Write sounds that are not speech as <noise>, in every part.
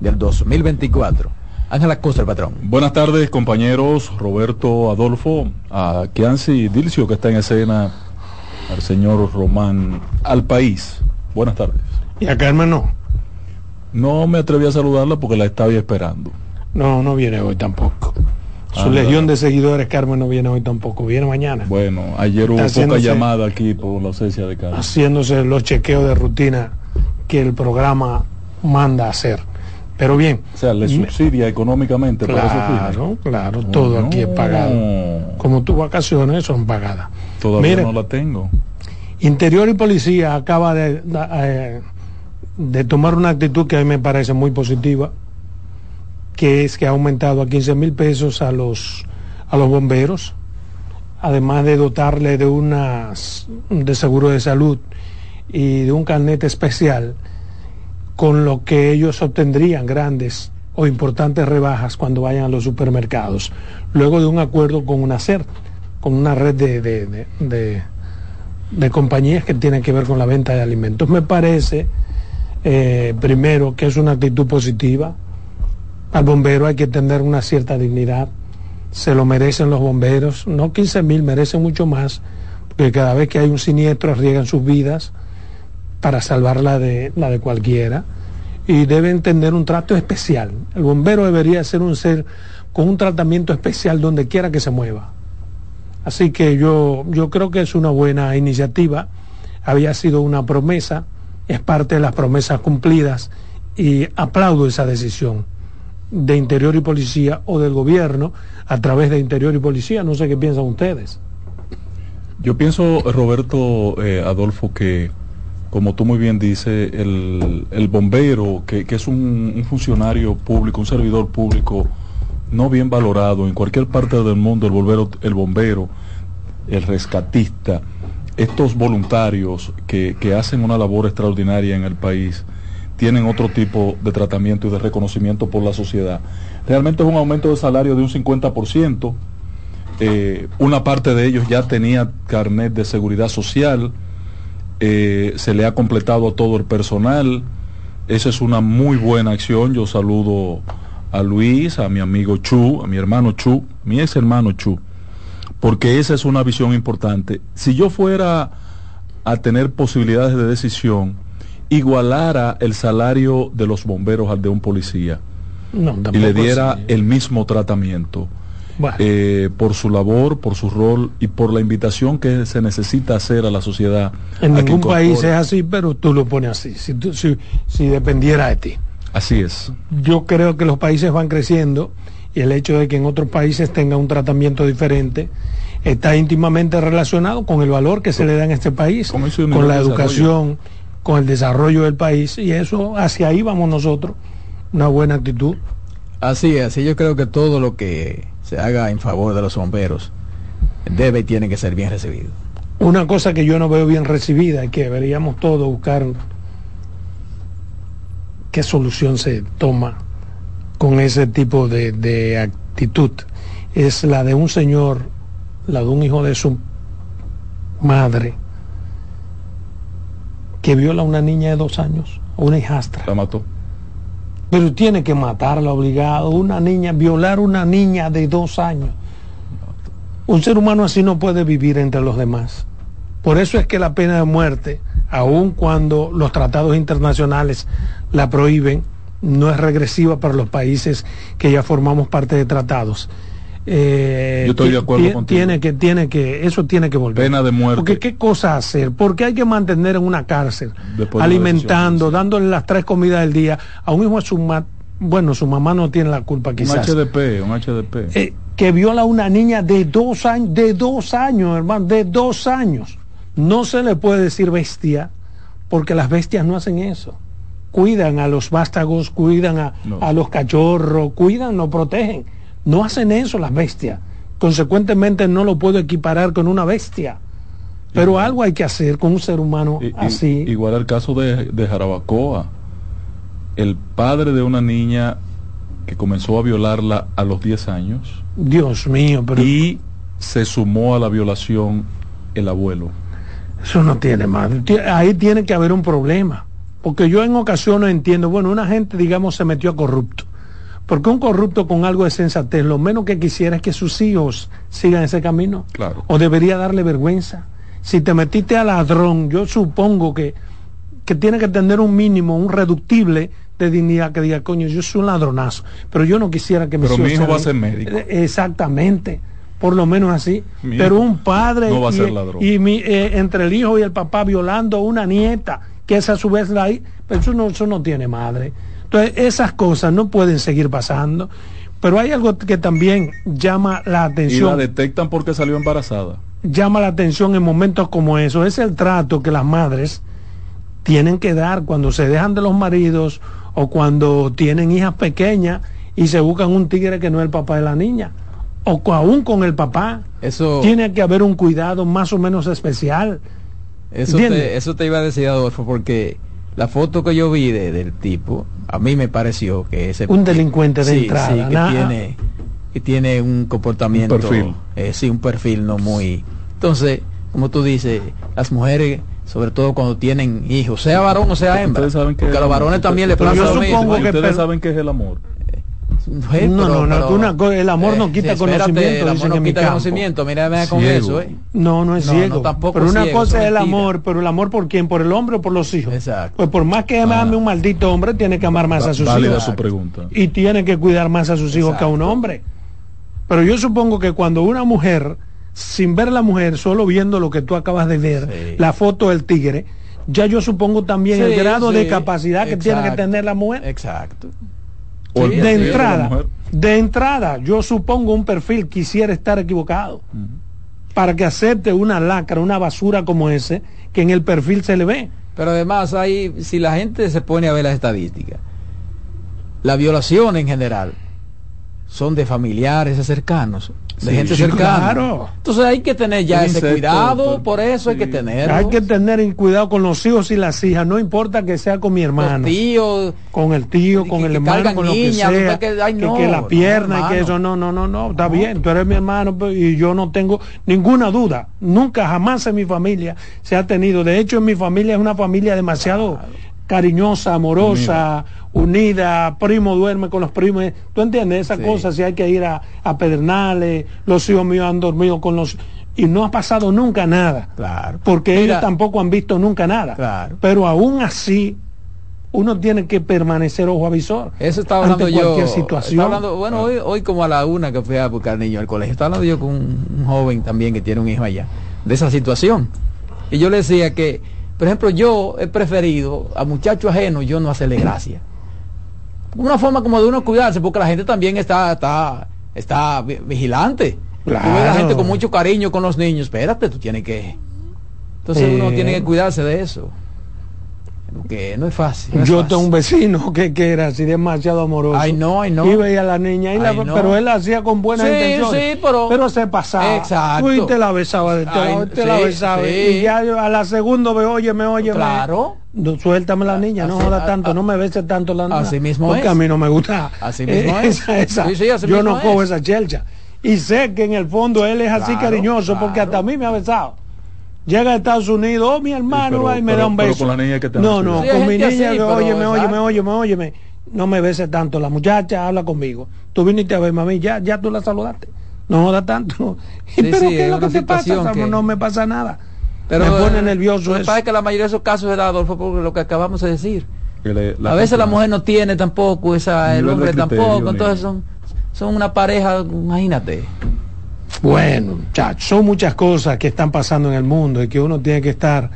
del 2024. Ángela Costa, el patrón. Buenas tardes, compañeros. Roberto Adolfo, a Kianci Dilcio, que está en escena, al señor Román, al país. Buenas tardes. ¿Y a Carmen no? No me atreví a saludarla porque la estaba esperando. No, no viene hoy tampoco. Su ah, legión de seguidores, Carmen, no viene hoy tampoco, viene mañana. Bueno, ayer hubo poca llamada aquí por la ausencia de Carmen. Haciéndose los chequeos de rutina que el programa manda hacer. Pero bien. O sea, le subsidia económicamente claro, para Claro, claro, todo aquí es pagado. Como tus vacaciones son pagadas. Todavía no la tengo. Interior y Policía acaba de, eh, de tomar una actitud que a mí me parece muy positiva que es que ha aumentado a 15 mil pesos a los, a los bomberos, además de dotarle de unas de seguro de salud y de un carnet especial, con lo que ellos obtendrían grandes o importantes rebajas cuando vayan a los supermercados, luego de un acuerdo con una CER, con una red de, de, de, de compañías que tienen que ver con la venta de alimentos. Me parece, eh, primero, que es una actitud positiva, al bombero hay que tener una cierta dignidad, se lo merecen los bomberos, no 15 mil, merecen mucho más, porque cada vez que hay un siniestro arriesgan sus vidas para salvarla de la de cualquiera y deben tener un trato especial. El bombero debería ser un ser con un tratamiento especial donde quiera que se mueva. Así que yo, yo creo que es una buena iniciativa, había sido una promesa, es parte de las promesas cumplidas y aplaudo esa decisión de Interior y Policía o del gobierno a través de Interior y Policía. No sé qué piensan ustedes. Yo pienso, Roberto eh, Adolfo, que como tú muy bien dices, el, el bombero, que, que es un, un, funcionario público, un servidor público no bien valorado en cualquier parte del mundo, el, bombero, el bombero, el rescatista, estos voluntarios que, que hacen una labor extraordinaria en el país, tienen otro tipo de tratamiento y de reconocimiento por la sociedad. Realmente es un aumento de salario de un 50%. Eh, una parte de ellos ya tenía carnet de seguridad social, eh, se le ha completado a todo el personal. Esa es una muy buena acción. Yo saludo a Luis, a mi amigo Chu, a mi hermano Chu, mi ex hermano Chu, porque esa es una visión importante. Si yo fuera a tener posibilidades de decisión, igualara el salario de los bomberos al de un policía y le diera el mismo tratamiento eh, por su labor, por su rol y por la invitación que se necesita hacer a la sociedad. En ningún país es así, pero tú lo pones así, si, si, si dependiera de ti. Así es. Yo creo que los países van creciendo y el hecho de que en otros países tenga un tratamiento diferente está íntimamente relacionado con el valor que se le da en este país, con la educación con el desarrollo del país y eso hacia ahí vamos nosotros, una buena actitud. Así es, así yo creo que todo lo que se haga en favor de los bomberos debe y tiene que ser bien recibido. Una cosa que yo no veo bien recibida y que deberíamos todos buscar qué solución se toma con ese tipo de, de actitud es la de un señor, la de un hijo de su madre, que viola a una niña de dos años, una hijastra. La mató. Pero tiene que matarla obligado. Una niña, violar una niña de dos años. Un ser humano así no puede vivir entre los demás. Por eso es que la pena de muerte, aun cuando los tratados internacionales la prohíben, no es regresiva para los países que ya formamos parte de tratados. Eh, Yo estoy de acuerdo contigo. Tiene que, tiene que, eso tiene que volver. Pena de muerte. Porque qué cosa hacer, porque hay que mantener en una cárcel, alimentando, dándole las tres comidas del día a un hijo a su bueno, su mamá no tiene la culpa quizás. Un HDP, un HDP. Eh, que viola a una niña de dos años, de dos años, hermano, de dos años. No se le puede decir bestia, porque las bestias no hacen eso. Cuidan a los vástagos, cuidan a, a los cachorros, cuidan, no protegen no hacen eso las bestias. Consecuentemente no lo puedo equiparar con una bestia. Pero algo hay que hacer con un ser humano así. Igual el caso de, de Jarabacoa. El padre de una niña que comenzó a violarla a los 10 años. Dios mío, pero... Y se sumó a la violación el abuelo. Eso no tiene más. Ahí tiene que haber un problema Porque yo en ocasiones entiendo, bueno, una gente, digamos, se metió a corrupto. Porque un corrupto con algo de sensatez, lo menos que quisiera es que sus hijos sigan ese camino. Claro. O debería darle vergüenza. Si te metiste a ladrón, yo supongo que, que tiene que tener un mínimo, un reductible de dignidad que diga, coño, yo soy un ladronazo, pero yo no quisiera que Pero hijos mi hijo va a ser médico. Eh, Exactamente, por lo menos así. Mi pero un padre no va a y, ser ladrón. y mi- eh, entre el hijo y el papá violando a una nieta, que es a su vez la pero eso no, eso no tiene madre. Entonces, esas cosas no pueden seguir pasando. Pero hay algo que también llama la Y la atención detectan porque salió embarazada. llama la atención en momentos como eso. Es el trato que las madres tienen que dar cuando se dejan de los maridos o cuando tienen hijas pequeñas y se buscan un tigre que no es el papá de la niña. O aún con el papá. Eso, Tiene que haber un cuidado más o menos especial. eso, te, eso te iba a decir, Adolfo, porque la foto que yo vi de- del tipo, a mí me pareció que ese... Un delincuente de Sí, entrada, sí, que tiene, que tiene un comportamiento... Un perfil. eh, sí, un perfil no muy... Entonces, como tú dices, las mujeres, sobre todo cuando tienen hijos, sea varón o sea hembra, Ustedes saben que porque a los varones también le pasa lo mismo. Ustedes saben que es el amor. Eh, No, no, no, pero- una el amor no quita espérate, conocimiento, El amor no quita conocimiento, mira, vea con eso, ¿eh? No, no es No, ciego. no, tampoco pero una ciego, cosa es el mentira. amor, pero el amor por quién, por el hombre o por los hijos. Exacto. Pues por más que Ah. ame un maldito hombre, tiene que amar más a sus Válida hijos. su pregunta. Y tiene que cuidar más a sus hijos que a un hombre. Pero yo supongo que cuando una mujer, sin ver la mujer, solo viendo lo que tú acabas de ver, Sí. la foto del tigre, ya yo supongo también el Sí, grado de capacidad que tiene que tener la mujer. Exacto. O el Sí, de entrada, de entrada, yo supongo un perfil quisiera estar equivocado para que acepte una lacra, una basura como ese, que en el perfil se le ve. Pero además, hay, si la gente se pone a ver las estadísticas, la violación en general son de familiares cercanos, de Sí, gente sí, cercana. claro. Entonces hay que tener ya El ese cuidado, por- eso hay que sí. tenerlo. Hay que tener en cuidado con los hijos y las hijas, no importa que sea con mi hermano, tíos, con el tío, que- con que el hermano, cargan con lo que niñas, sea, que- ay, que, no, que la no, pierna y que hermano. eso, no, no, no, no, está No. bien, tú eres mi hermano pero- y yo no tengo ninguna duda, nunca jamás en mi familia se ha tenido, de hecho en mi familia es una familia demasiado cariñosa, amorosa, unida, primo duerme con los primos, tú entiendes esas Sí. cosas, si hay que ir a, a Pedernales, los hijos míos han dormido con los... Y no ha pasado nunca nada claro. porque Mira, ellos tampoco han visto nunca nada. Claro. Pero aún así, uno tiene que permanecer ojo avisor. Eso estaba hablando ante yo. cualquier situación. estaba hablando, bueno, hoy, hoy como a la una que fui a buscar al niño al colegio, estaba hablando yo con un, un joven también que tiene un hijo allá, de esa situación. Y yo le decía que, por ejemplo, yo he preferido a muchachos ajenos yo no hacerle gracia. Una forma como de uno cuidarse, porque la gente también está, está, está vi- vigilante. Tú ves a la gente con mucho cariño con los niños, espérate, tú tienes que. Entonces uno Eh. tiene que cuidarse de eso. Porque no es fácil. no es Yo fácil. tengo un vecino que, que era así demasiado amoroso. Ay, no, ay, no. Y veía a la niña, y la- Ay, no. pero él hacía con buenas Sí, intenciones. sí, pero- se pasaba. Exacto. Tú y te la besaba, de- te, la- Ay, te la besaba. sí. Y ya a la segunda ve, óyeme, óyeme. Claro. No, suéltame la niña, no joda a- tanto, a- no me beses tanto la niña. Así mismo Porque es. a mí no me gusta. Así mismo <laughs> es. esa, esa. Así Yo mismo no cojo es. esa chelcha. Y sé que en el fondo él es así Claro, cariñoso porque hasta a mí me ha besado. Llega a Estados Unidos, oh mi hermano, pero- va y me pero- da un pero beso. con la niña que te no, no, Sí, con mi niña, así, que, óyeme, óyeme, exacto. óyeme, óyeme. No me beses tanto. La muchacha habla conmigo. Tú viniste a ver, mami, ya, ya tú la saludaste. No jodas tanto. <laughs> Sí, pero sí, ¿qué es lo que te pasa? que- No me pasa nada. Pero me pone eh, nervioso Lo que eso. pasa es que la mayoría de esos casos se da, Adolfo, por lo que acabamos de decir. Le- a veces la mujer no tiene tampoco, esa, el hombre criterio, tampoco, entonces son, son una pareja, imagínate. Bueno, muchachos, son muchas cosas que están pasando en el mundo y que uno tiene que estar,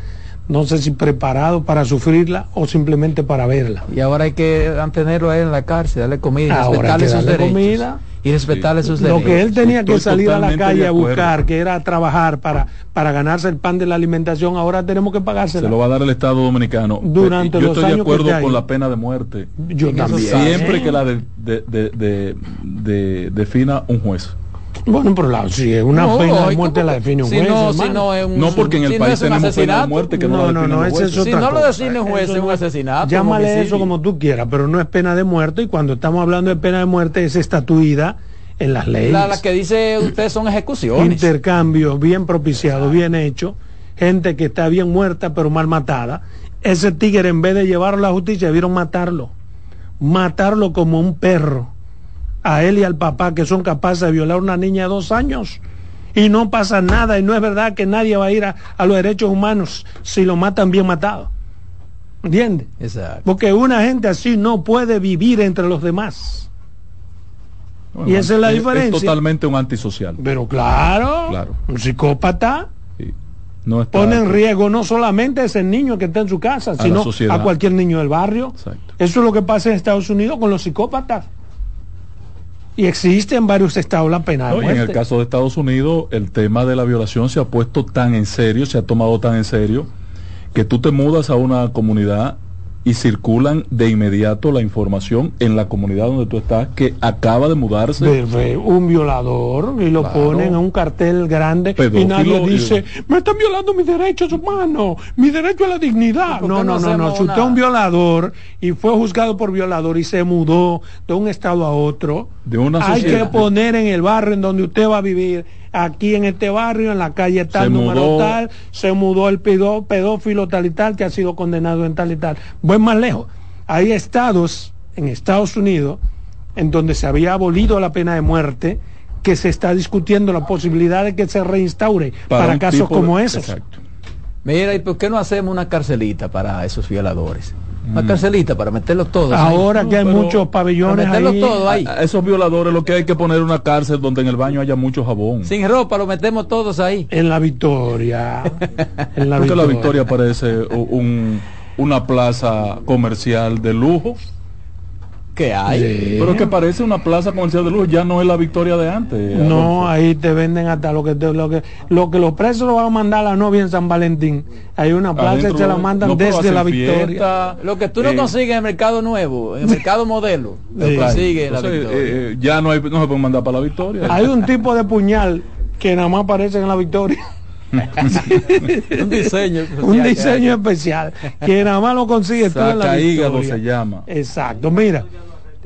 no sé si preparado para sufrirla o simplemente para verla. Y ahora hay que mantenerlo a él en la cárcel, darle comida, y Ahora hay respetarle que sus darle derechos. comida. Y respetarle Sí. sus Lo derechos. que él tenía que salir a la calle a buscar, que era trabajar para, para ganarse el pan de la alimentación, ahora tenemos que Se pagársela. lo va a dar el Estado Dominicano. Durante Yo los estoy de años acuerdo con la pena de muerte. Yo también. Siempre que la de, de- de- de- de- defina un juez. Bueno, pero la, si es una No, pena de ¿y muerte la define un si juez, no, si hermano. no es un, No porque en el si no país es un tenemos pena de asesinato. muerte que no, No, no, no, ese es. Si otra no lo define un juez, es un no- asesinato. Llámale eso como tú quieras, pero no es pena de muerte y cuando estamos hablando de pena de muerte es estatuida en las leyes. La, la que dice ustedes son ejecuciones. Intercambio bien propiciado, bien hecho, gente que está bien muerta pero mal matada ese tigre en vez de llevarlo a la justicia debieron matarlo. Matarlo como un perro. A él y al papá que son capaces de violar a una niña de dos años. Y no pasa nada. Y no es verdad que nadie va a ir a, a los derechos humanos si lo matan bien matado. ¿Entiendes? Exacto. Porque una gente así no puede vivir entre los demás. y esa es la diferencia. Es totalmente un antisocial. Pero claro, Claro. un psicópata Sí. No está- pone en riesgo no solamente a ese niño que está en su casa, sino a cualquier niño del barrio. Exacto. Eso es lo que pasa en Estados Unidos con los psicópatas. Y existe en varios estados la pena de No, y en el caso de Estados Unidos, el tema de la violación se ha puesto tan en serio, se ha tomado tan en serio, que tú te mudas a una comunidad y circulan de inmediato la información en la comunidad donde tú estás que acaba de mudarse. un violador y lo Claro. ponen en un cartel grande y nadie y- dice me están violando mis derechos humanos mi derecho a la dignidad ¿Por qué no no no no no si usted es un violador y fue juzgado por violador y se mudó de un estado a otro De una hay que poner en el barrio en donde usted va a vivir aquí en este barrio en la calle tal Se número mudó. tal se mudó el pedó- pedófilo tal y tal que ha sido condenado en tal y tal voy más lejos hay estados en Estados Unidos en donde se había abolido la pena de muerte que se está discutiendo la posibilidad de que se reinstaure para, casos como de- esos Exacto. Mira, ¿y por qué no hacemos una carcelita para esos violadores? Una carcelita para meterlos todos. ahí. ahora que hay pero- muchos pabellones Para meterlos ahí todos ahí. A esos violadores lo que hay que poner una cárcel donde en el baño haya mucho jabón. Sin ropa, lo metemos todos ahí. en la Victoria <laughs> en la Porque la Victoria parece un- una plaza comercial de lujo. ¿Qué hay? Sí. Pero que parece una plaza comercial de lujo, ya no es la Victoria de antes. No, Adolfo. ahí te venden hasta lo que te- lo que lo que los presos lo van a mandar a la novia en San Valentín. Hay una plaza Adentro y se la mandan no, desde la Victoria. fiesta, Lo que tú no eh, consigues en el mercado nuevo, en el mercado modelo, lo Sí. consigues en la entonces, Victoria. eh, eh, ya no, hay, no se pueden mandar para la Victoria. Hay un tipo de puñal que nada más aparece en la Victoria. <laughs> un diseño. un diseño especial que nada más lo consigue tú en la hígado Victoria. se llama. Exacto, mira,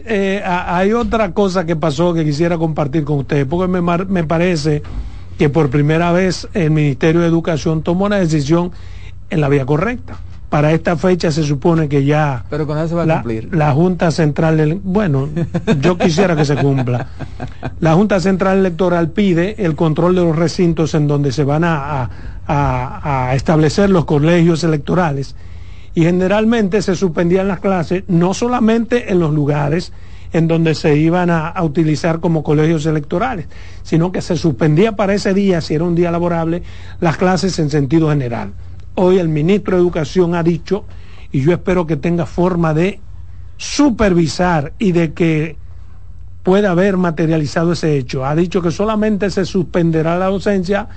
eh, hay otra cosa que pasó que quisiera compartir con ustedes, porque me, me parece que por primera vez el Ministerio de Educación tomó una decisión en la vía correcta. Para esta fecha se supone que ya Pero con eso se va a la, cumplir. la Junta Central, ele- bueno, yo quisiera que se cumpla. La Junta Central Electoral pide el control de los recintos en donde se van a- a establecer los colegios electorales. Y generalmente se suspendían las clases no solamente en los lugares en donde se iban a, utilizar como colegios electorales, sino que se suspendía para ese día, si era un día laborable, las clases en sentido general. Hoy el ministro de Educación ha dicho, y yo espero que tenga forma de supervisar y de que pueda haber materializado ese hecho. Ha dicho que solamente se suspenderá la docencia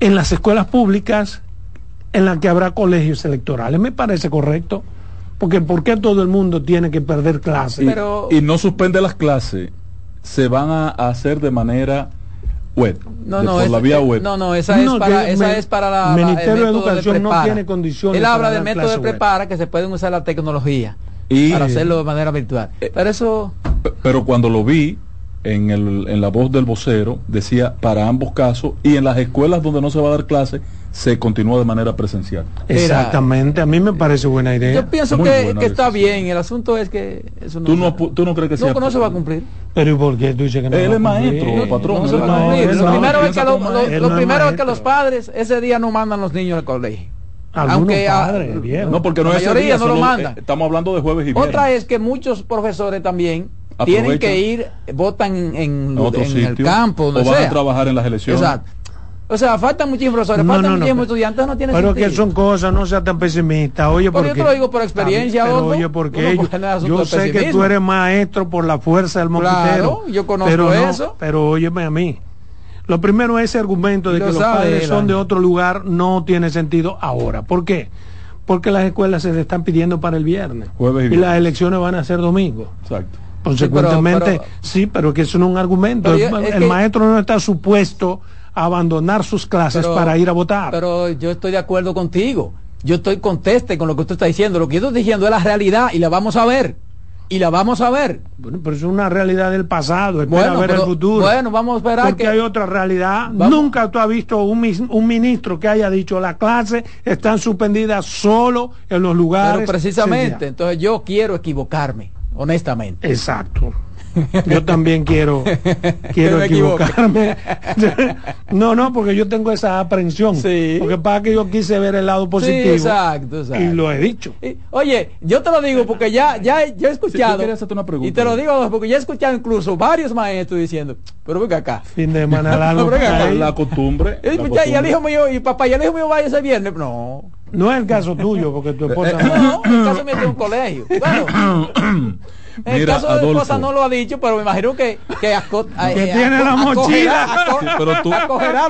en las escuelas públicas en las que habrá colegios electorales. Me parece correcto. Porque ¿por qué todo el mundo tiene que perder clases? Y, Pero- y no suspende las clases, se van a hacer de manera web, No, de- no, por es- la vía eh, web. no, no, esa No, es para, esa me- es para la, la- Ministerio el de Educación no tiene condiciones Él habla para del método de web. prepara que se pueden usar la tecnología Y- para hacerlo de manera virtual. Pero eso, Pero cuando lo vi en, el, en la voz del vocero, decía para ambos casos, y en las escuelas donde no se va a dar clase, se continúa de manera presencial. Exactamente, a mí me parece buena idea. yo pienso Muy que, que está bien. El asunto es que eso no, ¿Tú no, tú no crees que no, sea no se va a cumplir. Pero ¿y por qué tú dices que no? Él es maestro, patrón, No se va a no, cumplir. él Lo primero es que, lo, primero es que los padres ese día no mandan los niños al colegio. Algunos Aunque a- padres, viejo. No, porque no La mayoría día, no lo mandan. eh, estamos hablando de jueves y viernes. Otra es que muchos profesores también tienen que ir, votan en, en otro en sitio, el campo, o donde van sea. a trabajar en las elecciones. Exacto. O sea, faltan muchísimos profesores, No, faltan no, no, muchísimos pero- estudiantes, no tiene Pero sentido. que son cosas, no seas tan pesimista. Oye, Pero porque yo te lo digo por experiencia, Pero Adolfo. oye, porque yo de sé que tú eres maestro por la fuerza del Claro, mosquitero. yo conozco pero no, eso. Pero óyeme a mí. Lo primero es ese argumento de que lo los padres él, son de otro lugar no tiene sentido ahora. ¿Por qué? Porque las escuelas se le están pidiendo para el viernes. Jueves y y las elecciones van a ser domingo. Exacto. Consecuentemente, pero- sí, pero que eso no es un argumento. Pero el que- maestro no está supuesto a abandonar sus clases Pero- para ir a votar. Pero yo estoy de acuerdo contigo. Yo estoy conteste con lo que usted está diciendo. Lo que yo estoy diciendo es la realidad y la vamos a ver. y la vamos a ver. Bueno, pero es una realidad del pasado, espera Bueno, ver pero- el futuro. bueno, vamos a esperar Porque que- hay otra realidad. Vamos- Nunca tú has visto un, un ministro que haya dicho las clases están suspendidas solo en los lugares. Pero precisamente, esenciales". entonces yo quiero equivocarme, honestamente. Exacto. Yo también quiero <laughs> quiero equivocarme. <laughs> no, no, porque yo tengo esa aprensión. Sí. Porque para que yo quise ver el lado positivo. Sí, exacto, exacto. Y lo he dicho. Y, Oye, yo te lo digo porque ya, ya, yo he escuchado. yo quería hacerte una pregunta. Y te lo digo porque ya he escuchado incluso varios maestros diciendo, pero venga acá. Fin de semana largo. <laughs> La, costumbre. Y, la ya, y el costumbre. hijo mío, y papá, y el hijo mío vaya ese viernes. No. No es el caso tuyo, porque tu esposa no. No, en el caso mío de un colegio. En <coughs> el Mira, caso de Adolfo. esposa no lo ha dicho, pero me imagino que, que, aco- Que eh, tiene la mochila. acogerá- Sí, pero tú-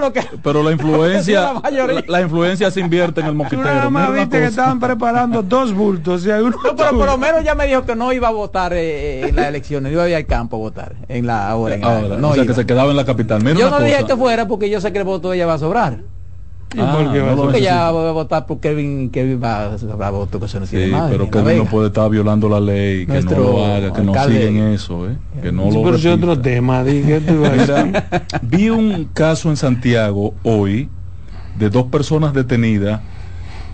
lo que. Pero la <laughs> influencia, La la, la influencia se invierte en el Tú moquitero. nada más viste que estaban preparando dos bultos y hay uno No, pero por lo menos ya me dijo que no iba a votar eh, en las elecciones, no iba a ir al campo a votar en la ahora. En la- Ahora, no o sea, iba. que se quedaba en la capital. Mira Yo no dije cosa. que fuera porque yo sé que el voto de ella va a sobrar. ¿Y Ah, por qué va a no? Porque ya va a votar por Kevin, Kevin va a voto que se nos Sí, madre, pero que uno no puede estar violando la ley, que Nuestro no lo haga, que no alcalde- siguen eso, ¿eh? que no Sí, lo pero es otro tema, di, ¿qué tú <laughs> vas a decir? Mira, vi un caso en Santiago hoy de dos personas detenidas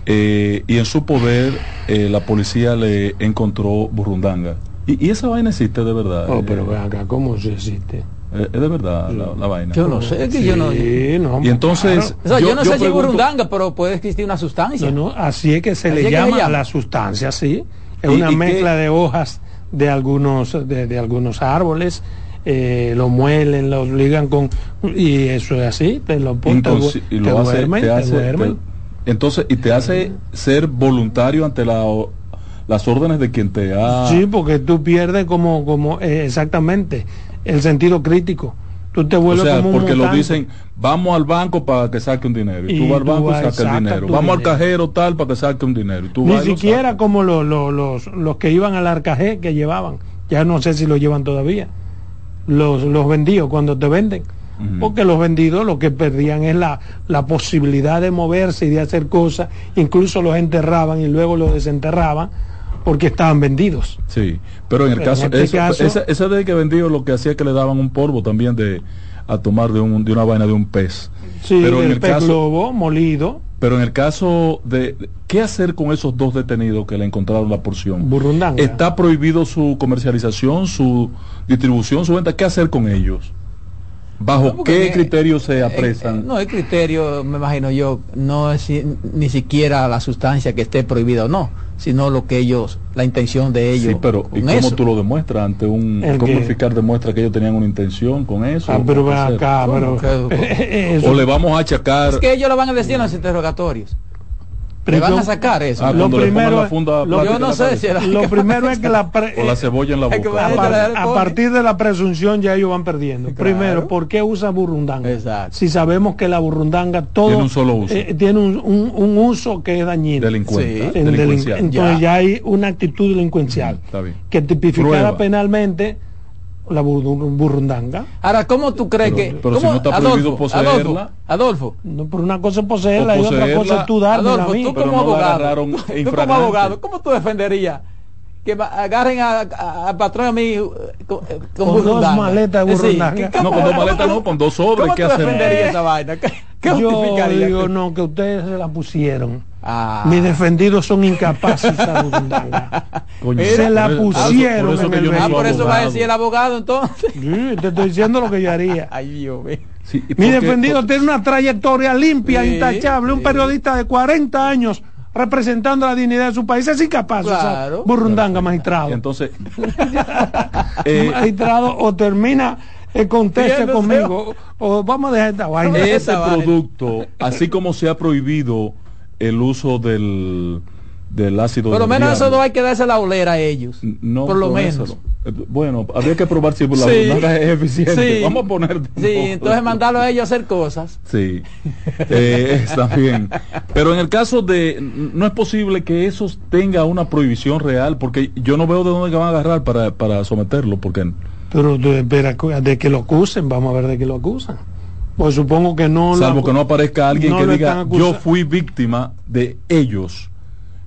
eh, y en su poder eh, la policía le encontró burrundanga. Y, y esa vaina existe de verdad. Oh, eh, pero acá, ¿cómo se existe? Eh, es de verdad la, la vaina. Yo no sé, que yo no. Sí, no, Y entonces, O sea, yo, no sé si pregunto- burundanga, pero puede existir una sustancia. No, no, así es que se Así le llama se llama. la sustancia, sí. Es ¿Y- una y mezcla qué? de hojas de algunos de, de algunos árboles, eh, lo muelen, lo ligan con y eso es así, te lo ponen, te, y te lo hace, duermen, te te hace- duermen. te- entonces y te hace ser voluntario ante la, las órdenes de quien te ha Sí, porque tú pierdes como como eh, exactamente el sentido crítico. Tú te o vuelves sea como un porque lo dicen vamos al banco para que saque un dinero y, Y tú vas al banco y sacas el dinero vamos dinero. al cajero tal para que saque un dinero y tú Ni vas y lo siquiera como lo- lo- los, los que iban al arcajé que llevaban. Ya no sé si lo llevan todavía. Los, los vendidos cuando te venden. Porque los vendidos lo que perdían es la, la posibilidad de moverse y de hacer cosas. Incluso los enterraban y luego los desenterraban porque estaban vendidos. sí pero en el Pero caso, en este eso- caso- de que vendió lo que hacía es que le daban un polvo también de a tomar de, un, de una vaina de un pez Sí, pero en el el pez caso globo molido, pero en el caso de qué hacer con esos dos detenidos que le encontraron la porción burrundanga. está prohibido su comercialización, su distribución, su venta. ¿Qué hacer con ellos? ¿Bajo No, qué criterios se eh, apresan? eh, no, el criterio, me imagino yo, no es si- ni siquiera la sustancia que esté prohibida o no, sino lo que ellos, la intención de ellos. sí, pero ¿y cómo eso. tú lo demuestras ante un ¿El cómo el fiscal demuestra que ellos tenían una intención con eso? Ah, pero ¿O qué ven acá, ¿Cómo pero <laughs> o le vamos a achacar Es que ellos lo van a decir en los interrogatorios. Pero Le van a sacar eso. Ah, lo primero la es- funda lo- plástica yo en no la sé cabeza. si era- lo <laughs> primero es que la pre- o la cebolla en la boca a, par- partir de la presunción ya ellos van perdiendo. Claro. Primero, ¿por qué usa burrundanga? Exacto. Si sabemos que la burrundanga todo Tiene un solo uso. eh, tiene un, un- un uso que es dañino. delincuente, Sí. En. Entonces Ya. ya. hay una actitud delincuencial Está bien. que tipificara Prueba. penalmente la burru- burrundanga. Ahora, ¿cómo tú crees Pero- que.? pero si no está prohibido poseerla. Adolfo, Adolfo, No, por una cosa es poseerla y otra cosa es tú dármela a Adolfo, mí. tú Pero como no la abogado, tú como abogado, ¿cómo tú defenderías que agarren a- a- al patrón a mí eh, con, eh, con Con dos maletas de burundanga. ¿qué- No, con dos maletas no, con dos sobres, ¿Cómo ¿qué tú defenderías esa vaina? ¿Qué, qué Yo justificarías? digo no, que ustedes se la pusieron. Ah. Mis defendidos son incapaces. <laughs> Coño, Se la por eso- pusieron por eso en el yo Ah, por eso va a decir el abogado entonces. Sí, te estoy diciendo lo que yo haría. <laughs> Ay, Dios mío. Sí, ¿y Mi defendido Por- tiene una trayectoria limpia, Sí, intachable, un periodista de 40 años representando la dignidad de su país. Es incapaz, Claro. o sea, burrundanga, magistrado. Entonces, <laughs> eh, magistrado, o termina el conteste Fíjate, conmigo, o vamos a dejar esta vaina. Eh, ese producto, así como se ha prohibido el uso del, del ácido Por lo menos eso no hay que darse la olera a ellos. no por lo menos. eso. Bueno, habría que probar si la Sí. es eficiente. Sí. Vamos a poner. Sí, entonces mandarlo a ellos a hacer cosas. Sí, eh, está bien. Pero en el caso de, no es posible que eso tenga una prohibición real, porque yo no veo de dónde van a agarrar para, para someterlo, porque Pero de, de que lo acusen, vamos a ver de que lo acusan. Pues supongo que no salvo que no aparezca alguien no que diga, yo fui víctima de ellos,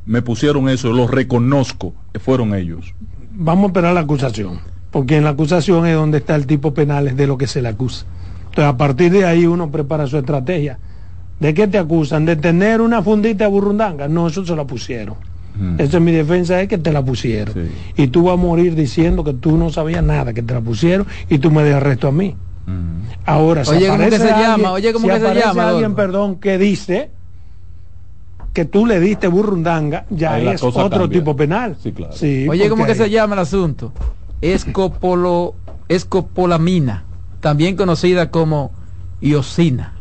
me pusieron eso, lo reconozco, fueron ellos. vamos a esperar la acusación, porque en la acusación es donde está el tipo penal de lo que se le acusa. Entonces, a partir de ahí uno prepara su estrategia. ¿De qué te acusan? ¿De tener una fundita burrundanga? No, eso se la pusieron. Mm. Esa es mi defensa, es que te la pusieron. Y tú vas a morir diciendo que tú no sabías nada, que te la pusieron y tú me dejas resto a mí. Mm. Ahora, si Oye, ¿cómo que se llama? Oye, ¿cómo que se llama? alguien, perdón, que dice que tú le diste burrundanga, ya es otro tipo penal. Sí, claro. Oye, ¿cómo que se llama el asunto? Escopolo, escopolamina, también conocida como iosina.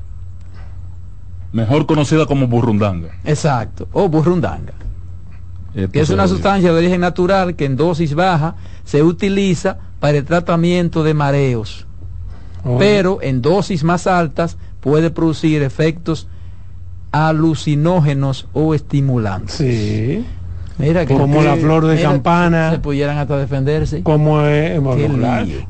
Mejor conocida como burrundanga. Exacto, o burrundanga. que es una sustancia de origen natural que en dosis baja se utiliza para el tratamiento de mareos. Oh. Pero en dosis más altas puede producir efectos alucinógenos o estimulantes. Sí. Mira, como la flor de campana. Se pudieran hasta defenderse. Como es,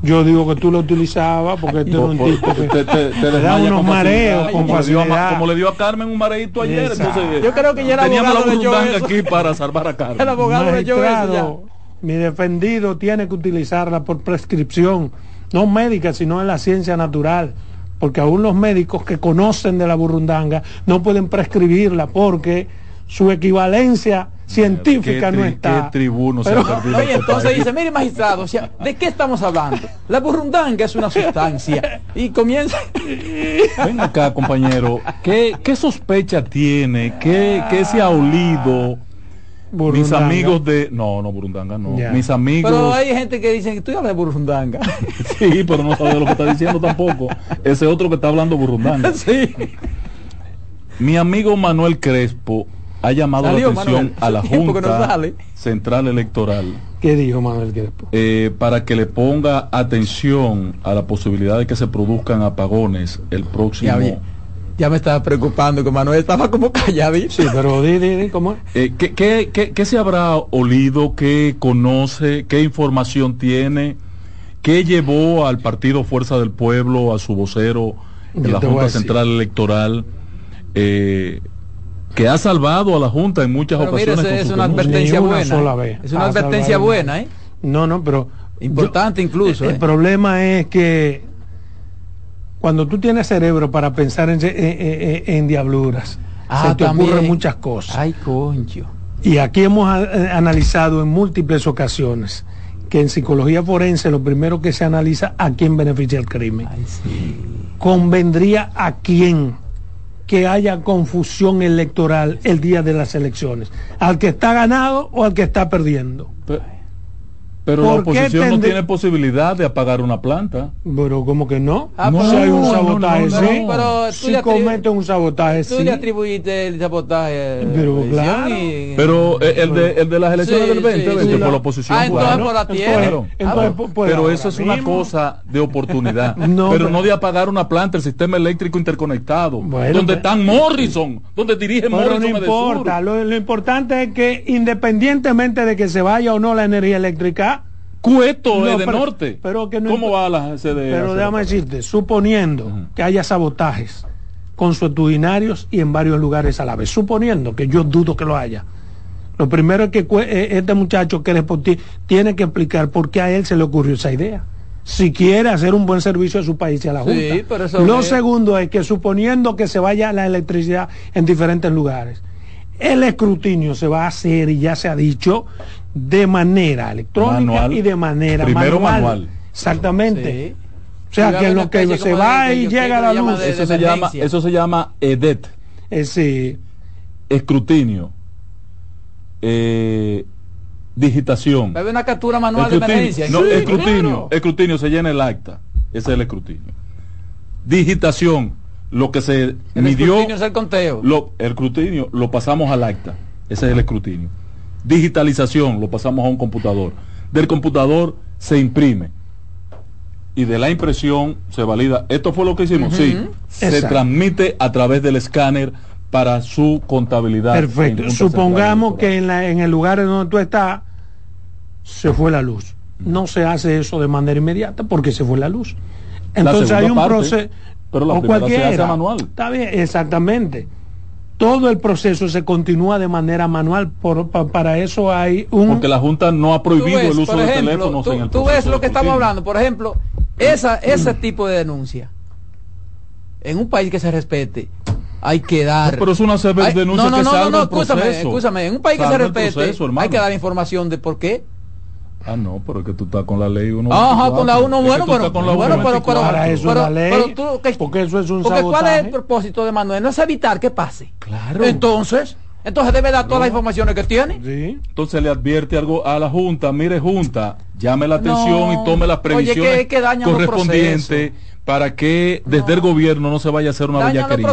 yo digo que tú lo utilizabas porque tú un tipo que te, da unos mareos como, como, le dio a, como le dio a Carmen un mareito ayer. Entonces, yo creo que ya era teníamos la aquí para salvar a <laughs> Carmen. El abogado eso Mi defendido tiene que utilizarla por prescripción, no médica, sino en la ciencia natural porque aún los médicos que conocen de la burrundanga no pueden prescribirla porque su equivalencia científica no está. ¿Qué tribuno Pero, oye, entonces dice, mire magistrado, o sea, ¿de qué estamos hablando? La burrundanga es una sustancia y comienza... <laughs> Ven acá, compañero, ¿qué, qué sospecha tiene? ¿Qué, qué se ha olido? Mis amigos de. No, no, Burundanga, no. Mis amigos. Pero hay gente que dice que tú hablas de Burundanga. <laughs> sí, pero no sabe lo que está diciendo tampoco. Ese otro que está hablando Burundanga. <laughs> sí. Mi amigo Manuel Crespo ha llamado la atención a la <laughs> Junta Central Electoral. ¿Qué dijo Manuel Crespo? Eh, para que le ponga atención a la posibilidad de que se produzcan apagones el próximo ya me estaba preocupando que Manuel estaba como calladito. Sí, pero di, di, di ¿cómo eh, ¿qué, qué, qué, se habrá olido? ¿Qué conoce? ¿Qué información tiene? ¿Qué llevó al partido Fuerza del Pueblo, a su vocero en la Junta Central Electoral? Eh, que ha salvado a la Junta en muchas ocasiones. es, una advertencia buena. Es una advertencia buena, ¿eh? No, no, pero... Importante incluso. El, el ¿eh? problema es que cuando tú tienes cerebro para pensar en, diabluras, ah, se te ocurren muchas cosas. Ay, concho. Y aquí hemos eh, analizado en múltiples ocasiones que en psicología forense lo primero que se analiza a quién beneficia el crimen. Ay, sí. Convendría a quién que haya confusión electoral el día de las elecciones, al que está ganado o al que está perdiendo. Pero la oposición no tiene posibilidad de apagar una planta. Pero como que no. Ah, no, si hay un sabotaje, sí. Pero si cometen un sabotaje, tú le atribuiste el sabotaje. Pero claro. Pero eh, el de, el de las elecciones del 20, sí, por la oposición. Ah, entonces por la tierra. Ah, pero eso es una cosa de oportunidad. <laughs> pero no de apagar una planta, el sistema eléctrico interconectado. donde están Morrison, donde dirige Morrison. No importa. Lo, lo importante es que independientemente de que se vaya o no la energía eléctrica, Cueto es de norte. Pero que ¿Cómo va la CDE? Pero déjame decirte, suponiendo que haya sabotajes consuetudinarios y en varios lugares a la vez, suponiendo que yo dudo que lo haya. Lo primero es que eh, este muchacho que ti tiene que explicar por qué a él se le ocurrió esa idea. Si quiere hacer un buen servicio a su país y a la Junta. lo segundo es que suponiendo que se vaya la electricidad en diferentes lugares, el escrutinio se va a hacer y ya se ha dicho de manera electrónica y de manera Primero manual. Exactamente. O sea, que lo que se va y llega la luz. eso, se llama, eso se llama EDET. Ese. Escrutinio. Eh, digitación. Debe una captura manual de emergencia. No, escrutinio. Escrutinio se llena el acta. Ese es el escrutinio. Digitación. Lo que se el midió. Escrutinio es el conteo. Lo, el escrutinio lo pasamos al acta. Ese es el escrutinio digitalización, lo pasamos a un computador. Del computador se imprime. Y de la impresión se valida. ¿Esto fue lo que hicimos? Sí. Se transmite a través del escáner para su contabilidad. Perfecto. Supongamos que en, la, en el lugar en donde tú estás se fue la luz. No se hace eso de manera inmediata porque se fue la luz. Entonces hay un proceso. Pero la o cualquiera. se hace manual. Está bien, exactamente. Todo el proceso se continúa de manera manual. Por, para eso hay un... Porque la Junta no ha prohibido el uso de teléfonos tú, en el Tú ves lo que estamos hablando, por ejemplo, esa, ese tipo de denuncia. En un país que se respete, hay que dar. pero es una denuncia no, no, que no, no, no, escúchame, escúchame. En un país que se respete, hay que dar información de por qué. Ah, no, pero es que tú estás con la ley uno. Ajá, con la uno, bueno, pero, bueno, pero, pero, para eso pero, la ley, pero tú, que, porque eso es un porque ¿cuál es el propósito de Manuel? No es evitar que pase. Claro. Entonces, entonces debe dar todas las informaciones que tiene. Sí. Entonces le advierte algo a la Junta, mire Junta, llame la atención y tome las previsiones Oye, que, que correspondientes para que desde el gobierno no se vaya a hacer una bellaquería.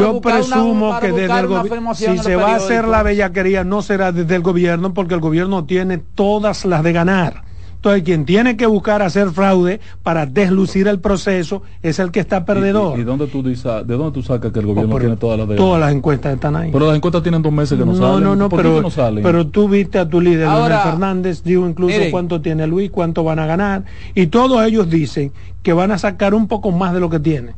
Yo presumo que desde el gobierno, si se va a hacer la bellaquería, no será desde el gobierno, porque el gobierno tiene todas las de ganar. Entonces, quien tiene que buscar hacer fraude para deslucir el proceso es el que está perdedor. ¿Y, dónde tú dices, de dónde tú sacas que el gobierno oh, tiene todas las de Todas las encuestas están ahí. Pero las encuestas tienen dos meses que no, salen. No, no, pero, no salen? pero tú viste a tu líder, Ahora, Fernández, dijo incluso cuánto tiene Luis, cuánto van a ganar. Y todos ellos dicen que van a sacar un poco más de lo que tiene.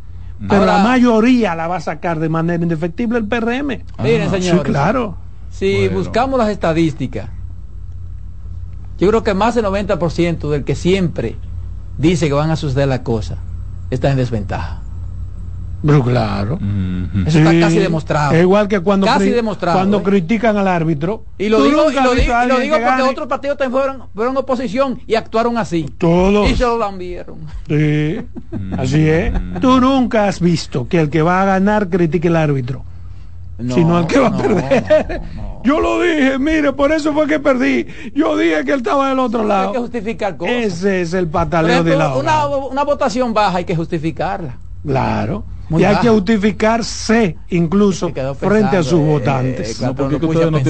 Pero la mayoría la va a sacar de manera indefectible el PRM. Miren, señores. Sí, claro. Si buscamos las estadísticas yo creo que más del 90% del que siempre dice que van a suceder las cosas está en desventaja. Pero claro. Eso está casi demostrado. Es igual que cuando, casi demostrado, cuando ¿eh? critican al árbitro. Y lo digo, y lo digo, y lo digo porque otros partidos también fueron, fueron oposición y actuaron así. Todos. Y se lo lambieron. Sí, así es. Tú nunca has visto que el que va a ganar critique al árbitro. No, sino al que va a perder. Yo lo dije, mire, por eso fue que perdí. Yo dije que él estaba del otro lado. Hay que justificar cosas. Ese es el pataleo de la una, una votación baja hay que justificarla. Claro. y hay que justificarse incluso frente a sus eh, votantes.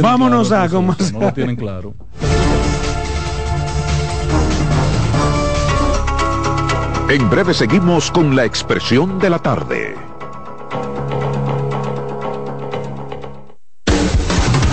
Vámonos a cómo no lo tienen claro. En breve seguimos con la expresión de la tarde.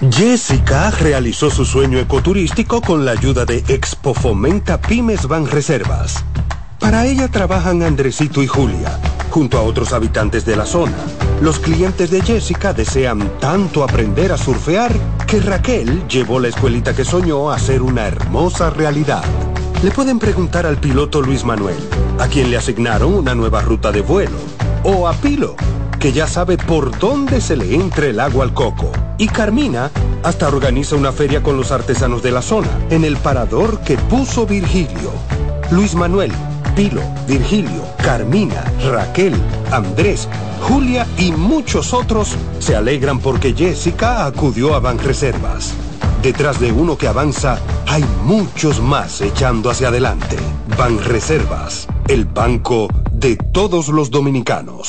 Jessica realizó su sueño ecoturístico con la ayuda de Expo Fomenta Pymes Van Reservas. Para ella trabajan Andresito y Julia, junto a otros habitantes de la zona. Los clientes de Jessica desean tanto aprender a surfear que Raquel llevó la escuelita que soñó a ser una hermosa realidad. Le pueden preguntar al piloto Luis Manuel, a quien le asignaron una nueva ruta de vuelo, o a Pilo, que ya sabe por dónde se le entra el agua al coco. Y Carmina hasta organiza una feria con los artesanos de la zona, en el parador que puso Virgilio. Luis Manuel, Pilo, Virgilio, Carmina, Raquel, Andrés, Julia y muchos otros se alegran porque Jessica acudió a Banreservas. Detrás de uno que avanza, hay muchos más echando hacia adelante. Banreservas, el banco de todos los dominicanos.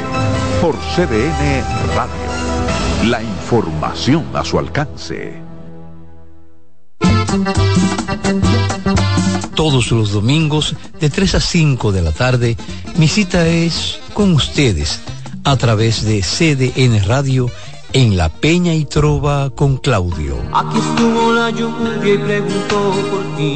por CDN Radio. La información a su alcance. Todos los domingos de 3 a 5 de la tarde, mi cita es con ustedes a través de CDN Radio en La Peña y Trova con Claudio. Aquí estuvo la lluvia y preguntó por ti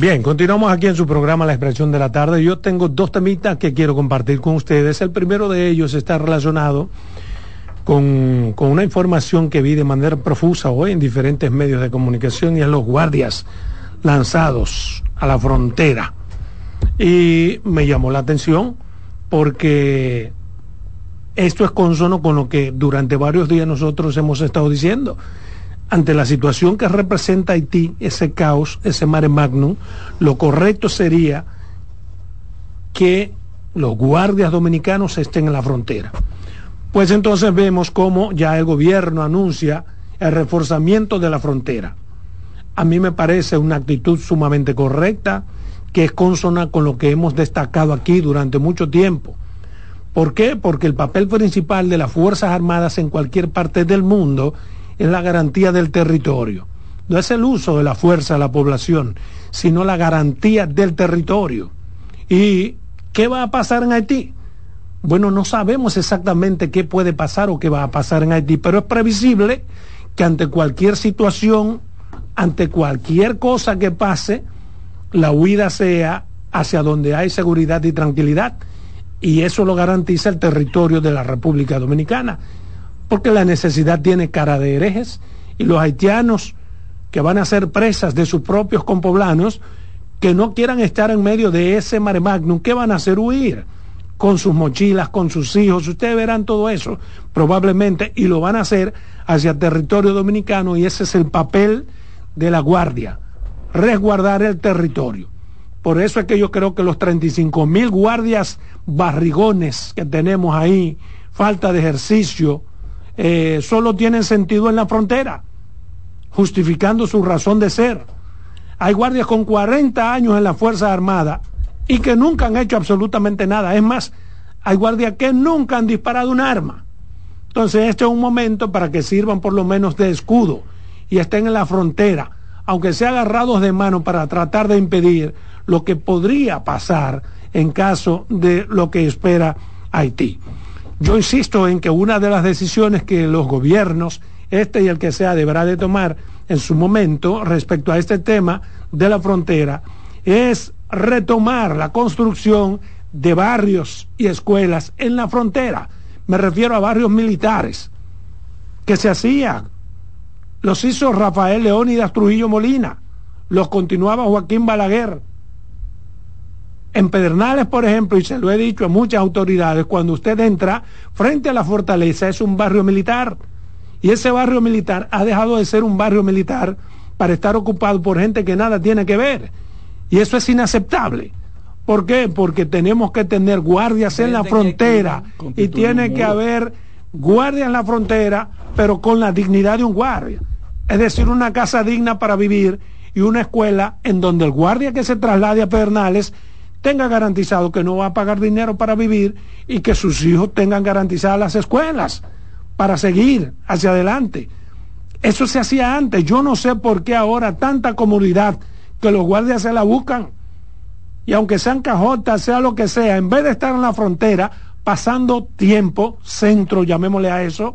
Bien, continuamos aquí en su programa La Expresión de la Tarde. Yo tengo dos temitas que quiero compartir con ustedes. El primero de ellos está relacionado con, con una información que vi de manera profusa hoy en diferentes medios de comunicación y es los guardias lanzados a la frontera. Y me llamó la atención porque esto es consono con lo que durante varios días nosotros hemos estado diciendo ante la situación que representa Haití, ese caos, ese mare magnum, lo correcto sería que los guardias dominicanos estén en la frontera. Pues entonces vemos cómo ya el gobierno anuncia el reforzamiento de la frontera. A mí me parece una actitud sumamente correcta, que es consona con lo que hemos destacado aquí durante mucho tiempo. ¿Por qué? Porque el papel principal de las Fuerzas Armadas en cualquier parte del mundo es la garantía del territorio. No es el uso de la fuerza de la población, sino la garantía del territorio. ¿Y qué va a pasar en Haití? Bueno, no sabemos exactamente qué puede pasar o qué va a pasar en Haití, pero es previsible que ante cualquier situación, ante cualquier cosa que pase, la huida sea hacia donde hay seguridad y tranquilidad. Y eso lo garantiza el territorio de la República Dominicana porque la necesidad tiene cara de herejes y los haitianos que van a ser presas de sus propios compoblanos, que no quieran estar en medio de ese mare magnum, ¿qué van a hacer? Huir con sus mochilas, con sus hijos, ustedes verán todo eso probablemente y lo van a hacer hacia territorio dominicano y ese es el papel de la guardia, resguardar el territorio. Por eso es que yo creo que los 35 mil guardias barrigones que tenemos ahí, falta de ejercicio, eh, solo tienen sentido en la frontera, justificando su razón de ser. Hay guardias con 40 años en la Fuerza Armada y que nunca han hecho absolutamente nada. Es más, hay guardias que nunca han disparado un arma. Entonces este es un momento para que sirvan por lo menos de escudo y estén en la frontera, aunque sean agarrados de mano para tratar de impedir lo que podría pasar en caso de lo que espera Haití. Yo insisto en que una de las decisiones que los gobiernos, este y el que sea, deberá de tomar en su momento respecto a este tema de la frontera es retomar la construcción de barrios y escuelas en la frontera. Me refiero a barrios militares que se hacían. Los hizo Rafael Leónidas Trujillo Molina, los continuaba Joaquín Balaguer, en Pedernales, por ejemplo, y se lo he dicho a muchas autoridades, cuando usted entra frente a la fortaleza es un barrio militar. Y ese barrio militar ha dejado de ser un barrio militar para estar ocupado por gente que nada tiene que ver. Y eso es inaceptable. ¿Por qué? Porque tenemos que tener guardias en la frontera y tiene que haber guardias en la frontera, pero con la dignidad de un guardia. Es decir, una casa digna para vivir y una escuela en donde el guardia que se traslade a Pedernales tenga garantizado que no va a pagar dinero para vivir y que sus hijos tengan garantizadas las escuelas para seguir hacia adelante. Eso se hacía antes. Yo no sé por qué ahora tanta comodidad que los guardias se la buscan. Y aunque sean cajotas, sea lo que sea, en vez de estar en la frontera, pasando tiempo, centro, llamémosle a eso,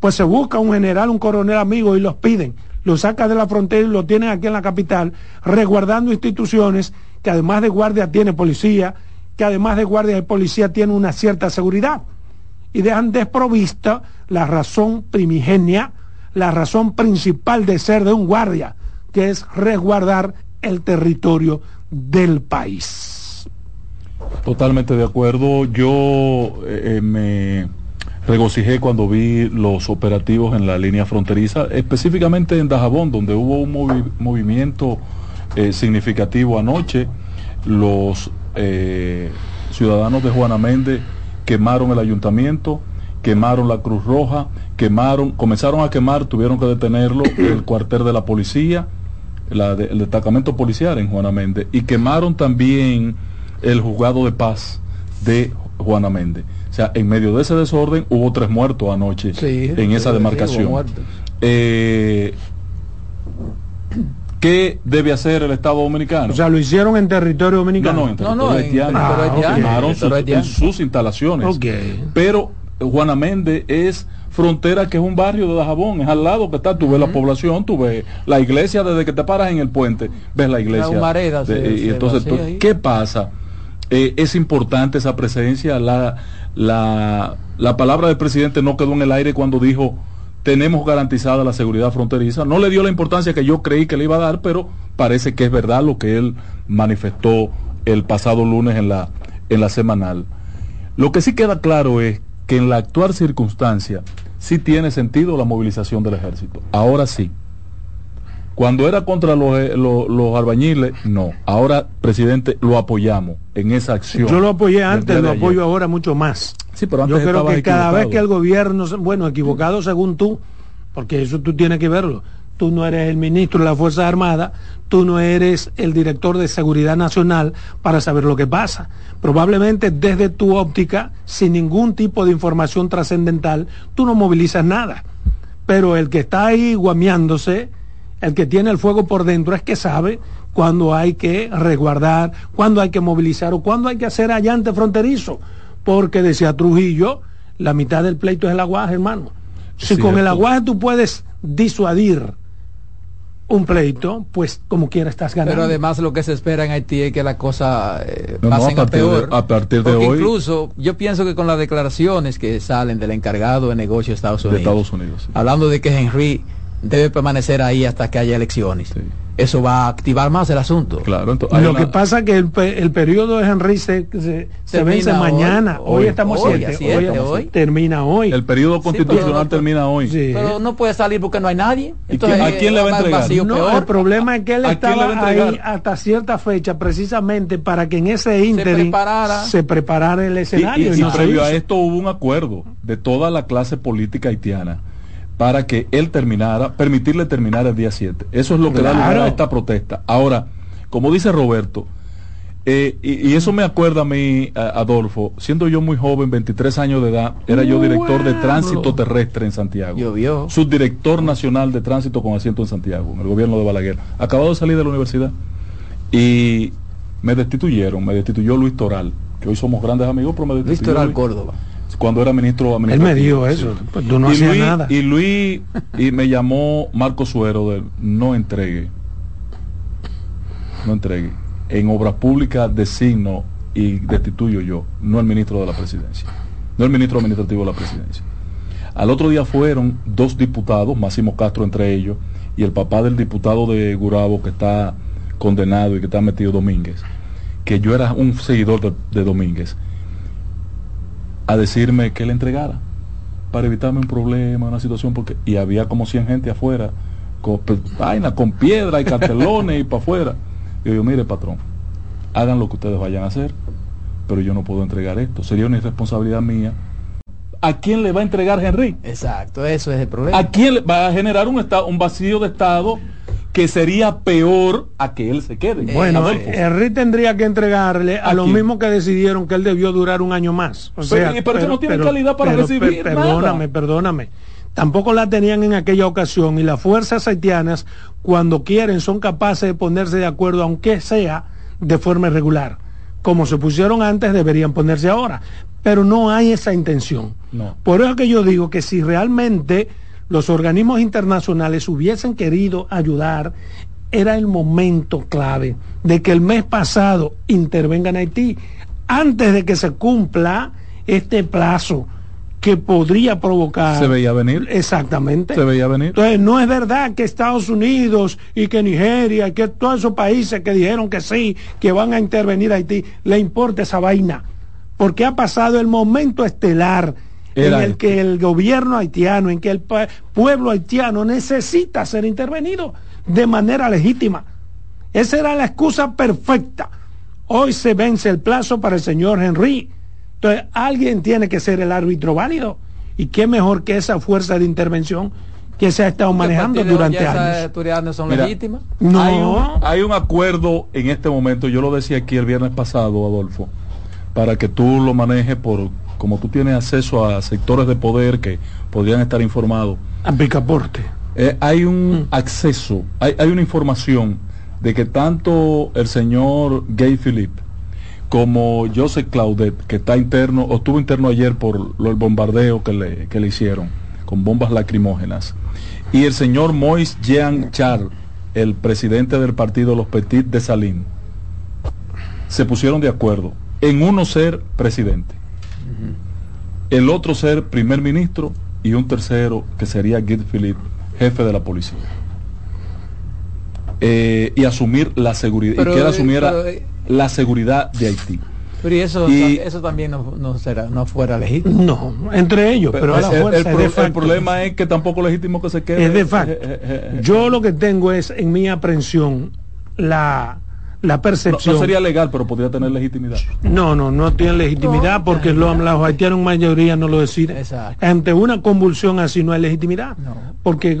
pues se busca un general, un coronel amigo y los piden. Los saca de la frontera y lo tienen aquí en la capital, resguardando instituciones que además de guardia tiene policía, que además de guardia y policía tiene una cierta seguridad. Y dejan desprovista la razón primigenia, la razón principal de ser de un guardia, que es resguardar el territorio del país. Totalmente de acuerdo. Yo eh, me regocijé cuando vi los operativos en la línea fronteriza, específicamente en Dajabón, donde hubo un movimiento eh, significativo anoche. Los eh, ciudadanos de Juana Méndez quemaron el ayuntamiento, quemaron la Cruz Roja, quemaron, comenzaron a quemar, tuvieron que detenerlo <coughs> el cuartel de la policía, el destacamento policial en Juana Méndez, y quemaron también el juzgado de paz de Juana Méndez. O sea, en medio de ese desorden hubo tres muertos anoche en esa demarcación. Eh, ¿Qué debe hacer el Estado Dominicano? O sea, lo hicieron en territorio dominicano. No, no, en territorio haitiano. Ah, en, sus instalaciones. Pero Juana Méndez es frontera que es un barrio de Dajabón, es al lado que está, tú ves la población, tú ves la iglesia desde que te paras en el puente, ves la iglesia. La humareda De- se- y se entonces, tú-. ¿qué pasa? Eh, es importante esa presencia, la, la, la palabra del presidente no quedó en el aire cuando dijo tenemos garantizada la seguridad fronteriza, no le dio la importancia que yo creí que le iba a dar, pero parece que es verdad lo que él manifestó el pasado lunes en la, en la semanal. Lo que sí queda claro es que en la actual circunstancia sí tiene sentido la movilización del ejército. Ahora sí. Cuando era contra los, eh, los, los albañiles, no. Ahora, presidente, lo apoyamos en esa acción. Yo lo apoyé antes, lo apoyo ahora mucho más. Sí, pero Yo creo que cada vez que el gobierno, bueno, equivocado según tú, porque eso tú tienes que verlo. Tú no eres el ministro de las Fuerzas Armadas, tú no eres el director de Seguridad Nacional para saber lo que pasa. Probablemente desde tu óptica, sin ningún tipo de información trascendental, tú no movilizas nada. Pero el que está ahí guameándose, el que tiene el fuego por dentro, es que sabe cuándo hay que resguardar, cuándo hay que movilizar o cuándo hay que hacer allante fronterizo. Porque decía Trujillo, la mitad del pleito es el aguaje, hermano. Si con el aguaje tú puedes disuadir un pleito, pues como quiera estás ganando. Pero además lo que se espera en Haití es que la cosa eh, No, a de- peor. a partir de hoy- incluso yo pienso que con las declaraciones que salen del encargado de negocio de Estados de Unidos, Estados Unidos. sí. hablando de que Henry debe permanecer ahí hasta que haya elecciones, Sí. eso va a activar más el asunto. Claro, entonces, Lo una- que pasa es que el, el periodo de Henry se, se, se Termina vence hoy. mañana. Hoy, Hoy. estamos Hoy, siete. hoy, hoy. termina hoy. el periodo constitucional pero- termina hoy. Sí. Pero no puede salir porque no hay nadie. ¿Y quién- a quién le va a entregar? vacío, No, peor. el problema es que él ¿A quién le va estaba a ahí hasta cierta fecha precisamente para que en ese ínterin preparara. se preparara el escenario. y- y y no se previo a esto hubo un acuerdo de toda la clase política haitiana para que él terminara, permitirle terminar el día 7. Eso es lo que da lugar a esta protesta. Ahora, como dice Roberto, eh, y, y eso me acuerda a mí, a- Adolfo, siendo yo muy joven, 23 años de edad, era yo director de tránsito terrestre en Santiago. Llovió. Subdirector nacional de tránsito con asiento en Santiago, en el gobierno de Balaguer. Acabado de salir de la universidad. Y me destituyeron, me destituyó Luis Toral, que hoy somos grandes amigos, pero me destituyó Luis Córdoba. Cuando era ministro Él administrativo. me dijo eso. Pues tú no y hacías Luis, nada. Y Luis y me llamó Marco Suero de no entregue. No entregue. En obras públicas designo y destituyo yo, no el ministro de la presidencia, no el ministro administrativo de la presidencia. Al otro día fueron dos diputados, Máximo Castro entre ellos, y el papá del diputado de Gurabo que está condenado y que está metido Domínguez, que yo era un seguidor de, de Domínguez, a decirme que le entregara para evitarme un problema, una situación, porque y había como 100 gente afuera, con pues, vaina, con piedra y cartelones y para afuera. Y yo, mire patrón, hagan lo que ustedes vayan a hacer, pero yo no puedo entregar esto, sería una irresponsabilidad mía. ¿A quién le va a entregar Henry? Exacto, eso es el problema. ¿A quién le va a generar un estado, un vacío de estado que sería peor a que él se quede? Bueno, Adolfo. Henry tendría que entregarle a, ¿A los quién? mismos que decidieron que él debió durar un año más. O Pero- sea, y- pero que no tiene calidad para recibir per- nada. Perdóname, perdóname. Tampoco la tenían en aquella ocasión y las fuerzas haitianas, cuando quieren, son capaces de ponerse de acuerdo, aunque sea de forma irregular. Como se pusieron antes, deberían ponerse ahora. Pero no hay esa intención. No. Por eso que yo digo que si realmente los organismos internacionales hubiesen querido ayudar, era el momento clave de que el mes pasado intervenga en Haití, antes de que se cumpla este plazo que podría provocar... ¿Se veía venir? Exactamente. ¿Se veía venir? Entonces, no es verdad que Estados Unidos y que Nigeria y que todos esos países que dijeron que sí, que van a intervenir a Haití, le importa esa vaina. Porque ha pasado el momento estelar Era en el que el gobierno haitiano, en que el pueblo haitiano necesita ser intervenido de manera legítima. Esa era la excusa perfecta. Hoy se vence el plazo para el señor Henry. Entonces, alguien tiene que ser el árbitro válido. ¿Y qué mejor que esa fuerza de intervención que se ha estado manejando durante esas años? autoridades son Mira, legítimas. No. Hay un, hay un acuerdo en este momento, yo lo decía aquí el viernes pasado, Adolfo, para que tú lo manejes por, como tú tienes acceso a sectores de poder que podrían estar informados. A picaporte. Eh, hay un acceso, hay, hay una información de que tanto el señor Gay Philip como Joseph Claudet, que está interno, o estuvo interno ayer por lo, el bombardeo que le, que le hicieron con bombas lacrimógenas, y el señor Mois Jean Char, el presidente del partido Los Petit de Salim, se pusieron de acuerdo en uno ser presidente, el otro ser primer ministro y un tercero que sería Guy Philippe, jefe de la policía. Eh, y asumir la seguridad, Pero, y que él eh, asumiera pero, eh, la seguridad de Haití. Pero y eso, Y- eso también no, no será, no fuera legítimo. No, entre ellos, pero, a la el, fuerza el es pro- de el problema es que tampoco legítimo que se quede. es de facto. <laughs> Yo lo que tengo es en mi aprehensión la, la no, percepción. no sería legal, pero podría tener legitimidad. No, no, no tienen legitimidad No, porque lo- los haitianos en mayoría no lo deciden. Exacto. Ante una convulsión así no hay legitimidad. No. Porque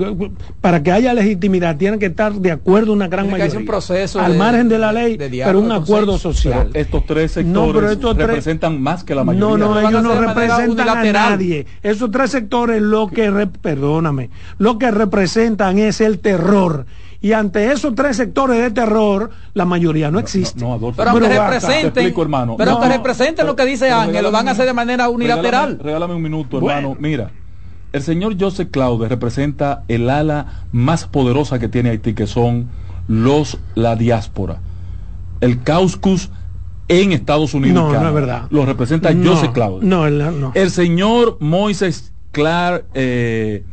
para que haya legitimidad tienen que estar de acuerdo una gran Tiene mayoría. un proceso Al de- margen de la ley, de diálogo, pero un acuerdo consenso. social. Pero estos tres sectores pero estos tres- representan más que la mayoría. No, no, ellos no representan a nadie. Esos tres sectores lo que, re- perdóname, lo que representan es el terror. Y ante esos tres sectores de terror, la mayoría no existe. No, Adolfo. Pero aunque Pero. Te representen, explico, hermano. pero No, no, representen lo que dice Ángel, lo van a hacer de manera unilateral. Regálame, regálame un minuto, Bueno. hermano. Mira, el señor Joseph Claude representa el ala más poderosa que tiene Haití, que son los la diáspora. El Causcus en Estados Unidos. No, no es verdad. Lo representa No, Joseph Claude. No, el- no. El señor Moises Clark eh,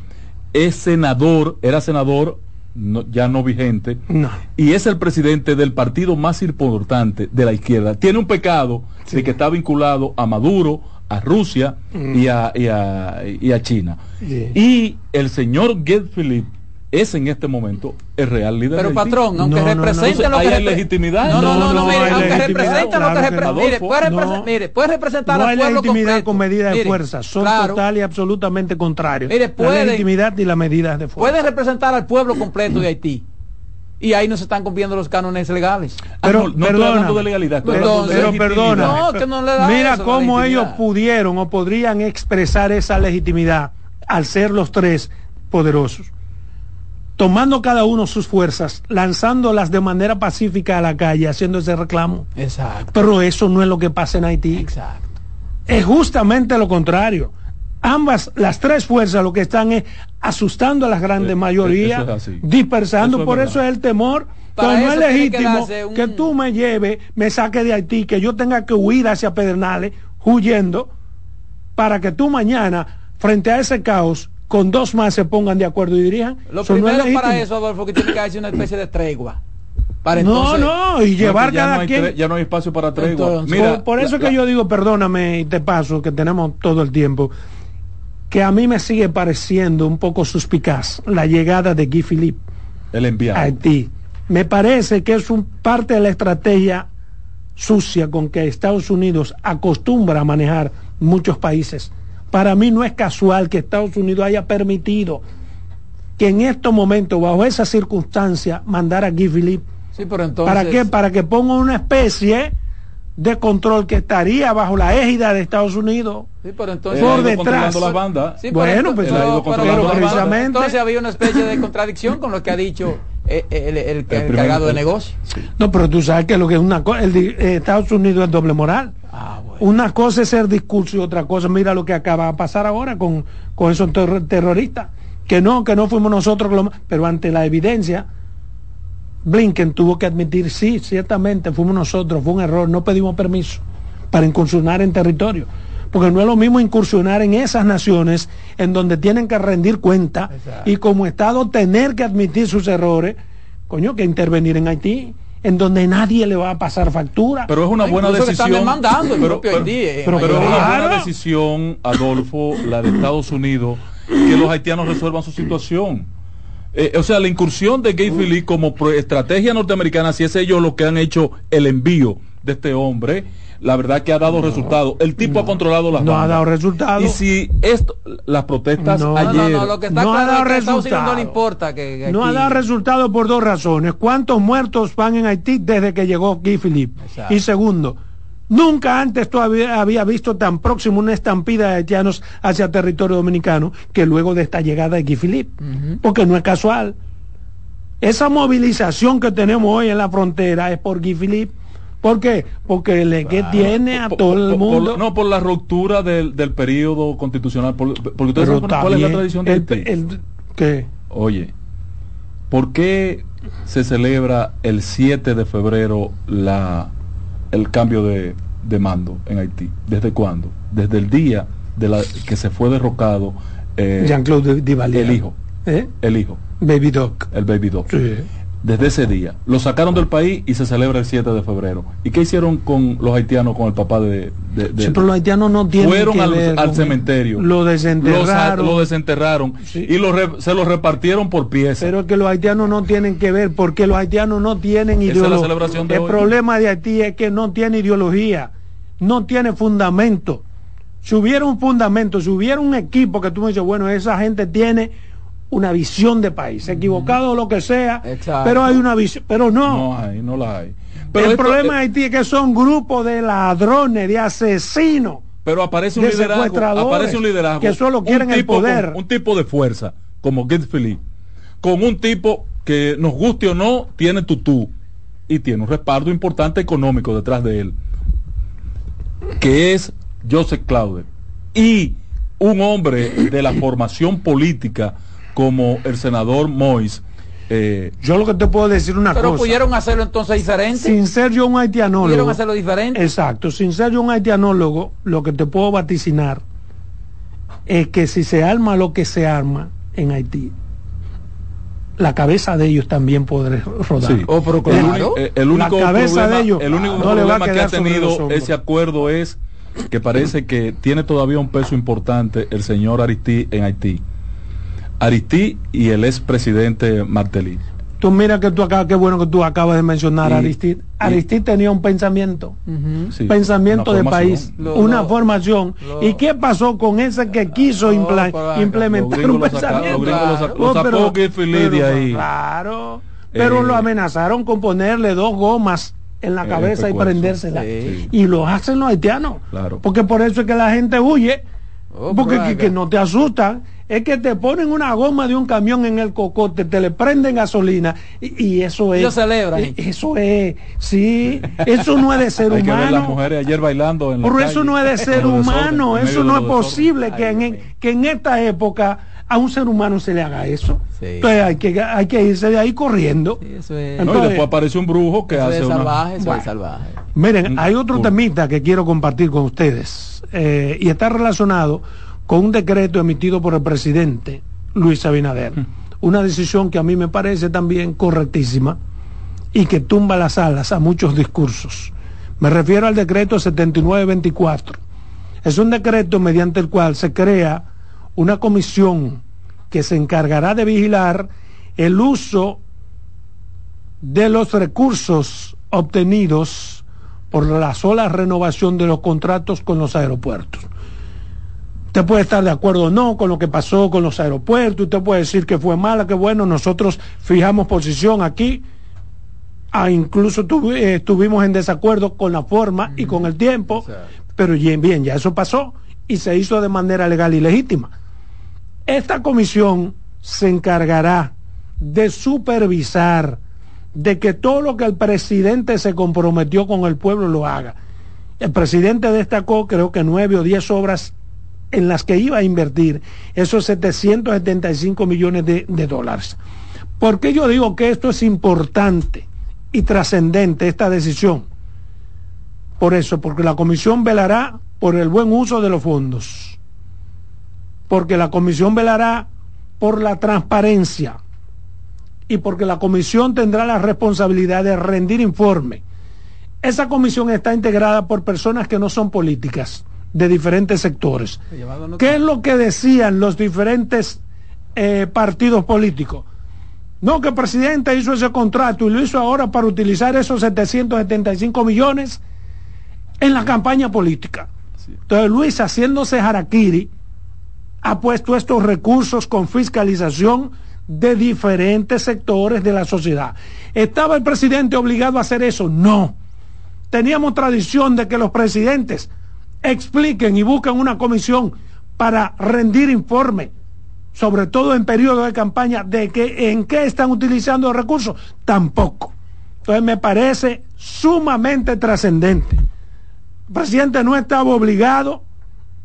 es senador, era senador, no- ya no vigente, No. y es el presidente del partido más importante de la izquierda. Tiene un pecado de que está vinculado a Maduro, a Rusia y, a, y, a, y a China. Mm. Y el señor Get Philippe es en este momento el real líder Pero patrón, aunque No, no, no. representen lo que hay repre- legitimidad. No, no, no, No, no, no mire, hay aunque legitimidad, representen lo que claro repre- no. mire, puede, No. represen- mire, puede representar No al hay pueblo legitimidad completo. con medidas de Mire, fuerza, son claro, total y absolutamente contrarios. Mire, la pueden- legitimidad y las medidas de fuerza. Puede representar al pueblo completo de Haití. Y ahí no se están cumpliendo los cánones legales. Ah, pero no, no estoy perdona, hablando de legalidad, estoy Pero- perdona, No, que no le da mira eso, la cómo ellos pudieron o podrían expresar esa legitimidad al ser los tres poderosos, tomando cada uno sus fuerzas, lanzándolas de manera pacífica a la calle, haciendo ese reclamo. Exacto. Pero eso no es lo que pasa en Haití. Exacto. Es justamente lo contrario. Ambas, las tres fuerzas lo que están es asustando a las grandes Eh, mayorías, eso es así. dispersando, Eso es por verdad. eso es el temor. Para Pero no es que legítimo un- que tú me lleves, me saques de Haití, que yo tenga que huir hacia Pedernales, huyendo, para que tú mañana, frente a ese caos, con dos más se pongan de acuerdo y dirijan. Lo Eso no es primero para eso, Adolfo, que tiene que hacer una especie de tregua. Para No, entonces, no, y llevar cada no hay quien. ya no hay espacio para tregua. Entonces, Mira, por, por eso la- que la- yo digo, perdóname y te paso, que tenemos todo el tiempo, que a mí me sigue pareciendo un poco suspicaz la llegada de Guy Philippe el enviado. a Haití. Me parece que es un parte de la estrategia sucia con que Estados Unidos acostumbra a manejar muchos países. Para mí no es casual que Estados Unidos haya permitido que en estos momentos, bajo esa circunstancia, mandara a Guy Philippe Sí, pero entonces. ¿Para qué? Para que ponga una especie de control que estaría bajo la égida de Estados Unidos. Sí, pero entonces. Por detrás. controlando las bandas. Sí, Bueno, pero, pues, pero- pero- precisamente. Entonces había una especie de contradicción con lo que ha dicho eh, eh, el, el, encargado de negocio. No, pero tú sabes que lo que es una cosa, eh, Estados Unidos es doble moral. Una cosa es ser discurso y otra cosa, mira lo que acaba de pasar ahora con, con esos terro- terroristas. Que no, que no fuimos nosotros, lo- pero ante la evidencia, Blinken tuvo que admitir, sí, ciertamente fuimos nosotros, fue un error, no pedimos permiso para incursionar en territorio. Porque no es lo mismo incursionar en esas naciones en donde tienen que rendir cuenta Exacto. y como Estado tener que admitir sus errores, coño, que intervenir en Haití, en donde nadie le va a pasar factura. Pero es una buena Incluso que decisión. están demandando el pero, eh, pero- pero es una buena decisión, Adolfo, la de Estados Unidos, que los haitianos resuelvan su situación. Eh, o sea, la incursión de Gay Philly como estrategia norteamericana, si es ellos lo que han hecho el envío de este hombre, la verdad que ha dado resultados. El tipo ha controlado las no ha dado resultados. Y si esto, las protestas No. No, ayer. no, no, lo que está no ha dado es que no resultado. le importa que, que No ha dado resultado por dos razones. ¿Cuántos muertos van en Haití desde que llegó Guy Philippe? Exacto. Y segundo, nunca antes todavía había visto tan próximo una estampida de haitianos hacia territorio dominicano que luego de esta llegada de Guy Philippe. Porque no es casual. Esa movilización que tenemos hoy en la frontera es por Guy Philippe. ¿Por qué? Porque el que Claro, tiene a por- todo por- el por- mundo. no, por la ruptura del, del periodo constitucional. por- porque ustedes saben cuál es la tradición de el- Haití. el- ¿qué? Oye, ¿por qué se celebra el 7 de febrero la, el cambio de, de mando en Haití? ¿Desde cuándo? Desde el día de la que se fue derrocado eh, Jean-Claude Duvalier. el hijo, ¿Eh? el hijo, Baby Doc. el baby doc. Sí. Desde ese día. Lo sacaron del país y se celebra el 7 de febrero. ¿Y qué hicieron con los haitianos, con el papá de... de- de- Sí, pero los haitianos no tienen fueron que al, ver al cementerio. Lo Los desenterraron. Lo, desenterraron Sí. y lo re- se lo repartieron por piezas. Pero es que los haitianos no tienen que ver porque los haitianos no tienen ideología. El hoy. problema de Haití es que no tiene ideología, no tiene fundamento. Si hubiera un fundamento, si hubiera un equipo que tú me dices, bueno, esa gente tiene una visión de país, equivocado o lo que sea, Exacto. pero hay una visión, pero no. No hay, no la hay. el esto- problema de eh, Haití es que son grupos de ladrones, de asesinos. pero aparece un de liderazgo, aparece un liderazgo, que solo quieren el con- poder. un tipo de fuerza, como Get Philip, con un tipo que nos guste o no, tiene tutú y tiene un respaldo importante económico detrás de él, que es Joseph Claude, y un hombre de la formación política como el senador Mois, eh, Yo lo que te puedo decir una Pero cosa. pudieron hacerlo entonces diferente. Sin ser yo un haitianólogo. Pudieron hacerlo diferente. Exacto, sin ser yo un haitianólogo, lo que te puedo vaticinar es que si se arma lo que se arma en Haití, la cabeza de ellos también podrá rodar. Sí. Oh, pero El, claro. eh, el único La cabeza problema, de ellos el único no le va a problema que quedar ha tenido ese acuerdo es que parece que tiene todavía un peso importante el señor Aristí en Haití. Aristí y el expresidente Martelly. Tú mira que tú acá, qué bueno que tú acabas de mencionar Y- a Aristide. y- Aristide tenía un pensamiento. Sí, pensamiento de país, Lo- una lo- formación. lo- ¿Y qué pasó con ese que quiso impla- implementar un lo pensamiento? lo lo sacó pero- pero, ahí. Claro. Pero Eh, lo amenazaron con ponerle dos gomas en la Eh, cabeza y pecueso. prendérsela. Sí. Y lo hacen los haitianos. Claro. Porque por eso es que la gente huye. Oh, porque que, que no te asustan. Es que te ponen una goma de un camión en el cocote, te le prenden gasolina y, y eso es. Ellos celebran. eh, Eso es. Sí. Eso no es de ser <laughs> Hay que ver las humano. mujeres ayer bailando en la Pero calle, eso no es de ser humano, desorden, eso no es posible que, en, que en esta época a un ser humano se le haga eso. Sí. Entonces hay que, hay que irse de ahí corriendo. Sí, eso es, No, y después aparece un brujo que eso hace es una... salvaje, eso Bueno. es salvaje. Miren, hay otro temita que quiero compartir con ustedes eh, y está relacionado con un decreto emitido por el presidente Luis Abinader. Una decisión que a mí me parece también correctísima y que tumba las alas a muchos discursos. Me refiero al decreto 7924. Es un decreto mediante el cual se crea una comisión que se encargará de vigilar el uso de los recursos obtenidos por la sola renovación de los contratos con los aeropuertos. Usted puede estar de acuerdo o no con lo que pasó con los aeropuertos, usted puede decir que fue mala, que bueno, nosotros fijamos posición aquí, ah, incluso tuvi- eh, estuvimos en desacuerdo con la forma y con el tiempo, pero bien, bien, ya eso pasó y se hizo de manera legal y legítima. Esta comisión se encargará de supervisar de que todo lo que el presidente se comprometió con el pueblo lo haga. El presidente destacó creo que nueve o diez obras en las que iba a invertir esos 775 millones de, dólares. ¿Por qué yo digo que esto es importante y trascendente, esta decisión? Por eso, porque la comisión velará por el buen uso de los fondos, porque la comisión velará por la transparencia y porque la comisión tendrá la responsabilidad de rendir informe. Esa comisión está integrada por personas que no son políticas, de diferentes sectores. ¿Qué es lo que decían los diferentes eh, partidos políticos? No, que el presidente hizo ese contrato y lo hizo ahora para utilizar esos 775 millones en la campaña política. Entonces Luis, haciéndose harakiri, ha puesto estos recursos con fiscalización de diferentes sectores de la sociedad. ¿Estaba el presidente obligado a hacer eso? No. Teníamos tradición de que los presidentes expliquen y busquen una comisión para rendir informe, sobre todo en periodo de campaña, de que en qué están utilizando los recursos. Tampoco. Entonces me parece sumamente trascendente. El presidente no estaba obligado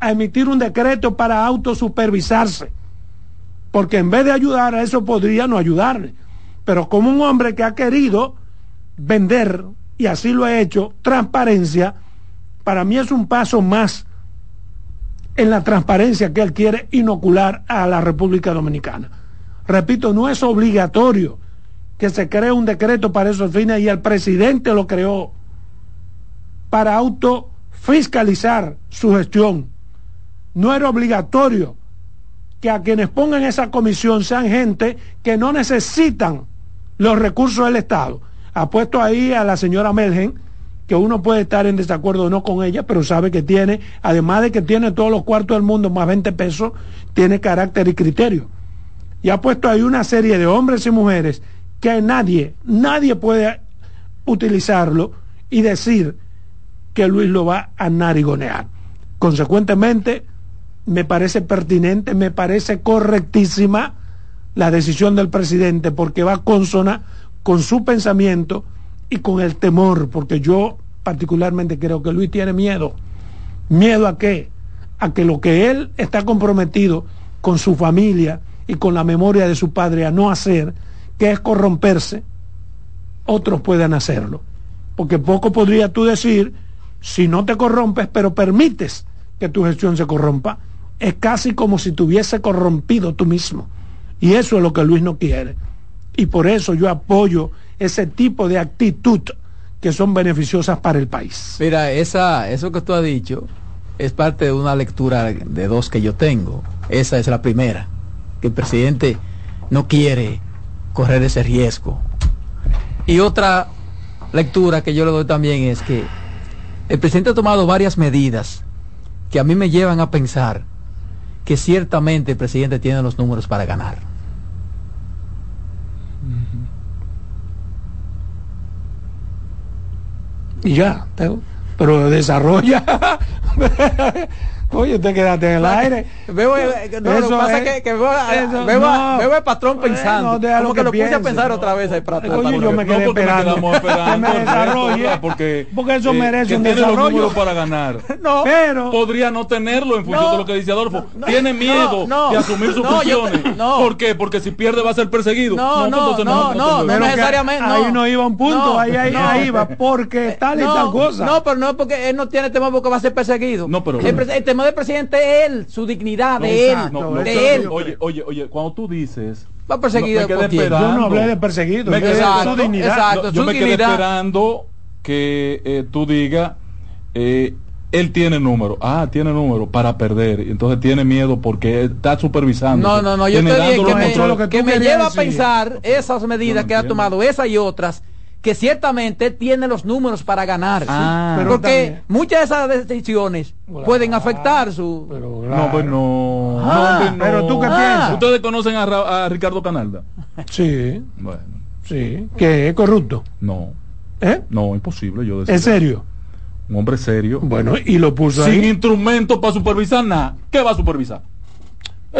a emitir un decreto para autosupervisarse, porque en vez de ayudar a eso podría no ayudarle. Pero como un hombre que ha querido vender, y así lo ha hecho, transparencia, para mí es un paso más en la transparencia que él quiere inocular a la República Dominicana. Repito, no es obligatorio que se cree un decreto para esos fines y el presidente lo creó para autofiscalizar su gestión. No era obligatorio que a quienes pongan esa comisión sean gente que no necesitan los recursos del Estado. Ha puesto ahí a la señora Melgen, que uno puede estar en desacuerdo o no con ella, pero sabe que tiene, además de que tiene todos los cuartos del mundo más 20 pesos, tiene carácter y criterio. Y ha puesto ahí una serie de hombres y mujeres que nadie, nadie puede utilizarlo y decir que Luis lo va a narigonear. Consecuentemente, me parece pertinente, me parece correctísima la decisión del presidente porque va consona con su pensamiento y con el temor, porque yo particularmente creo que Luis tiene miedo. ¿Miedo a qué? A que lo que él está comprometido con su familia y con la memoria de su padre a no hacer, que es corromperse, otros puedan hacerlo. Porque poco podría tú decir, si no te corrompes, pero permites que tu gestión se corrompa, es casi como si te hubiese corrompido tú mismo. Y eso es lo que Luis no quiere. Y por eso yo apoyo ese tipo de actitud que son beneficiosas para el país. Mira, esa, eso que tú has dicho es parte de una lectura de dos que yo tengo. Esa es la primera, que el presidente no quiere correr ese riesgo. Y otra lectura que yo le doy también es que el presidente ha tomado varias medidas que a mí me llevan a pensar que ciertamente el presidente tiene los números para ganar. Y ya, pero desarrolla. <laughs> Oye, te quedaste en el aire. Veo, no, lo que pasa es que, que veo, eso, veo, no, veo, el patrón pensando. No, como que, que lo puse a pensar otra vez ahí para atrás. Oye, yo me quedé no, esperando. Me esperando que me desarrolle. Porque, porque eso eh, merece un tiene desarrollo. Los para ganar. <laughs> no, pero podría no tenerlo en función de lo que dice Adolfo. tiene miedo de asumir sus funciones. ¿Por qué? Porque si pierde va a ser perseguido. No, no, no, no, no necesariamente. Ahí no iba un punto, ahí ahí iba porque <laughs> tal y tal cosa. No, pero no porque él no tiene temor porque va a ser perseguido. No, pero temor del presidente él, su dignidad de él, de él. Oye, oye, oye, cuando tú dices va perseguido me quedé esperando, yo no hablé de perseguido, me quedé, exacto, su dignidad. Exacto, no, yo su me dignidad. quedé esperando que eh, tú digas eh, él tiene número, ah, tiene número para perder, entonces tiene miedo porque está supervisando. No, no, no, yo te dije que me, lo que, que me lleva a pensar esas medidas no que ha tomado, esas y otras, que ciertamente tiene los números para ganar. Ah. Pero porque también- muchas de esas decisiones Claro. pueden afectar su... Pero, No, pues no. Ah, no, pues no. pero tú qué Ah. piensas. ¿Ustedes conocen a, Ra- a Ricardo Canalda? Sí, Bueno, sí, que es corrupto. no, ¿Eh? no, imposible yo decir. ¿En serio? Un hombre serio. Bueno, y lo puso sin ahí. instrumento para supervisar nada. ¿Qué va a supervisar?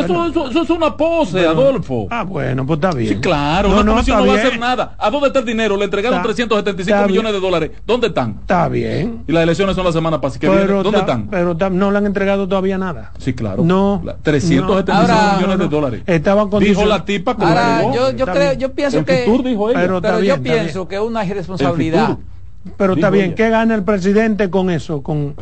Eso, eso- eso es una pose, Bueno, Adolfo. Ah, bueno, pues está bien. Sí, claro, No, una no, comisión no, va a hacer nada. ¿A dónde está el dinero? Le entregaron Está- 375 está millones bien. de dólares. ¿Dónde están? Está bien. Y las elecciones son la semana pasada. que viene. Pero, ¿Dónde está- están? pero está- no le han entregado todavía nada. Sí, claro. No. La- 375 Ahora- millones de no, no. dólares. Estaban Dijo condicion- la tipa que Ahora, yo, yo creo, bien. yo pienso En que... Dijo ella. Pero- Pero yo pienso bien. que es una irresponsabilidad. Pero está Dijo bien. ¿qué gana el presidente con eso? Con,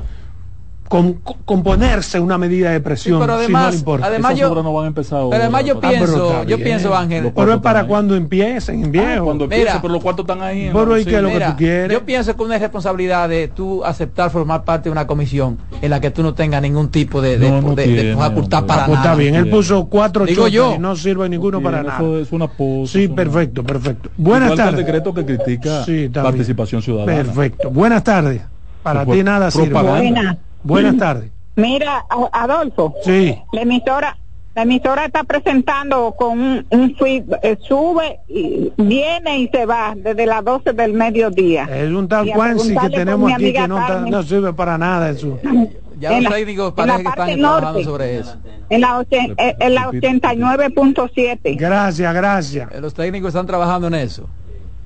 con, con ponerse una medida de Sí, presión. pero si no además, le importa. además yo, obras no van a empezar pero ahora, además yo papá. Ah, pero pienso, yo bien. pienso, Ángel, pero es para cuando empiecen, Ah, viejo. cuando Mira. empiece, pero los cuartos están ahí. Pero, ¿y qué es lo que Mira, tú quieres? yo pienso que una irresponsabilidad de tú aceptar formar parte de una comisión en la que tú no tengas ningún tipo de, de, No, no de- de tiene, facultad para pues nada. está bien, él puso cuatro Digo yo. y no sirve ninguno para nada. Eso es una pose. Sí, perfecto, perfecto. Buenas Igual tardes. el decreto que critica Sí, participación ciudadana. Perfecto. Buenas tardes. Para ti nada sirve. Buenas. Buenas tardes. <clears throat> Mira, Adolfo, Sí. la emisora, la emisora está presentando con un, un feed, eh, sube, y viene y se va desde las 12 del mediodía. Es un tal Quancy que tenemos aquí que no, está- Carmen. no sirve para nada eso. <clears throat> Ya En los la- técnicos en parece la que están parte trabajando norte. sobre eso. En la, ochen- eh, en la 89.7. Gracias, gracias. Eh, Los técnicos están trabajando en eso.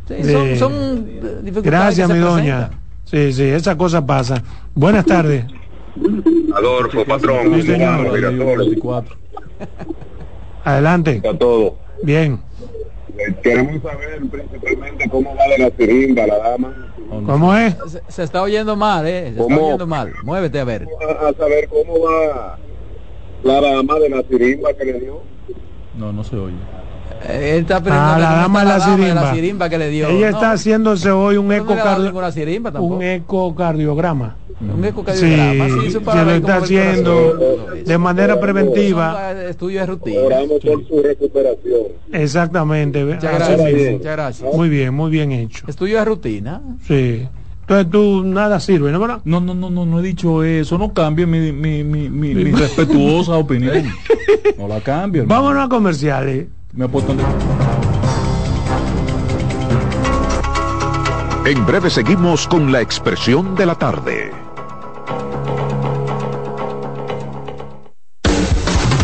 Sí, Sí. son, son dificultades Gracias, que mi se doña. presentan. Sí, sí, esa cosa pasa. Buenas tardes. <clears throat> Adolfo, patrón, Sí, señor. 24. Adelante. a todo. Bien. Eh, Queremos saber principalmente cómo va de la sirimba, la dama. ¿Cómo es? Se, se está oyendo mal, ¿eh? Se está ¿Cómo? oyendo mal. Muévete a ver. A, a saber cómo va la dama de la sirimba que le dio. No, no se oye. Eh, Él está Ah, que la cómo dama está de la dama sirimba. sirimba que le dio. Ella No, está haciéndose hoy un no sirimba tampoco. un ecocardiograma. Un Sí, ecocardiograma. Sí, se lo está haciendo de manera preventiva. Estudios de rutina. Oramos por su recuperación. Exactamente. Muchas gracias. Muchas gracias. Muy bien, muy bien hecho. Estudios de rutina. Sí. Entonces tú nada sirve, ¿no? verdad? No, no, no, no, no he dicho eso. No cambie mi, mi, mi, mi, mi respetuosa <laughs> opinión. No la cambie. hermano. Vámonos a comerciales. Me apuestan de... En breve seguimos con la expresión de la tarde.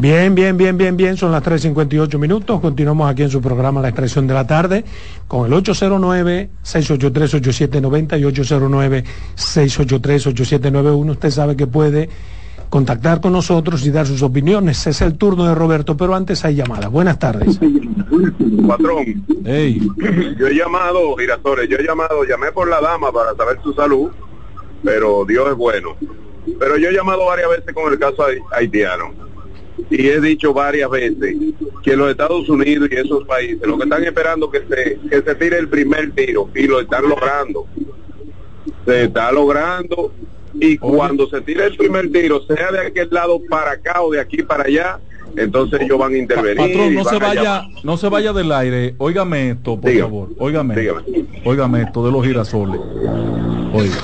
Bien, bien, bien, bien, bien. Son las 3.58 minutos. Continuamos aquí en su programa La Expresión de la Tarde con el 809-683-8790 y 809-683-8791. Usted sabe que puede contactar con nosotros y dar sus opiniones. Es el turno de Roberto, pero antes hay llamada. Buenas tardes. Patrón, Ey, yo he llamado, Girasole, yo he llamado, llamé por la dama para saber su salud, pero Dios es bueno. Pero yo he llamado varias veces con el caso hai- haitiano. Y he dicho varias veces que los Estados Unidos y esos países lo que están esperando que se, que se tire el primer tiro y lo están logrando. Se está logrando y cuando se tire el primer tiro, sea de aquel lado para acá o de aquí para allá, entonces ellos van a intervenir. patrón, no se vaya, no se vaya del aire. Óigame esto, por Dígame. favor. Óigame. Dígame. Óigame esto de los girasoles. Oiga.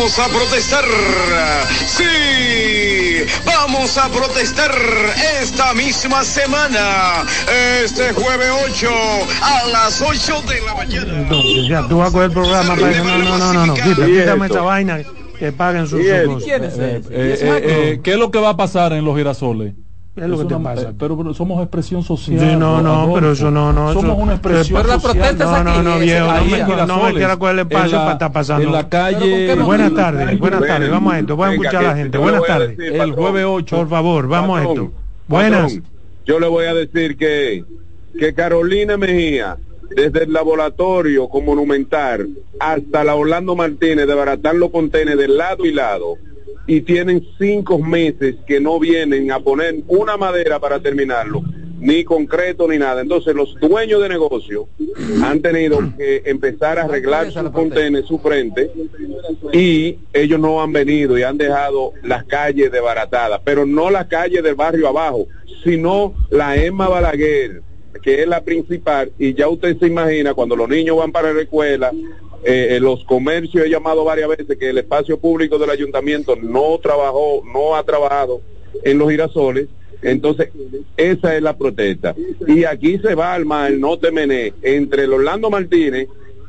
Vamos a protestar. Sí, vamos a protestar esta misma semana, este jueves 8 a las 8 de la mañana. Entonces, ya tú vas a coger el programa para no, no, no, no, no, quita, ¿Y quítame eso? esa vaina que paguen sus. ¿Quién es Eh, eh, ¿Es eh, eh, ¿Qué es lo que va a pasar en los girasoles? Es lo que te una- pasa. eh, pero, pero somos expresión social. Sí, no, no, Adolfo. pero eso no, no. Somos eso- una expresión Pero la social. protesta es No, no, no, viejo, no no me quiera coger el espacio la- para estar pasando. En la ¿Pero calle. Buenas tardes, buenas tardes, vamos a esto, voy a escuchar a la que gente. yo le Buenas tardes. El jueves 8. Por favor, vamos a Patrón, esto. Buenas. yo le voy a decir que, que Carolina Mejía, desde el laboratorio con Monumental hasta la Orlando Martínez, desbaratan los contenes de lado y lado. Y tienen cinco meses que no vienen a poner una madera para terminarlo. ni concreto ni nada. Entonces los dueños de negocio han tenido que empezar a arreglar sus contenedores, su frente, y ellos no han venido y han dejado las calles desbaratadas, pero no las calles del barrio abajo, sino la Emma Balaguer, que es la principal, y ya usted se imagina cuando los niños van para la escuela, eh, eh, los comercios, he llamado varias veces que el espacio público del ayuntamiento no trabajó, no ha trabajado en los girasoles, entonces esa es la protesta. Y aquí se va al mal, no te mené, entre el Orlando Martínez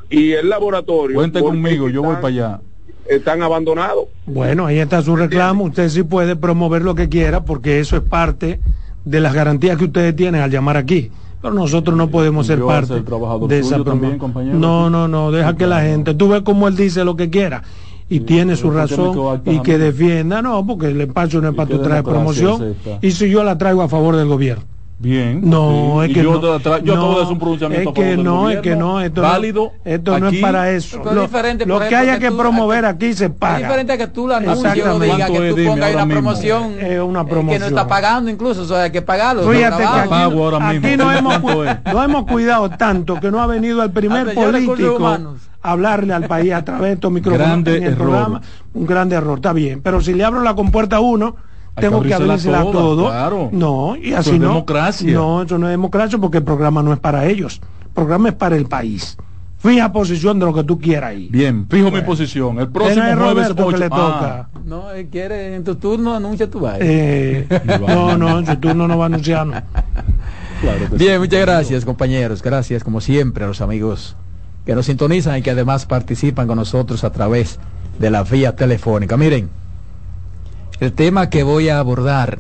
y el laboratorio. Cuente conmigo, yo voy están- para allá. Están abandonados. Bueno, ahí está su reclamo. Usted sí puede promover lo que quiera porque eso es parte de las garantías que ustedes tienen al llamar aquí. Pero nosotros no podemos ser parte ser de esa también, compañero. No, no, no, deja que la gente, tú ves como él dice lo que quiera y tiene su pero ¿por qué me razón y que defienda, no, porque el espacio no es para tu traer promoción es y si yo la traigo a favor del gobierno. Bien. No, sí. es que yo, no. yo No, acabo de hacer un pronunciamiento es que no, es que no, esto no- válido. esto no es para eso. Lo, es diferente, lo que haya que tú- promover aquí se Es paga. diferente a que tú la anuncies o Exactamente. digas ¿Cuánto que es? tú pongas una promoción, Es una eh, que promoción. no está pagando incluso, o sea, hay que pagarlo. Fíjate lo que aquí, Pago ahora aquí mismo. nos, hemos, ¿Cuánto cu- es? nos hemos cuidado tanto que no ha venido el primer político hablarle al país a través de estos micrófonos Grande en el error. programa. Un grande error, está bien. Pero si le abro la compuerta a uno, tengo que abrírsela toda, todo. claro. No, y Eso así es no. democracia. No, eso no es democracia porque el programa no es para ellos. El programa es para el país. Fija posición de lo que tú quieras ahí. Bien, fijo mi posición. El próximo jueves Roberto que 8. le Ah, toca. No, él quiere en tu turno, anuncia tu baile. Eh, <laughs> no, no, en su turno no va a anunciar. no. claro que sí. Bien, muchas gracias compañeros, gracias como siempre a los amigos que nos sintonizan y que además participan con nosotros a través de la vía telefónica. Miren, el tema que voy a abordar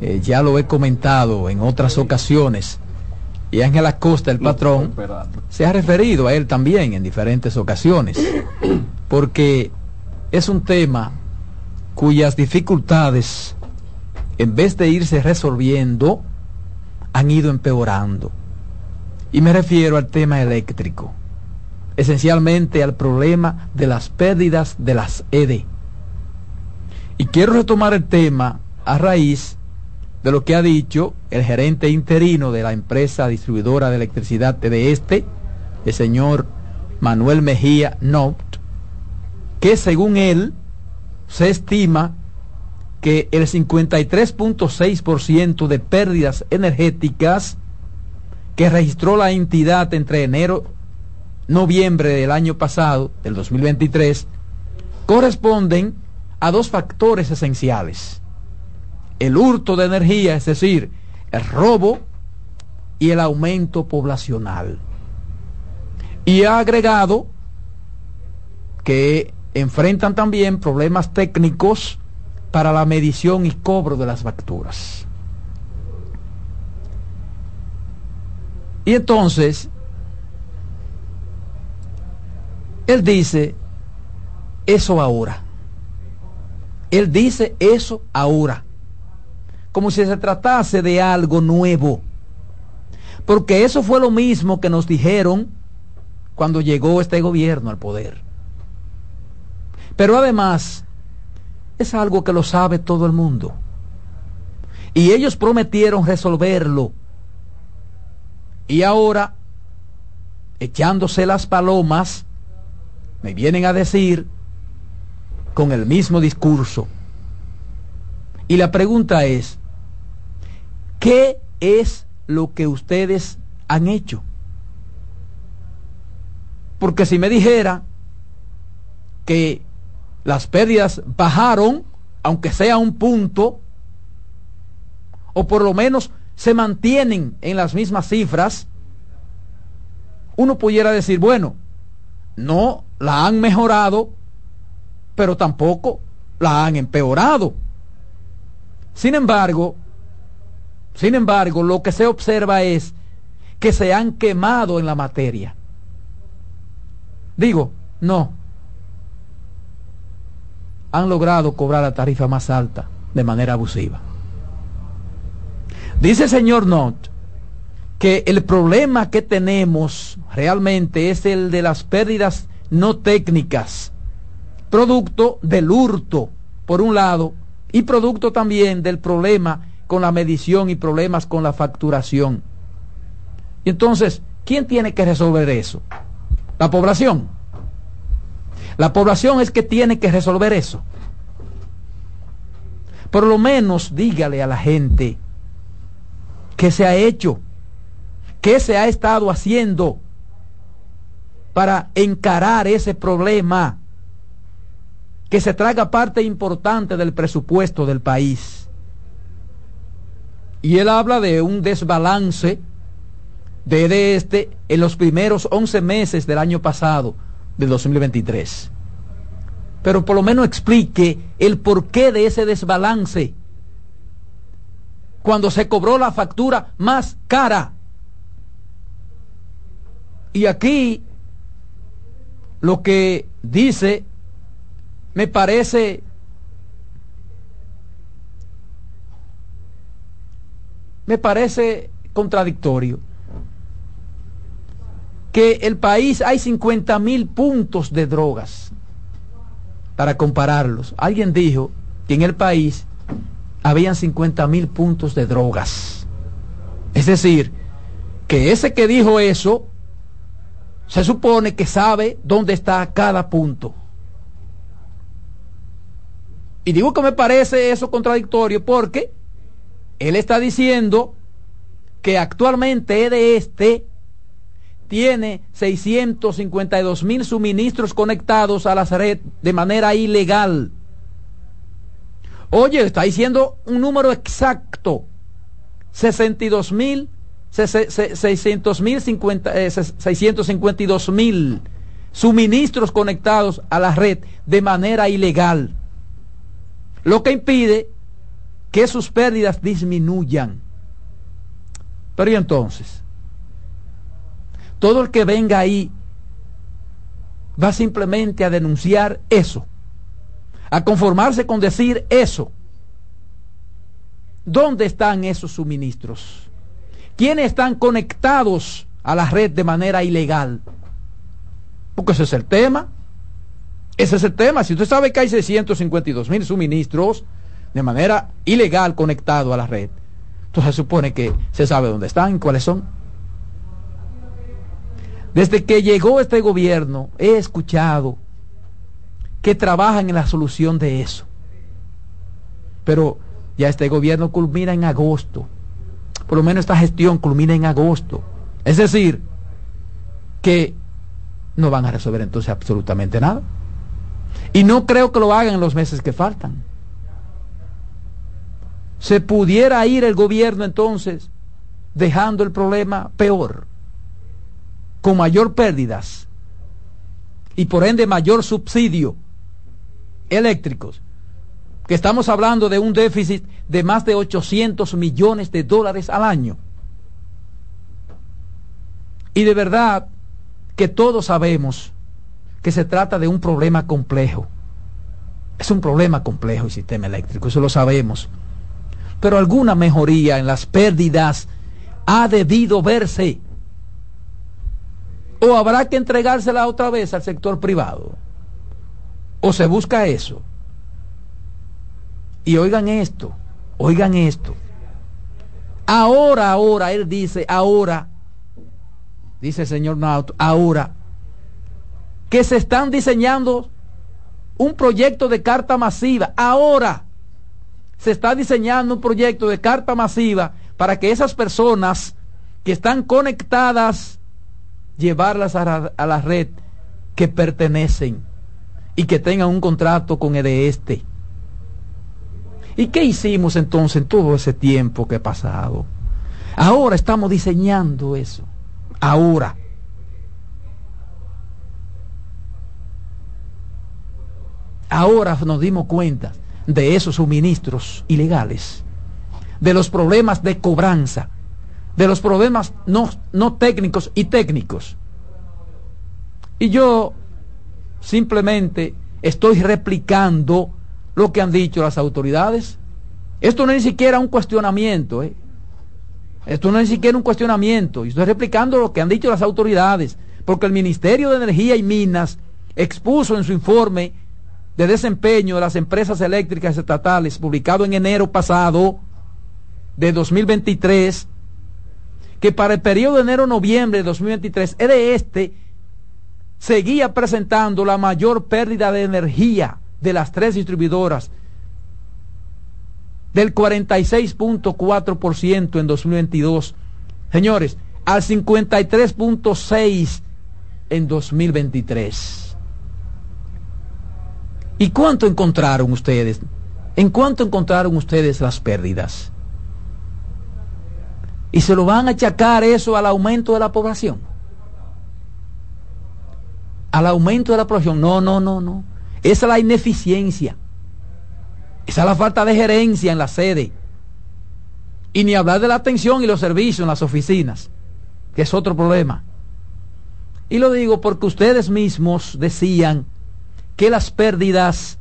eh, ya lo he comentado en otras ocasiones y Ángel Acosta, el patrón, se ha referido a él también en diferentes ocasiones, <coughs> porque es un tema cuyas dificultades, en vez de irse resolviendo, han ido empeorando. Y me refiero al tema eléctrico, esencialmente al problema de las pérdidas de las ED. Y quiero retomar el tema a raíz de lo que ha dicho el gerente interino de la empresa distribuidora de electricidad de este, el señor Manuel Mejía Nopt, que según él se estima que el 53.6% de pérdidas energéticas que registró la entidad entre enero noviembre del año pasado, del 2023, corresponden a dos factores esenciales. El hurto de energía, es decir, el robo y el aumento poblacional. Y ha agregado que enfrentan también problemas técnicos para la medición y cobro de las facturas. Y entonces, él dice eso ahora. Él dice eso ahora. Como si se tratase de algo nuevo. Porque eso fue lo mismo que nos dijeron cuando llegó este gobierno al poder. Pero además, es algo que lo sabe todo el mundo. Y ellos prometieron resolverlo. Y ahora, echándose las palomas, me vienen a decir con el mismo discurso. Y la pregunta es, ¿qué es lo que ustedes han hecho? Porque si me dijera que las pérdidas bajaron, aunque sea un punto, o por lo menos se mantienen en las mismas cifras, uno pudiera decir, bueno, no la han mejorado, pero tampoco la han empeorado. Sin embargo, sin embargo, lo que se observa es que se han quemado en la materia. Digo, no. Han logrado cobrar la tarifa más alta de manera abusiva. Dice el señor Not que el problema que tenemos realmente es el de las pérdidas no técnicas, producto del hurto, por un lado, y producto también del problema con la medición y problemas con la facturación. Y entonces, ¿quién tiene que resolver eso? La población. La población es que tiene que resolver eso. Por lo menos dígale a la gente qué se ha hecho, qué se ha estado haciendo para encarar ese problema que se traga parte importante del presupuesto del país. Y él habla de un desbalance de este en los primeros 11 meses del año pasado, del 2023. Pero por lo menos explique el porqué de ese desbalance cuando se cobró la factura más cara. Y aquí lo que dice me parece me parece contradictorio que el país hay 50 mil puntos de drogas para compararlos. Alguien dijo que en el país habían 50 mil puntos de drogas. Es decir, que ese que dijo eso se supone que sabe dónde está cada punto. Y digo que me parece eso contradictorio porque él está diciendo que actualmente de este tiene 652 mil suministros conectados a la red de manera ilegal. Oye, está diciendo un número exacto. 62 mil, 600 mil, 652 mil suministros conectados a la red de manera ilegal lo que impide que sus pérdidas disminuyan. Pero y entonces, todo el que venga ahí va simplemente a denunciar eso, a conformarse con decir eso. ¿Dónde están esos suministros? ¿Quiénes están conectados a la red de manera ilegal? Porque ese es el tema. Ese es el tema. Si usted sabe que hay 652 mil suministros de manera ilegal conectados a la red, entonces se supone que se sabe dónde están, cuáles son. Desde que llegó este gobierno, he escuchado que trabajan en la solución de eso. Pero ya este gobierno culmina en agosto. Por lo menos esta gestión culmina en agosto. Es decir, que no van a resolver entonces absolutamente nada. Y no creo que lo hagan en los meses que faltan. Se pudiera ir el gobierno entonces dejando el problema peor, con mayor pérdidas y por ende mayor subsidio eléctricos, que estamos hablando de un déficit de más de 800 millones de dólares al año. Y de verdad que todos sabemos que se trata de un problema complejo. Es un problema complejo el sistema eléctrico, eso lo sabemos. Pero alguna mejoría en las pérdidas ha debido verse. O habrá que entregársela otra vez al sector privado. O se busca eso. Y oigan esto, oigan esto. Ahora, ahora, él dice, ahora, dice el señor Nauto, ahora que se están diseñando un proyecto de carta masiva. Ahora se está diseñando un proyecto de carta masiva para que esas personas que están conectadas, llevarlas a la, red que pertenecen y que tengan un contrato con el de este. ¿Y qué hicimos entonces en todo ese tiempo que ha pasado? Ahora estamos diseñando eso. Ahora. Ahora nos dimos cuenta de esos suministros ilegales, de los problemas de cobranza, de los problemas no, no técnicos y técnicos. Y yo simplemente estoy replicando lo que han dicho las autoridades. Esto no es ni siquiera un cuestionamiento. ¿eh? Esto no es ni siquiera un cuestionamiento. Y estoy replicando lo que han dicho las autoridades. Porque el Ministerio de Energía y Minas expuso en su informe de desempeño de las empresas eléctricas estatales, publicado en enero pasado, de 2023, que para el periodo de enero-noviembre de 2023, de este seguía presentando la mayor pérdida de energía de las tres distribuidoras, del 46.4% en 2022. Señores, al 53.6% en 2023. ¿Y cuánto encontraron ustedes? ¿En cuánto encontraron ustedes las pérdidas? ¿Y se lo van a achacar eso al aumento de la población? Al aumento de la población. No, no, no, no. Esa es la ineficiencia. Esa es la falta de gerencia en la sede. Y ni hablar de la atención y los servicios en las oficinas, que es otro problema. Y lo digo porque ustedes mismos decían que las pérdidas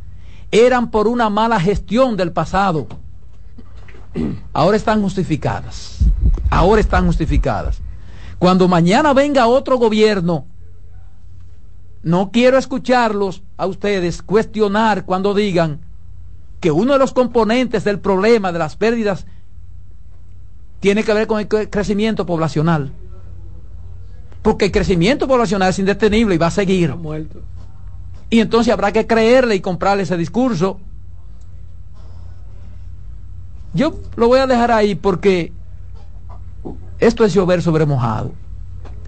eran por una mala gestión del pasado. Ahora están justificadas. Ahora están justificadas. Cuando mañana venga otro gobierno, no quiero escucharlos a ustedes cuestionar cuando digan que uno de los componentes del problema de las pérdidas tiene que ver con el crecimiento poblacional. Porque el crecimiento poblacional es indetenible y va a seguir. Y entonces habrá que creerle y comprarle ese discurso. Yo lo voy a dejar ahí porque esto es llover sobre mojado.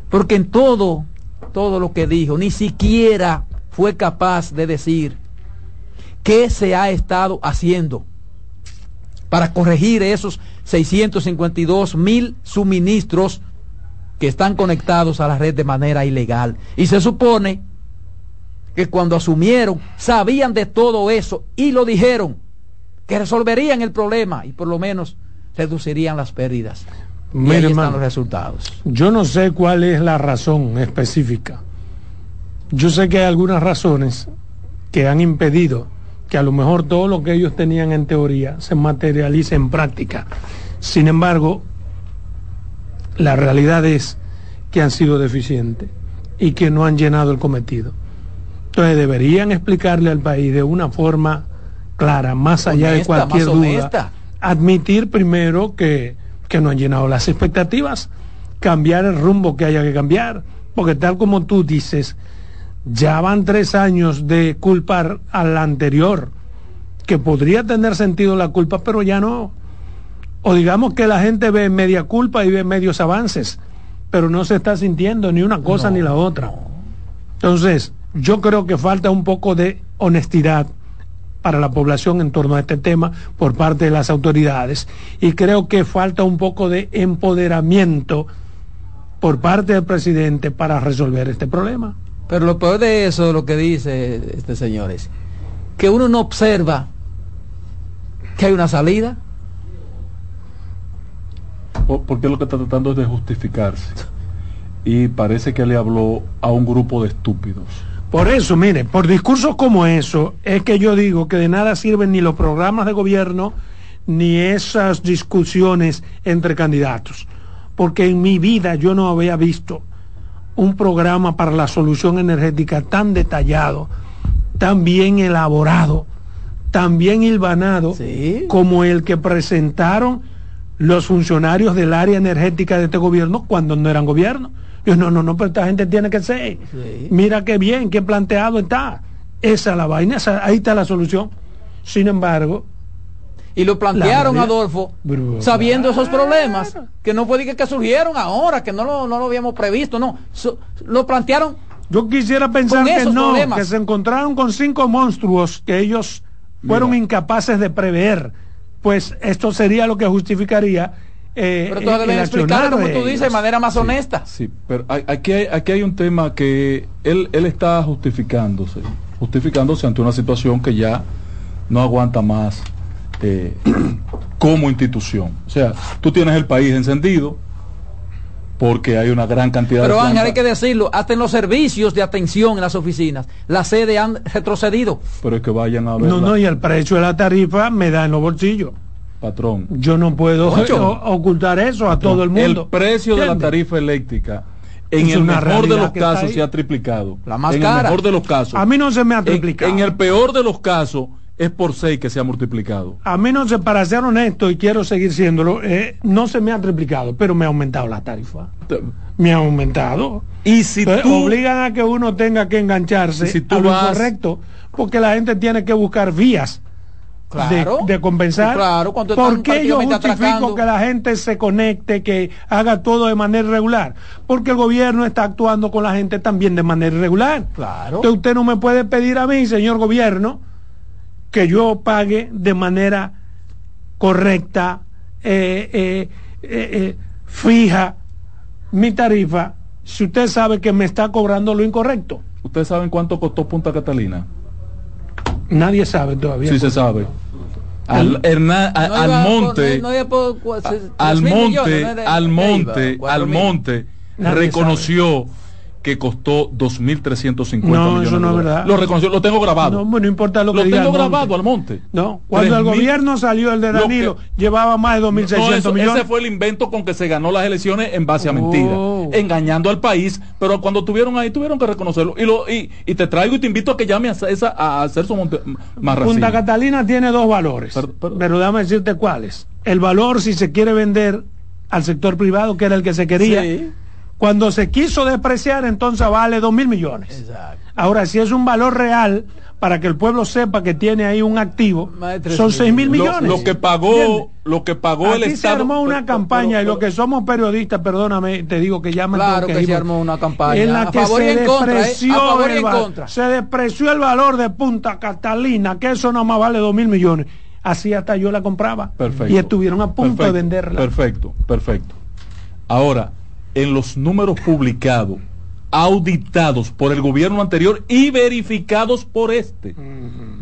Porque en todo, todo lo que dijo, ni siquiera fue capaz de decir qué se ha estado haciendo para corregir esos 652 mil suministros que están conectados a la red de manera ilegal. Y se supone que cuando asumieron sabían de todo eso y lo dijeron, que resolverían el problema y por lo menos reducirían las pérdidas. y ahí están los resultados. Yo no sé cuál es la razón específica. Yo sé que hay algunas razones que han impedido que a lo mejor todo lo que ellos tenían en teoría se materialice en práctica. Sin embargo, la realidad es que han sido deficientes y que no han llenado el cometido. Entonces deberían explicarle al país de una forma clara, más allá de cualquier duda, admitir primero que, que no han llenado las expectativas, cambiar el rumbo que haya que cambiar, porque tal como tú dices, ya van tres años de culpar al anterior, que podría tener sentido la culpa, pero ya no. O digamos que la gente ve media culpa y ve medios avances, pero no se está sintiendo ni una cosa ni la otra. Entonces, yo creo que falta un poco de honestidad para la población en torno a este tema por parte de las autoridades y creo que falta un poco de empoderamiento por parte del presidente para resolver este problema. Pero lo peor de eso, lo que dice este señor es que uno no observa que hay una salida porque lo que está tratando es de justificarse. Y parece que le habló a un grupo de estúpidos. Por eso, mire, por discursos como eso, es que yo digo que de nada sirven ni los programas de gobierno ni esas discusiones entre candidatos. Porque en mi vida yo no había visto un programa para la solución energética tan detallado, tan bien elaborado, tan bien hilvanado como el que presentaron los funcionarios del área energética de este gobierno cuando no eran gobierno. Yo, no, no, no, pero esta gente tiene que ser. Mira qué bien, qué planteado está. Esa es la vaina, ahí está la solución. Sin embargo. Y lo plantearon, Adolfo, sabiendo esos problemas, que no fue que, que surgieron ahora, que no lo, no lo habíamos previsto, no. lo plantearon. Yo quisiera pensar que no, que se encontraron con cinco monstruos que ellos fueron incapaces de prever pues esto sería lo que justificaría eh, pero tú debes explicar como tú dices de manera más honesta sí pero aquí hay, aquí hay un tema que él, él está justificándose justificándose ante una situación que ya no aguanta más eh, <clears throat> como institución o sea tú tienes el país encendido porque hay una gran cantidad Pero Ángel, hay que decirlo, hasta en los servicios de atención en las oficinas, la sede han retrocedido. Pero es que vayan a ver. No, no, y el precio de la tarifa me da en los bolsillos. Patrón. Yo no puedo <laughs> ocultar eso a todo el mundo. El precio de la tarifa eléctrica en el mejor de los casos se ha triplicado. La más en cara. el mejor de los casos. A mí no se me ha triplicado. En, el peor de los casos es por 6 que se ha multiplicado. A mí no se, para ser honesto, y quiero seguir siéndolo, eh, no se me ha triplicado, pero me ha aumentado la tarifa. Me ha aumentado. Y si Entonces, tú, obligan a que uno tenga que engancharse Si tú a lo vas- incorrecto, porque la gente tiene que buscar vías Claro. de, de compensar. Claro, cuando ¿Por qué yo justifico atracando? que la gente se conecte, que haga todo de manera irregular? Porque el gobierno está actuando con la gente también de manera irregular. Claro. Entonces usted no me puede pedir a mí, señor gobierno, que yo pague de manera correcta, eh, eh, eh, eh, fija mi tarifa, si usted sabe que me está cobrando lo incorrecto. ¿ustedes saben cuánto costó Punta Catalina? Nadie sabe todavía. Sí se sabe. Al, Herná- a- No al por- monte, no- no por al monte, al monte, al monte, reconoció que costó 2.350 No, millones eso no de es dólares. verdad. Lo reconoció, lo tengo grabado. No, bueno, no importa lo que lo tengo grabado al monte. No, cuando el 3.000 gobierno salió el de Lo que- Danilo, llevaba más de No, 2.600 eso- millones. Ese fue el invento con que se ganó las elecciones en base a Oh. mentiras, engañando al país, pero cuando tuvieron ahí tuvieron que reconocerlo. Y, lo, y, y te traigo y te invito a que llame a, esa, a hacer su monte, más Punta. Catalina tiene dos valores, perdón. pero déjame decirte cuáles. El valor si se quiere vender al sector privado, que era el que se quería. Sí. Cuando se quiso despreciar, entonces vale dos mil millones. Exacto. Ahora, si es un valor real, para que el pueblo sepa que tiene ahí un activo, son seis mil Lo, millones. lo que pagó, ¿Entiendes? lo que pagó el Aquí se Estado. armó una pero- campaña pero- y lo que somos periodistas, perdóname, te digo que llaman Claro que se armó una campaña en la a que favor se y en contra, ¿eh? despreció A favor y el en va- contra. se despreció el valor de Punta Catalina, que eso nomás vale dos mil millones. Así hasta yo la compraba. Perfecto. Y estuvieron a punto de venderla. Perfecto, perfecto. Ahora, en los números publicados, auditados por el gobierno anterior y verificados por este,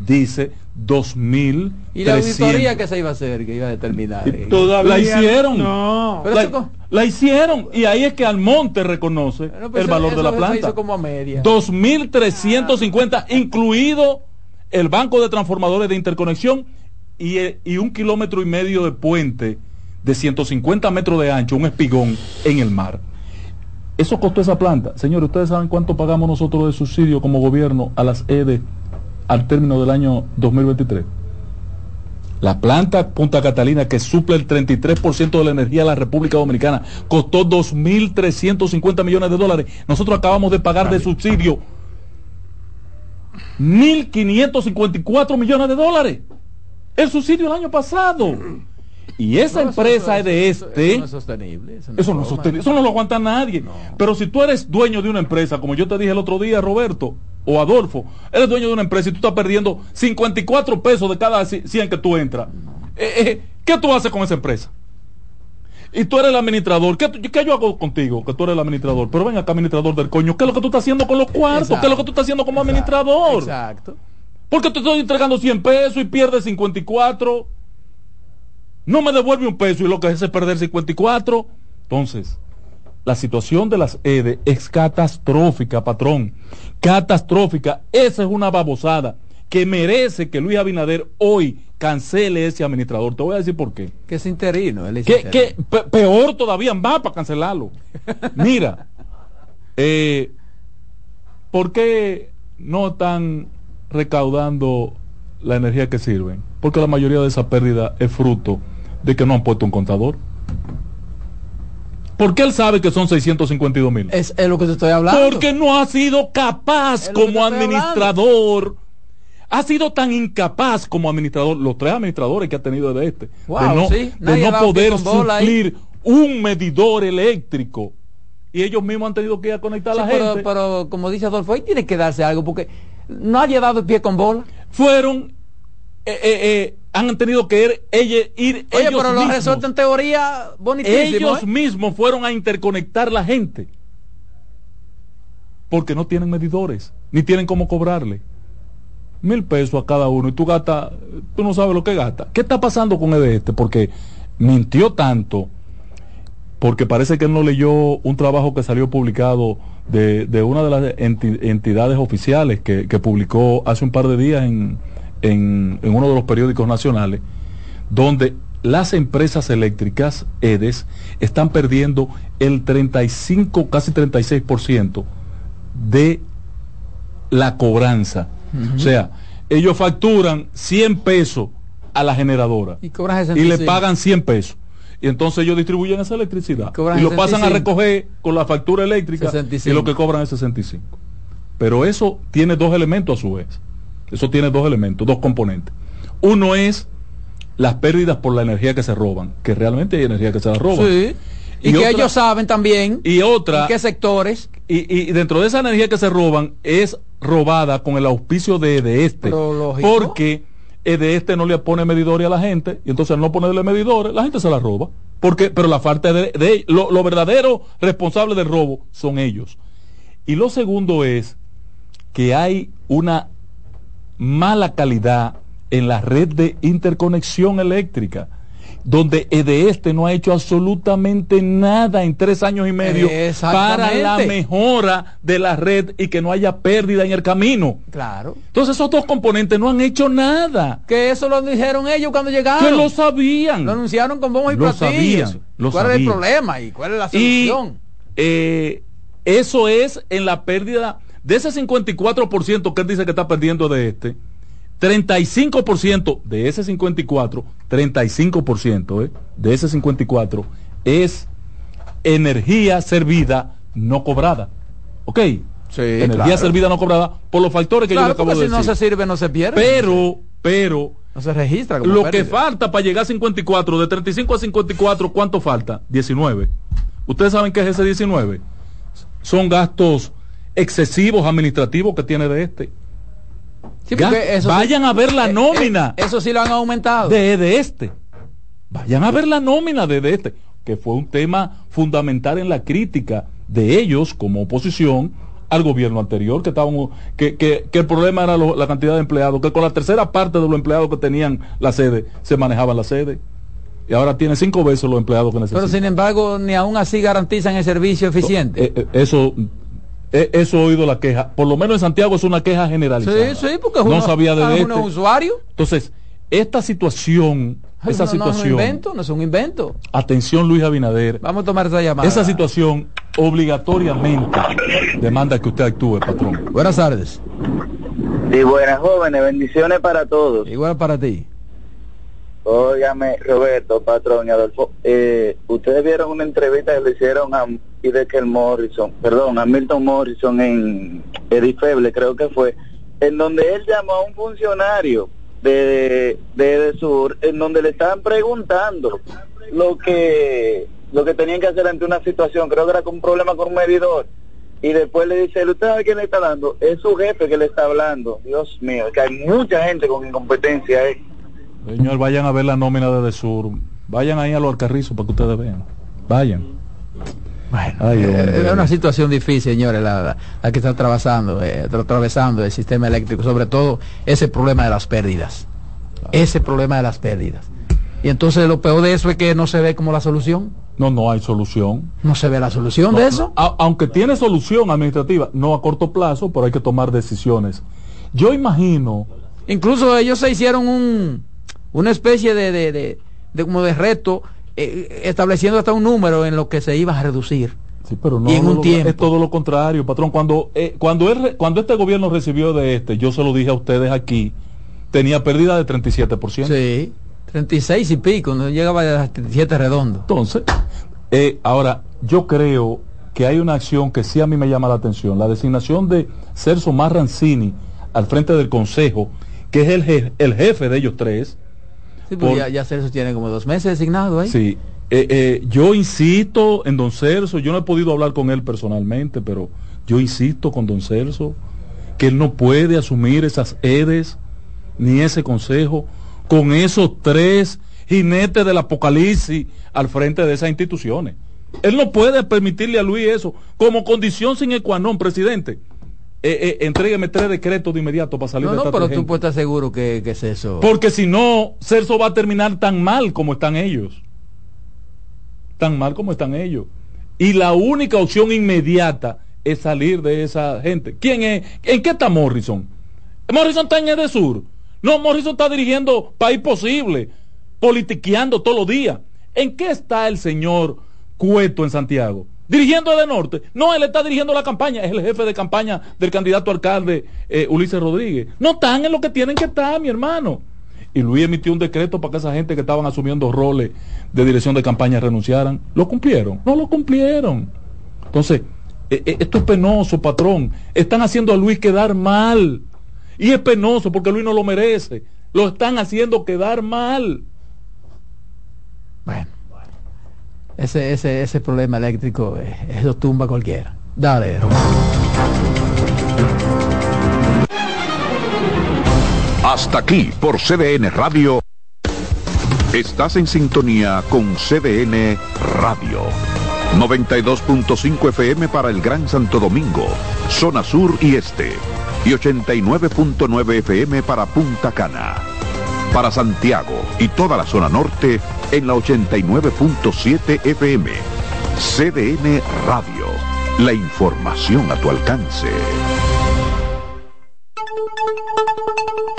dice 2.000. Y la auditoría que se iba a hacer, que iba a determinar. eh. Todavía La hicieron. No. Pero la, la hicieron y ahí es que Almonte reconoce Bueno, pues el eso- valor de la planta. hizo como a media. 2.350, incluido el banco de transformadores de interconexión y, eh, y un kilómetro y medio de puente de 150 metros de ancho, un espigón en el mar. Eso costó esa planta. Señores, ¿ustedes saben cuánto pagamos nosotros de subsidio como gobierno a las EDE al término del año 2023? La planta Punta Catalina, que suple el 33% de la energía de la República Dominicana, costó 2.350 millones de dólares. Nosotros acabamos de pagar de subsidio 1.554 millones de dólares. El subsidio el año pasado. Y esa No, empresa eso- de eso- este... Eso no es sostenible. Eso no, Eso no, es sostenible, eso no lo aguanta nadie. Pero si tú eres dueño de una empresa, como yo te dije el otro día, Roberto o Adolfo, eres dueño de una empresa y tú estás perdiendo 54 pesos de cada 100 que tú entras. Eh, eh, ¿Qué tú haces con esa empresa? Y tú eres el administrador. ¿Qué, qué yo hago contigo? Que tú eres el administrador. Pero ven acá, administrador del coño. ¿Qué es lo que tú estás haciendo con los cuartos? ¿Qué es lo que tú estás haciendo como administrador? Exacto. Porque te estoy entregando 100 pesos y pierdes 54. No me devuelve un peso y lo que hace es perder 54. Entonces, la situación de las EDE es catastrófica, patrón. Catastrófica. Esa es una babosada que merece que Luis Abinader hoy cancele ese administrador. Te voy a decir por qué. Que es interino. él es Que, peor todavía va para cancelarlo. Mira, <laughs> eh, ¿por qué no están recaudando la energía que sirven? Porque la mayoría de esa pérdida es fruto de que no han puesto un contador. ¿Por qué él sabe que son 652 mil? Es, es lo que te estoy hablando. Porque no ha sido capaz como administrador. Ha sido tan incapaz como administrador, los tres administradores que ha tenido de este, Wow, de no, sí. de poder suplir un medidor eléctrico. Y ellos mismos han tenido que ir a conectar a la pero, gente. pero como dice Adolfo, ahí tiene que darse algo porque no ha dado el pie con bola. Fueron, eh, eh, eh, han tenido que ir, ir Oye, ellos pero lo mismos. resuelto en teoría ellos ¿eh? mismos fueron a interconectar la gente. Porque no tienen medidores, ni tienen cómo cobrarle. Mil pesos a cada uno y tú gastas, tú no sabes lo que gasta. ¿Qué está pasando con el de este? Porque mintió tanto, porque parece que él no leyó un trabajo que salió publicado de, de una de las enti- entidades oficiales que, que publicó hace un par de días en, en, en uno de los periódicos nacionales, donde las empresas eléctricas, EDES, están perdiendo el 35, casi 36% de la cobranza. O sea, ellos facturan 100 pesos a la generadora Y cobran y 65. le pagan 100 pesos. Y entonces ellos distribuyen esa electricidad. Y lo pasan a 65. recoger con la factura eléctrica 65. y lo que cobran es 65. Pero eso tiene dos elementos a su vez. Eso tiene dos elementos, dos componentes. Uno es las pérdidas por la energía que se roban, que realmente hay energía que se la roban. Sí. Y, que otra- ellos saben también y otra en qué sectores. y, y dentro de esa energía que se roban es robada con el auspicio de, este. Lógico. Porque de este no le pone medidores a la gente y entonces al no ponerle medidores, la gente se la roba. Porque, pero la falta de, de lo, lo verdadero responsable del robo son ellos. Y lo segundo es que hay una mala calidad en la red de interconexión eléctrica, donde de este no ha hecho absolutamente nada en tres años y medio para la mejora de la red y que no haya pérdida en el camino. Claro. Entonces esos dos componentes no han hecho nada. Que eso lo dijeron ellos cuando llegaron. Que lo sabían. Lo anunciaron con bombos y Lo platillos. sabían, lo ¿Cuál es el sabían. problema y cuál es la Y solución? eh, eso es en la pérdida de ese 54% que él dice que está perdiendo de este. 35% de ese 54, 35% eh, de ese 54 es energía servida no cobrada. ¿Ok? energía claro. servida no cobrada por los factores que yo le Claro, acabo porque de si no decir. se sirve, no se pierde. Pero, pero, no se registra. como lo que falta para llegar a 54, de 35 a 54, ¿cuánto falta? 19. ¿Ustedes saben qué es ese 19? Son gastos excesivos administrativos que tiene de este. Sí, vayan a ver la eh, nómina eh, eso sí lo han aumentado. de, de este. Vayan a ver la nómina de, de este, que fue un tema fundamental en la crítica de ellos como oposición al gobierno anterior, que estaban, que, que, que el problema era lo- la cantidad de empleados, que con la tercera parte de los empleados que tenían la sede, se manejaban la sede. Y ahora tiene cinco veces los empleados que necesitan. Pero sin embargo, ni aún así garantizan el servicio eficiente. Eh, eso eso he oído la queja por lo menos en Santiago es una queja generalizada sí, sí, porque no uno, sabía de ah, este. es usuario. entonces esta situación Ay, esa no, situación No, es un invento, no es un invento. atención Luis Abinader Vamos a tomar esa llamada. esa situación obligatoriamente demanda que usted actúe patrón Buenas tardes. Sí, buenas jóvenes, bendiciones para todos. Igual para ti. Óigame, Roberto, patrón y Adolfo, eh, ustedes vieron una entrevista que le hicieron a Idekel Morrison, perdón, a Milton Morrison en Edifeble, creo que fue, en donde él llamó a un funcionario de, de, de Sur, en donde le estaban preguntando lo que lo que tenían que hacer ante una situación, creo que era con un problema con un medidor, y después le dice, ¿usted sabe quién le está dando? Es su jefe que le está hablando. Dios mío, que hay mucha gente con incompetencia ahí. señor vayan a ver la nómina de Sur vayan ahí a los alcarrizos para que ustedes vean vayan Bueno, Ay, eh, hombre. es una situación difícil, señores, la, la- la que está atravesando, eh, tra- atravesando el sistema eléctrico, sobre todo ese problema de las pérdidas. Ese problema de las pérdidas. Y entonces lo peor de eso es que no se ve como la solución. no no hay solución No se ve la solución No, de eso. a- aunque tiene solución administrativa, no a corto plazo, pero hay que tomar decisiones. Yo imagino, Incluso ellos se hicieron un, una especie de, de, de- de como de reto, eh, estableciendo hasta un número en lo que se iba a reducir. sí, pero no Y en un lo- tiempo. es todo lo contrario, patrón. Cuando eh, cuando él cuando este gobierno recibió de este, yo se lo dije a ustedes aquí, tenía pérdida de 37%. Sí, 36 y pico, no llegaba a 37 redondo. Entonces, eh, ahora, yo creo que hay una acción que sí a mí me llama la atención, la designación de Celso Marrancini al frente del Consejo, que es el, je- el jefe de ellos tres. Sí, porque Por- ya, ya Celso tiene como dos meses designado ahí. Sí, eh, eh, yo insisto en don Celso, yo no he podido hablar con él personalmente, pero yo insisto con don Celso que él no puede asumir esas edes ni ese consejo con esos tres jinetes del apocalipsis al frente de esas instituciones. Él no puede permitirle a Luis eso como condición sin ecuanón, presidente. Eh, eh, entrégueme tres decretos de inmediato para salir No, de no, esta pero tú puedes estar seguro que, que es eso. Porque si no, Celso va a terminar tan mal como están ellos. Tan mal como están ellos. Y la única opción inmediata es salir de esa gente. ¿Quién es? ¿En qué está Morrison? Morrison está en Edesur. No, Morrison está dirigiendo País Posible, politiqueando todos los días. ¿En qué está el señor Cueto en Santiago? Dirigiendo de norte. No, él está dirigiendo la campaña. Es el jefe de campaña del candidato alcalde eh, Ulises Rodríguez. No están en lo que tienen que estar, mi hermano. Y Luis emitió un decreto para que esa gente que estaban asumiendo roles de dirección de campaña renunciaran. ¿Lo cumplieron? No lo cumplieron. Entonces, eh, eh, esto es penoso, patrón. Están haciendo a Luis quedar mal. Y es penoso porque Luis no lo merece. Lo están haciendo quedar mal. Bueno, ese, ese, ese problema eléctrico, eh, eso tumba cualquiera. Dale, Hasta aquí por CDN Radio. Estás en sintonía con CDN Radio. 92.5 FM para el Gran Santo Domingo, zona sur y este. Y 89.9 FM para Punta Cana. Para Santiago y toda la zona norte en la 89.7 FM. CDN Radio. La información a tu alcance.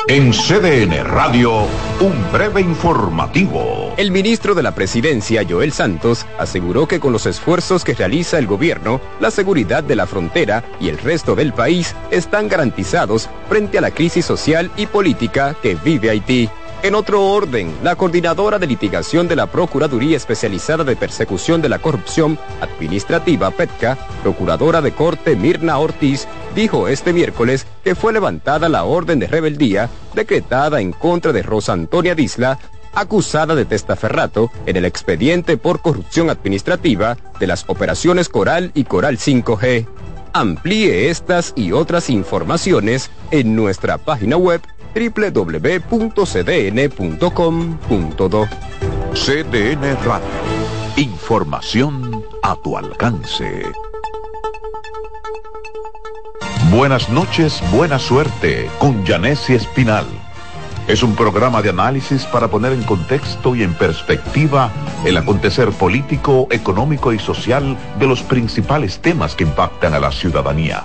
En CDN Radio, un breve informativo. El ministro de la Presidencia, Joel Santos, aseguró que con los esfuerzos que realiza el gobierno, la seguridad de la frontera y el resto del país están garantizados frente a la crisis social y política que vive Haití. En otro orden, la coordinadora de litigación de la Procuraduría Especializada de Persecución de la Corrupción Administrativa, PETCA, procuradora de corte Mirna Ortiz, dijo este miércoles que fue levantada la orden de rebeldía decretada en contra de Rosa Antonia Disla, acusada de testaferrato en el expediente por corrupción administrativa de las operaciones Coral y Coral 5G. Amplíe estas y otras informaciones en nuestra página web www.cdn.com.do. CDN Radio. Información a tu alcance. Buenas noches, buena suerte con Janessi Espinal. Es un programa de análisis para poner en contexto y en perspectiva el acontecer político, económico y social de los principales temas que impactan a la ciudadanía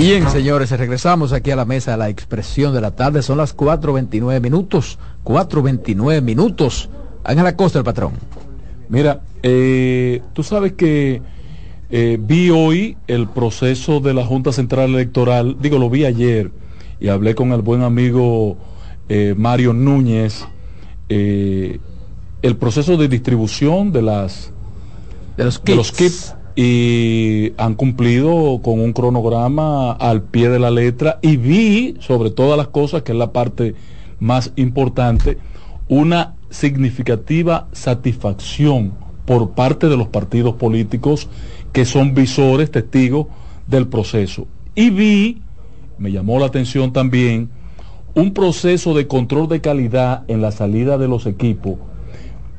Bien, señores, regresamos aquí a la mesa de la expresión de la tarde. Son las 4.29 minutos. 4.29 minutos. Ángela Costa, el patrón. Mira, eh, tú sabes que eh, vi hoy el proceso de la Junta Central Electoral. Digo, lo vi ayer y hablé con el buen amigo eh, Mario Núñez. el proceso de distribución de las de los de los kits y han cumplido con un cronograma al pie de la letra y vi, sobre todas las cosas, que es la parte más importante, una significativa satisfacción por parte de los partidos políticos que son visores, testigos del proceso. Y vi, me llamó la atención también, un proceso de control de calidad en la salida de los equipos,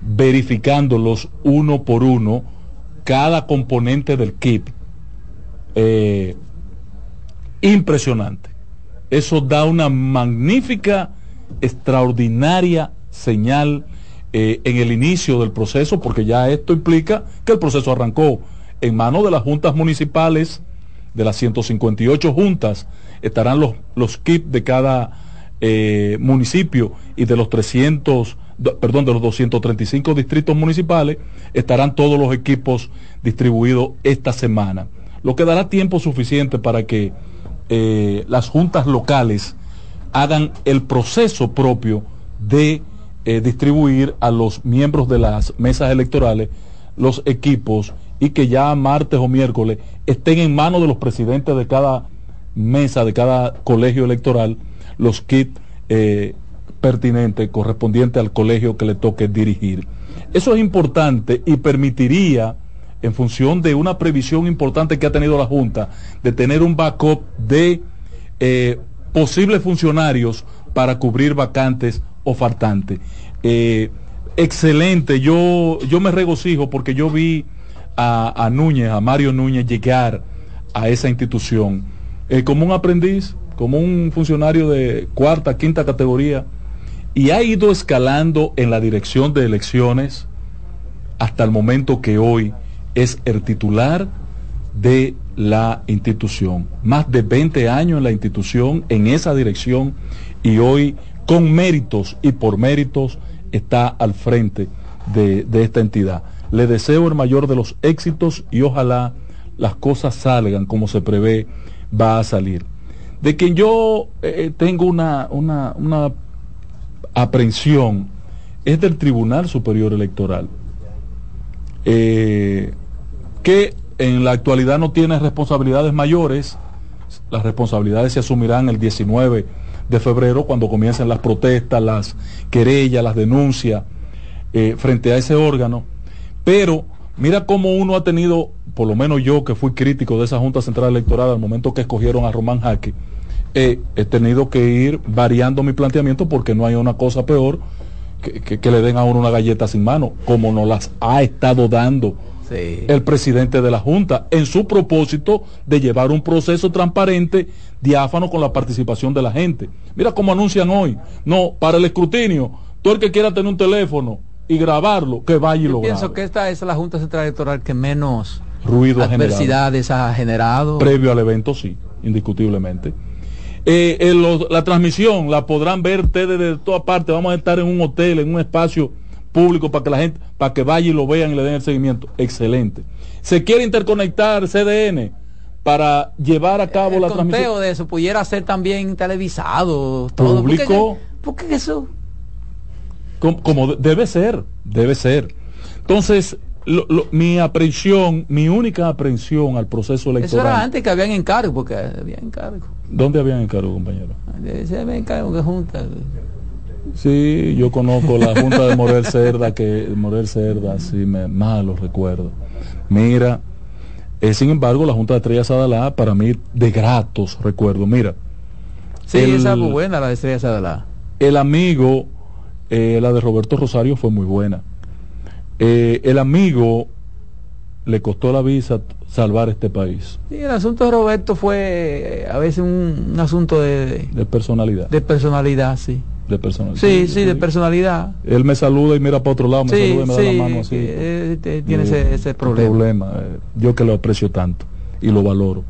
verificándolos uno por uno, cada componente del kit. Eh, impresionante. Eso da una magnífica, extraordinaria señal eh, en el inicio del proceso, porque ya esto implica que el proceso arrancó en manos de las juntas municipales, de las 158 juntas, estarán los, los kits de cada eh, municipio y de los 300, perdón, de los 235 distritos municipales, estarán todos los equipos distribuidos esta semana. Lo que dará tiempo suficiente para que eh, las juntas locales hagan el proceso propio de eh, distribuir a los miembros de las mesas electorales los equipos y que ya martes o miércoles estén en manos de los presidentes de cada mesa, de cada colegio electoral, los kits eh, pertinentes correspondientes al colegio que le toque dirigir. Eso es importante y permitiría en función de una previsión importante que ha tenido la Junta, de tener un backup de eh, posibles funcionarios para cubrir vacantes o faltantes. Eh, excelente, yo, yo me regocijo porque yo vi a, a, Núñez, a Mario Núñez llegar a esa institución eh, como un aprendiz, como un funcionario de cuarta, quinta categoría, y ha ido escalando en la dirección de elecciones hasta el momento que hoy es el titular de la institución. Más de 20 años en la institución, en esa dirección, y hoy con méritos y por méritos está al frente de, de esta entidad. Le deseo el mayor de los éxitos y ojalá las cosas salgan como se prevé va a salir. De quien yo eh, tengo una, una, una aprehensión es del Tribunal Superior Electoral. Eh, que en la actualidad no tiene responsabilidades mayores, las responsabilidades se asumirán el 19 de febrero cuando comiencen las protestas, las querellas, las denuncias eh, frente a ese órgano, pero mira cómo uno ha tenido, por lo menos yo que fui crítico de esa Junta Central Electoral al momento que escogieron a Román Jaque, eh, he tenido que ir variando mi planteamiento porque no hay una cosa peor que, que, que le den a uno una galleta sin mano, como nos las ha estado dando Sí. el presidente de la Junta en su propósito de llevar un proceso transparente, diáfano con la participación de la gente. Mira cómo anuncian hoy. No, para el escrutinio, todo el que quiera tener un teléfono y grabarlo, que vaya y Yo lo pienso grabe. que esta es la Junta Central Electoral que menos Ruido ha adversidades ha generado. Previo al evento, sí, indiscutiblemente. Eh, eh, lo- la transmisión la podrán ver ustedes de todas partes. Vamos a estar en un hotel, en un espacio público para que la gente, para que vaya y lo vean y le den el seguimiento. Excelente. Se quiere interconectar CDN para llevar a cabo el la conteo transmisión de eso pudiera ser también televisado, todo. público. ¿Por qué eso? como, como de- debe ser, debe ser. Entonces, lo- lo- mi aprehensión, mi única aprehensión al proceso Eso electoral. era antes que habían encargo, porque había encargo. ¿Dónde habían encargo, compañero? Se había encargo que junta. Sí, yo conozco la Junta de Morel Cerda, que Morel Cerda, sí, me malo recuerdo. Mira, eh, sin embargo, la Junta de Estrella Sadalá, para mí, de gratos recuerdo. Mira, Sí, el- esa fue buena, la de Estrella Sadalá. el amigo, eh, la de Roberto Rosario fue muy buena. Eh, el amigo le costó la visa salvar este país, Sí, el asunto de Roberto fue eh, a veces un, un asunto de, de personalidad. de personalidad, sí. De personalidad. Sí, sí, de personalidad. Él me saluda y mira para otro lado, me Sí, saluda y me da la mano así. eh, te- tiene Eh, ese, ese problema. eh, yo que lo aprecio tanto y lo valoro.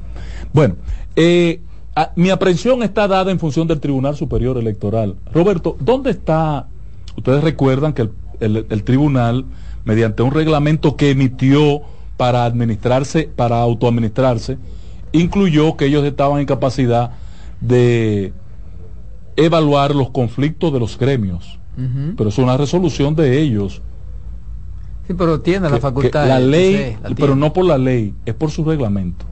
Bueno, eh, a- mi aprehensión está dada en función del Tribunal Superior Electoral. Roberto, ¿dónde está? Ustedes recuerdan que el, el- el tribunal, mediante un reglamento que emitió para administrarse, para autoadministrarse, incluyó que ellos estaban en capacidad de evaluar los conflictos de los gremios. Pero es una resolución de ellos. Sí, pero tiene la facultad. la sí, ley, la pero no por la ley, es por su reglamento.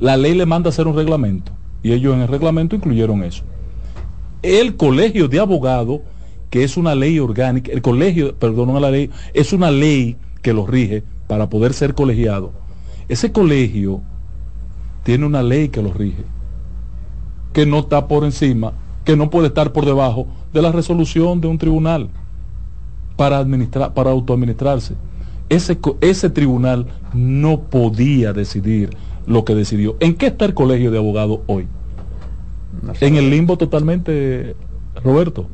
La ley le manda a hacer un reglamento y ellos en el reglamento incluyeron eso. El colegio de abogados, que es una ley orgánica, el colegio, perdón, no la ley, es una ley que lo rige para poder ser colegiado. Ese colegio tiene una ley que lo rige, que no está por encima, que no puede estar por debajo de la resolución de un tribunal para administrar, para autoadministrarse. ese, ese tribunal no podía decidir lo que decidió. ¿En qué está el colegio de abogados hoy? En el limbo totalmente, Roberto.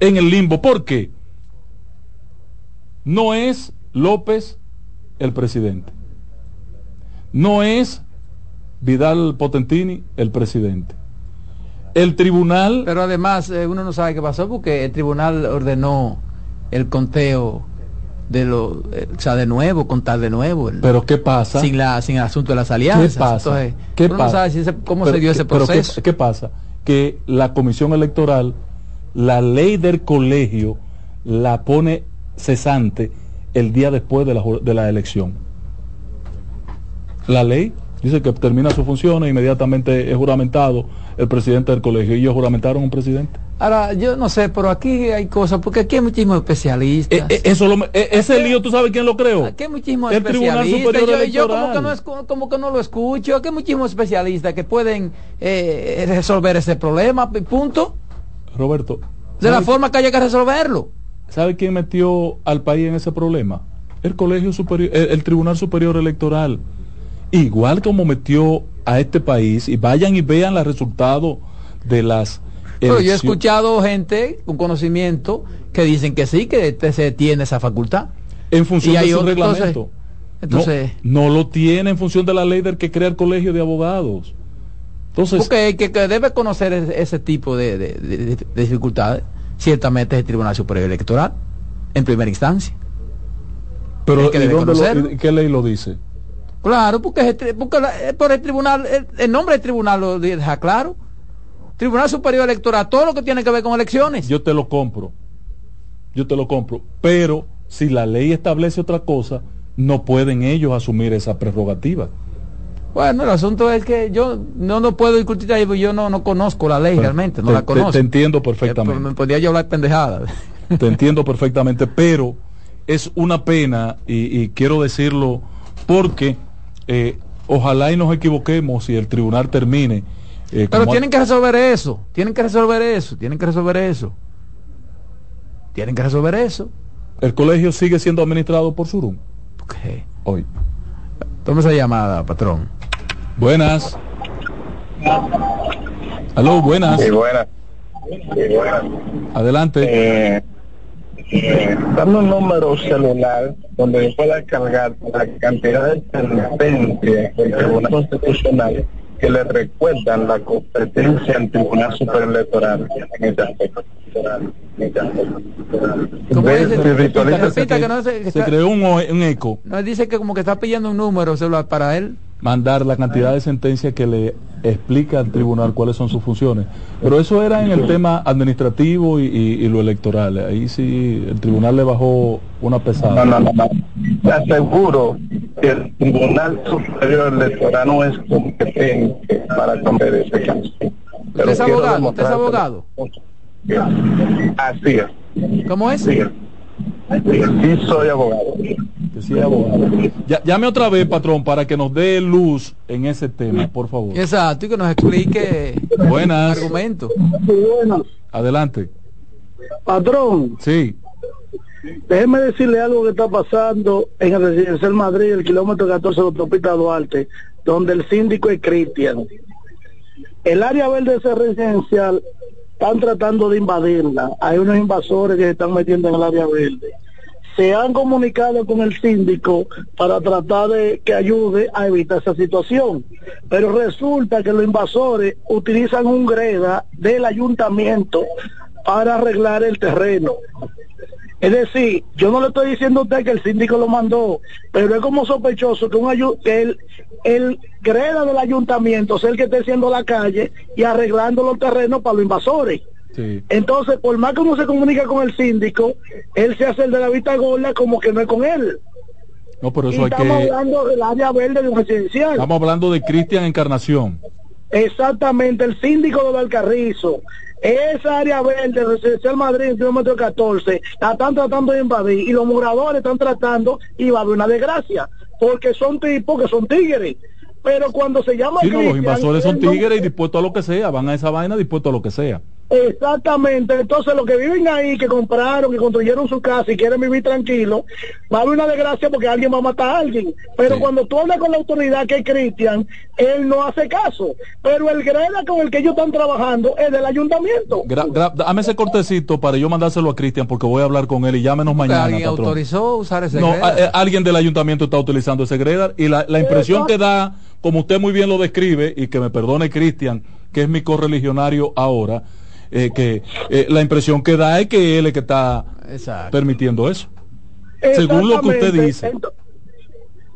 En el limbo. ¿Por qué? No es López el presidente. No es Vidal Potentini el presidente. El tribunal... Pero además eh, uno no sabe qué pasó porque el tribunal ordenó el conteo de lo, eh, o sea, de nuevo, contar de nuevo. el- Pero ¿qué pasa? sin la sin el asunto de las alianzas. ¿Qué pasa? Entonces, ¿Qué uno no pasa? sabe si ese- cómo Pero se dio ¿qué- ese pero qué- proceso. ¿qué, pasa? Que la comisión electoral, la ley del colegio, la pone cesante el día después de la, de la elección. La ley dice que termina sus funciones, inmediatamente es juramentado el presidente del colegio. ¿Y ellos juramentaron un presidente? Ahora, yo no sé, pero aquí hay cosas, porque aquí hay muchísimos especialistas. Eh, eh, eso lo, eh, ese lío, ¿tú sabes quién lo creó? Aquí hay muchísimos El Tribunal especialistas. Superior yo, yo como, que Electoral. no escu- como que no lo escucho. Aquí hay muchísimos especialistas que pueden eh, resolver ese problema, punto. Roberto. De la ¿sabe- forma que haya que resolverlo. ¿Sabe quién metió al país en ese problema? El Colegio Superior, el, el Tribunal Superior Electoral. Igual como metió a este país, y vayan y vean los resultados de las Pero yo he escuchado gente con conocimiento que dicen que sí, que te- se tiene esa facultad. en función de su reglamento. entonces- no, no lo tiene en función de la ley del que crea el Colegio de Abogados. Entonces, Porque el que, que debe conocer ese, ese tipo de, de- de- de- de dificultades, ciertamente es el Tribunal Superior Electoral, en primera instancia. pero el que ¿y debe dónde lo- conocerlo. y ¿qué ley lo dice? Claro, porque, es el tri- porque la- eh, por el tribunal, el, el nombre del tribunal lo deja claro. Tribunal Superior Electoral, todo lo que tiene que ver con elecciones. Yo te lo compro. Yo te lo compro. Pero si la ley establece otra cosa, no pueden ellos asumir esa prerrogativa. Bueno, el asunto es que yo no no puedo discutir ahí, porque yo no, no conozco la ley realmente, no te, la conozco. te entiendo Eh, perfectamente. Me podría yo hablar pendejada. <laughs> Te entiendo perfectamente, pero es una pena y, y quiero decirlo porque eh, ojalá y nos equivoquemos y el tribunal termine. eh, Pero tienen que resolver eso, tienen que resolver eso, tienen que resolver eso. Tienen que resolver eso. El colegio sigue siendo administrado por Surum. Hoy. Toma esa llamada, patrón. Buenas. Aló, buenas. Sí, buenas. Sí, buenas. Adelante. Eh, eh, dame un número celular donde yo pueda cargar la cantidad de sentencias del Tribunal Constitucional que le recuerdan la competencia al Tribunal Superior Electoral en este aspecto. Se creó un, un eco. No, dice que como que está pidiendo un número celular para él. Mandar la cantidad de sentencias que le explica al tribunal cuáles son sus funciones. Pero eso era en el tema administrativo y, y- y lo electoral. Ahí sí el tribunal le bajó una pesada. No, no, no, no. Te aseguro que el Tribunal Superior Electoral no es competente para conocer ese caso. ¿Usted es abogado? ¿Usted es abogado? Así es. ¿Cómo es? Sí, sí soy abogado. Que sí es abogado. Ya- llame otra vez, patrón, para que nos dé luz en ese tema, por favor. Exacto, y que nos explique Buenas. el argumento. Adelante. Patrón, Sí. déjeme decirle algo que está pasando en el residencial Madrid, el kilómetro 14 de la autopista Duarte, donde el síndico es Cristian. El área verde de ese residencial están tratando de invadirla. Hay unos invasores que se están metiendo en el área verde. Se han comunicado con el síndico para tratar de que ayude a evitar esa situación. Pero resulta que los invasores utilizan un greda del ayuntamiento para arreglar el terreno. Es decir, yo no le estoy diciendo a usted que el síndico lo mandó, pero es como sospechoso que, un ayu- que el, el greda del ayuntamiento sea el que esté haciendo la calle y arreglando los terrenos para los invasores. Sí. Entonces, por más que uno se comunica con el síndico, él se hace el de la vista gorda como que no es con él. No, pero y eso hay estamos que... hablando del área verde de un residencial. Estamos hablando de Cristian Encarnación. Exactamente, el síndico de Valcarrizo. Esa área verde, residencial Madrid, en kilómetro 14, la están tratando de invadir y los moradores están tratando y va a haber una desgracia, porque son tipos que son tigres. Pero cuando se llama Sí, no, los invasores son no- tigres y dispuestos a lo que sea. Van a esa vaina dispuestos a lo que sea. Exactamente, entonces los que viven ahí, que compraron, que construyeron su casa y quieren vivir tranquilo, va a haber una desgracia porque alguien va a matar a alguien. Pero cuando tú hablas con la autoridad que es Cristian, él no hace caso. Pero el greda con el que ellos están trabajando es del ayuntamiento. Gra- gra- dame ese cortecito para yo mandárselo a Cristian porque voy a hablar con él y llámenos mañana. ¿Alguien patrón. autorizó usar ese No, greda? a- eh, alguien del ayuntamiento está utilizando ese Gredar y la, la impresión que da, como usted muy bien lo describe, y que me perdone Cristian, que es mi correligionario ahora, eh, que eh, la impresión que da es que él es que está permitiendo eso. Según lo que usted dice. Ento-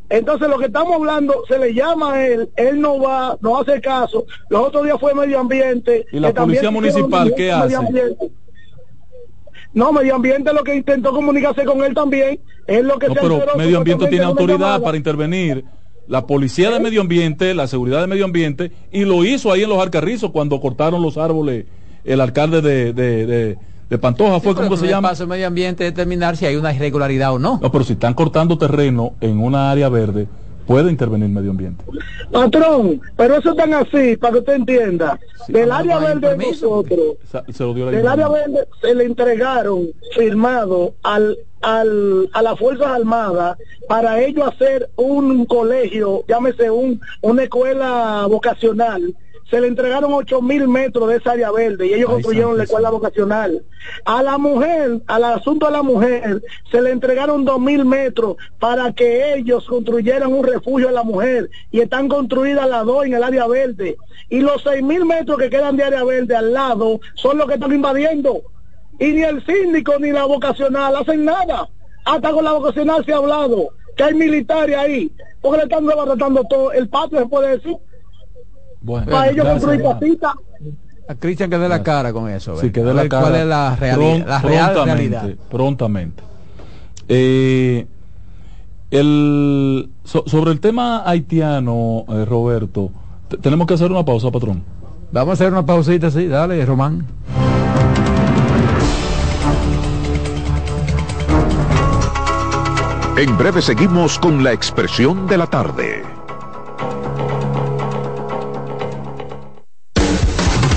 Entonces lo que estamos hablando, se le llama a él, él no va, no hace caso. Los otros días fue medio ambiente. ¿Y la policía municipal un qué medio hace? ambiente. No, medio ambiente lo que intentó comunicarse con él también, es lo que No, se pero medio ambiente tiene autoridad para intervenir. La policía de medio ambiente, la seguridad de medio ambiente, y lo hizo ahí en los Alcarrizos cuando cortaron los árboles el alcalde de, de, de- de Pantoja, fue como se llama. paso el medio ambiente determinar si hay una irregularidad o no. No, pero si están cortando terreno en una área verde, puede intervenir medio ambiente. Patrón, pero eso es tan así, para que usted entienda. Del ah, área verde de nosotros, Se lo dio la del área verde se le entregaron firmado al, al, a las Fuerzas Armadas para ellos hacer un colegio, llámese un, una escuela vocacional. Se le entregaron ocho mil metros de esa área verde y ellos Ay, construyeron la escuela vocacional. A la mujer, al asunto a la mujer, se le entregaron dos mil metros para que ellos construyeran un refugio a la mujer y están construidas las dos en el área verde. Y los seis mil metros que quedan de área verde al lado son los que están invadiendo. Y ni el síndico ni la vocacional hacen nada. Hasta con la vocacional se ha hablado que hay militares ahí, porque le están desbaratando todo el patio, se puede decir, Bueno, para ellos construir casitas. A Cristian que dé la cara con eso. Sí, que dé la cara. ¿Cuál es la, reali- Pron- la real prontamente, realidad? Prontamente. Eh, el, so- sobre el tema haitiano, eh, Roberto, te- tenemos que hacer una pausa, patrón. Vamos a hacer una pausita, sí, dale, Román. En breve seguimos con la expresión de la tarde.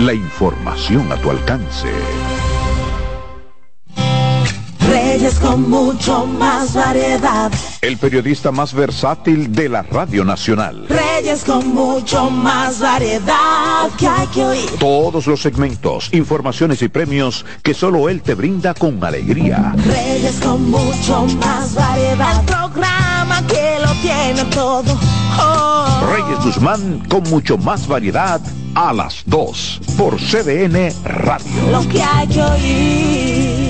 La información a tu alcance. Reyes con mucho más variedad. El periodista más versátil de la Radio Nacional. Reyes con mucho más variedad que hay que oír. Todos los segmentos, informaciones y premios que solo él te brinda con alegría. Reyes con mucho más variedad. El programa tiene todo. Oh. Reyes Guzmán con mucho más variedad a las 2 por CDN Radio. Lo que hay que oír.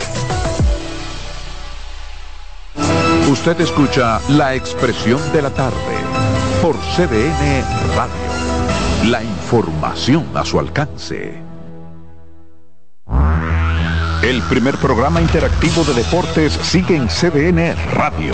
Usted escucha la expresión de la tarde por CDN Radio. La información a su alcance. El primer programa interactivo de deportes sigue en CDN Radio.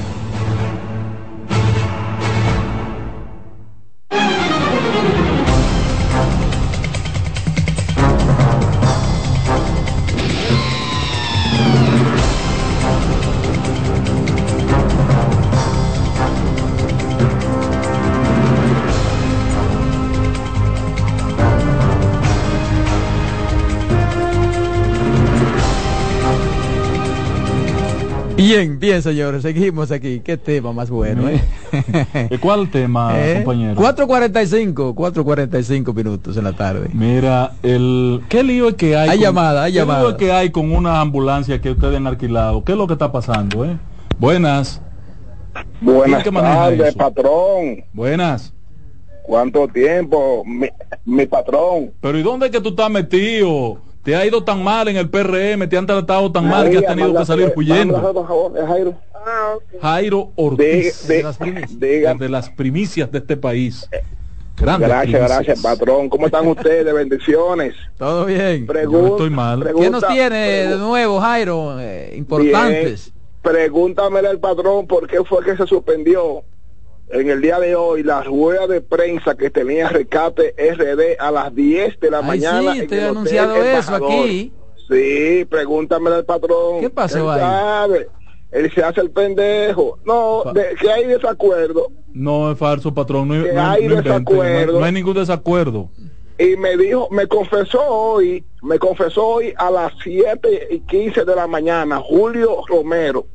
Bien, bien, señores, seguimos aquí. Qué tema más bueno, ¿eh? ¿Y ¿Cuál tema, <laughs> ¿Eh? compañero? 4.45, 4.45 minutos en la tarde. Mira, el ¿qué lío es que hay? Hay con- llamada, hay ¿qué lío llamada. es que hay con una ambulancia que ustedes han alquilado? ¿Qué es lo que está pasando, eh? Buenas. ¿Quién Buenas tardes, patrón. Buenas. ¿Cuánto tiempo? Mi, mi patrón. Pero ¿y dónde es que tú estás metido? Te ha ido tan mal en el PRM, te han tratado tan mal que has tenido que salir huyendo. es Jairo. Ortiz, De- de- de, las primicias, de las primicias de este país. Grandes Gracias, primicias. gracias, patrón. ¿Cómo están ustedes? Bendiciones. Todo bien. Pregun- Yo estoy mal. pregunta- ¿Qué nos tiene de nuevo, Jairo? Eh, importantes. Bien. Pregúntamele al patrón por qué fue que se suspendió en el día de hoy la rueda de prensa que tenía Recate RD a las 10 de la Ay, mañana. sí, en te he el Hotel anunciado eso Embajador. aquí. Sí, pregúntamele al patrón. ¿Qué pasó Él ahí? sabe. Él se hace el pendejo. No, de, que hay desacuerdo. No es falso, patrón. No, Que no- hay no desacuerdo. no- no hay ningún desacuerdo. y me dijo, me confesó hoy, me confesó hoy a las 7 y 15 de la mañana, Julio Romero,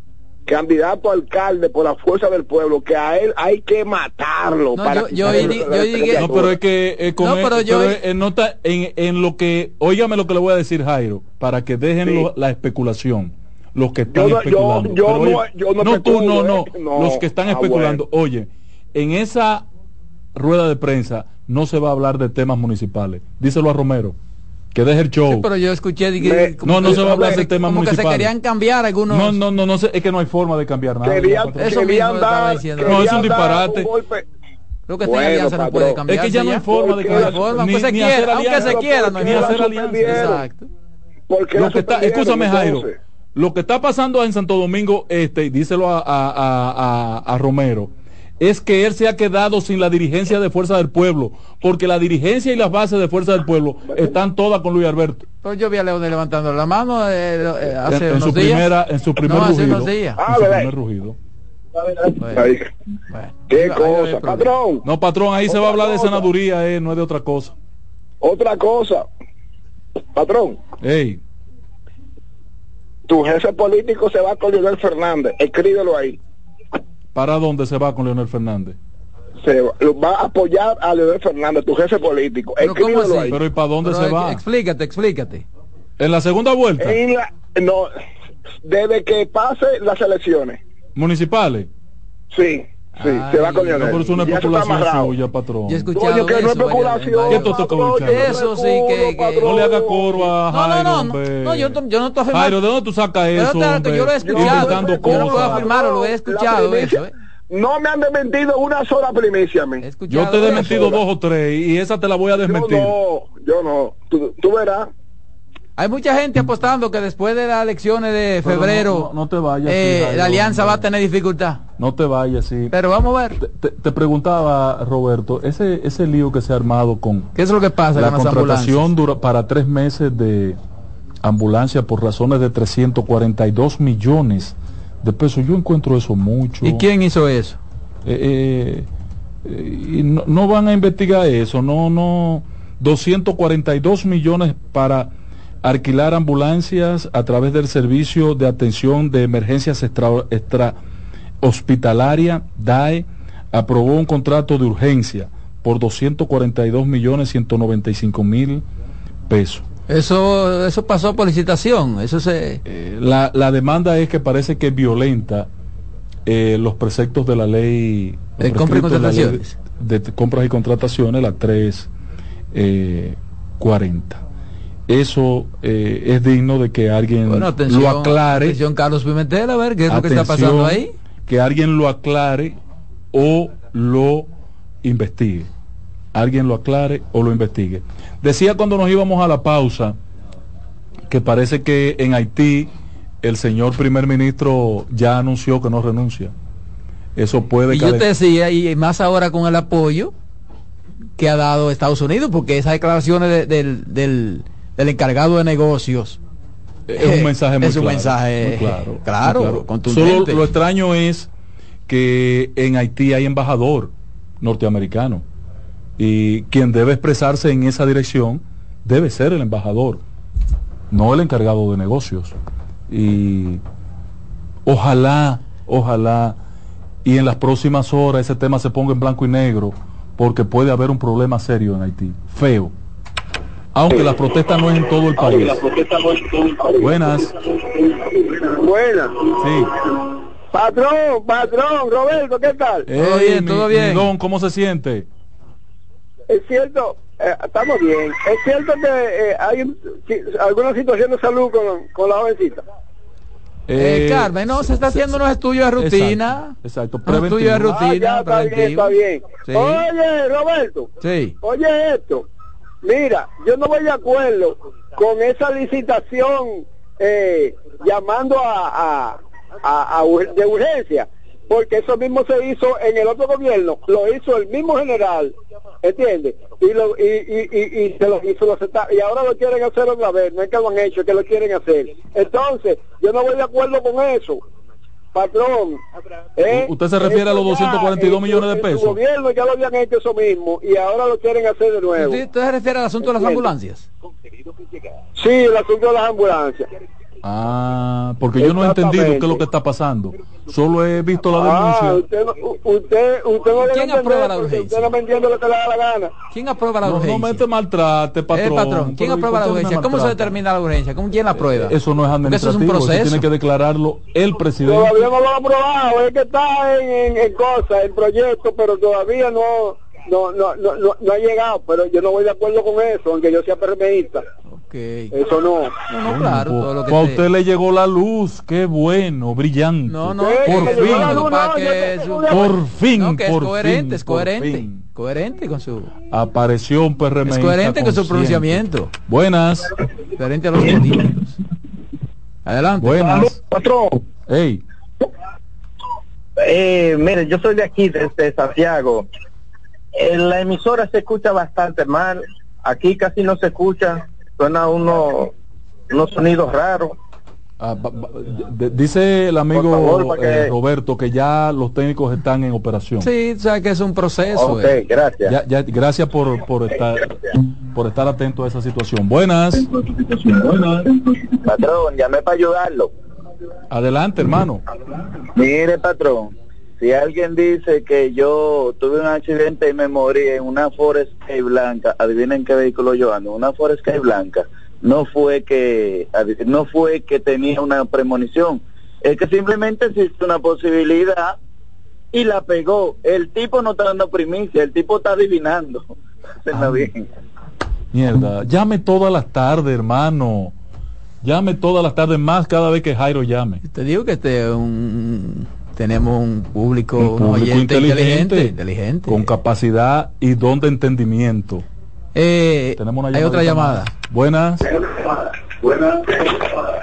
candidato a alcalde por la fuerza del pueblo, que a él hay que matarlo. No, para yo- yo yo. No, pero es que eh, con No, él- pero yo- pero, eh, no está en, en lo que, óigame lo que le voy a decir Jairo, para que dejen Sí. lo- la especulación. Los que están Yo no- yo- especulando. yo Pero, no- oye, yo no tú, no, especulo, no, ¿eh? No. Los que están Ah, especulando. Oye, en esa rueda de prensa no se va a hablar de temas municipales. Díselo a Romero. Que deje el show. Sí, pero yo escuché Me- como no, no que- se va a hablar de temas como que se querían cambiar algunos. No, no, no, no sé, es que no hay forma de cambiar nada. Patrón. Eso mismo estaba dar, diciendo. No, es un disparate. un golpe. Creo que esta Bueno, alianza no puede Es cambiar. que ya no hay forma de No hay cambiar. forma, Ni- aunque se quiera, aunque se quiera, no hay hacer alianza. Exacto. ¿Por qué lo que está, escúchame Jairo, lo que está pasando en Santo Domingo Este, y díselo a, a- a- a- a Romero, es que él se ha quedado sin la dirigencia de Fuerza del Pueblo, porque la dirigencia y las bases de Fuerza del Pueblo están todas con Luis Alberto. Pero yo vi a León levantando la mano eh, eh, En, hace en unos su días. primera, en su primer No, hace rugido. unos días. En Ah, su primer rugido. Bueno. ¿Qué cosa? Patrón, No, patrón, ahí se va a hablar de senaduría, eh, no es de otra cosa. otra cosa. Patrón, Ey, tu jefe político se va con Leonel Fernández. Escríbelo ahí. ¿Para dónde se va con Leonel Fernández? Se va, a apoyar a Leonel Fernández, tu jefe político. Pero ¿cómo así? ahí. Pero ¿y para dónde Pero, se va? Explícate, explícate. En la segunda vuelta, En la- no, desde que pase las elecciones. municipales. Sí, sí, Ay, se va con No, Leonel. pero es una eso especulación suya, patrón. Yo he escuchado Coño, que no es eso especulación. ¿Qué tú estás patrón, escuchando? yo Eso sí que- que- No le haga coro a No, no, Jairo, no, no, hombre. no, yo, no- yo no estoy afirmando. Jairo, ¿de dónde tú sacas eso? que hombre? yo lo he escuchado. Yo no puedo afirmarlo, lo he escuchado primicia- eso. eh. No me han desmentido una sola primicia a mí. Yo te he eso. desmentido dos o tres y esa te la voy a Yo desmentir. no, yo no. Tú, tú verás. Hay mucha gente apostando que después de las elecciones de febrero no- no- no te vayas, eh, Jairo, la alianza va a tener dificultad. No te vayas, sí. Pero vamos a ver. Te, preguntaba, Roberto, ese, ese lío que se ha armado con ¿Qué es lo que pasa la contratación dura, para tres meses de ambulancia por razones de 342 millones de pesos. Yo encuentro eso mucho. ¿Y quién hizo eso? Eh, eh, y no, no van a investigar eso, no, no, 242 millones para alquilar ambulancias a través del servicio de atención de emergencias extra, extra hospitalaria, DAE, aprobó un contrato de urgencia por 242 millones 195 mil pesos. Eso, eso pasó por licitación. Eso se. Eh, la, la demanda es que parece que violenta eh, los preceptos de la ley De compra y contrataciones. de, de compras y contrataciones, la 340. Eso eh, es digno de que alguien Bueno, atención, lo aclare. atención, Carlos Pimentel, a ver qué es lo que está pasando ahí. Que alguien lo aclare o lo investigue. Alguien lo aclare o lo investigue. Decía cuando nos íbamos a la pausa que parece que en Haití el señor primer ministro ya anunció que no renuncia. Eso puede Y yo te decía, y más ahora con el apoyo que ha dado Estados Unidos, porque esas declaraciones de- del, del, del encargado de negocios es un eh, mensaje muy es un claro, mensaje muy claro, claro, muy claro. contundente. Solo lo extraño es que en Haití hay embajador norteamericano y quien debe expresarse en esa dirección debe ser el embajador, no el encargado de negocios. Y ojalá, ojalá, y en las próximas horas ese tema se ponga en blanco y negro, porque puede haber un problema serio en Haití, feo. Aunque la protesta no es en todo el país. Buenas. Buenas. Sí. Patrón, patrón, Roberto, ¿qué tal? Ey, mi- mi don, ¿cómo se siente? Es cierto, eh, estamos bien. Es cierto que eh, hay si- alguna situación de salud con, con la jovencita. Eh, Carmen, no, se está haciendo unos estudios de rutina. Exacto, Unos estudios de rutina. Ah, ya, está bien, está bien. Sí. Oye, Roberto, Sí. oye esto. Mira, yo no voy de acuerdo con esa licitación eh, llamando a, a, a- de urgencia, porque eso mismo se hizo en el otro gobierno, lo hizo el mismo general, ¿entiendes? Y, lo, y, y, y, y se lo hizo, lo acepta- y ahora lo quieren hacer otra vez, no es que lo han hecho, es que lo quieren hacer. Entonces, yo no voy de acuerdo con eso. Patrón, ¿eh? ¿Usted se refiere a los Eso ya 242 en millones de pesos? su gobierno ya lo habían hecho eso mismo y ahora lo quieren hacer de nuevo. ¿Usted, usted se refiere al asunto de las ambulancias? Sí, el asunto de las ambulancias. Ah, porque yo no he entendido qué es lo que está pasando. Solo he visto la Ah, denuncia. usted, no- usted, no ¿Quién aprueba la urgencia? Usted no me entiende lo que le da la gana. ¿Quién aprueba la No, no urgencia? me te maltrate, patrón. Eh, patrón, ¿quién aprueba la ¿por qué me urgencia? ¿Cómo se determina la urgencia? ¿Cómo quién la aprueba? Eso no es Porque eso es administrativo, un eso proceso. tiene que declararlo el presidente. Todavía no lo ha aprobado, es que está en, en, en cosas, en proyectos, pero todavía no, no, no, no, no, no ha llegado. Pero yo no voy de acuerdo con eso, aunque yo sea PRMista. Eso no. No, no, claro, todo lo que a te- usted le llegó la luz, qué bueno, brillante. No, no, por fin, llegó la luz, no, que es un- por fin, No, que es por coherente, fin, es coherente. fin. Coherente con su... Apareció un PRM. Es coherente con su pronunciamiento. Buenas. Coherente a los científicos. Adelante. Buenas. Patrón. Ey. Eh, mire, yo soy de aquí, desde Santiago. Eh, la emisora se escucha bastante mal. Aquí casi no se escucha. Suena uno, unos sonidos raros. Ah, ba- ba- de- dice el amigo favor, que- eh, Roberto que ya los técnicos están en operación. Sí, o sea que es un proceso. Ok, eh. gracias. Ya- ya- gracias por, por estar por estar atento a esa situación. Buenas. Patrón, llamé para ayudarlo. Adelante, hermano. Mire, patrón, si alguien dice que yo tuve un accidente y me morí en una Forest K blanca, adivinen qué vehículo yo ando, una Forest K blanca, no fue que no fue que tenía una premonición, es que simplemente existe una posibilidad y la pegó. El tipo no está dando primicia, el tipo está adivinando. <laughs> Hacenlo bien. Mierda, llame todas las tardes, hermano. Llame todas las tardes más cada vez que Jairo llame. Te digo que este un, tenemos un público, Un un público oyente inteligente, inteligente. con capacidad y don de entendimiento. Eh, Tenemos una hay otra llamada. más. Buenas.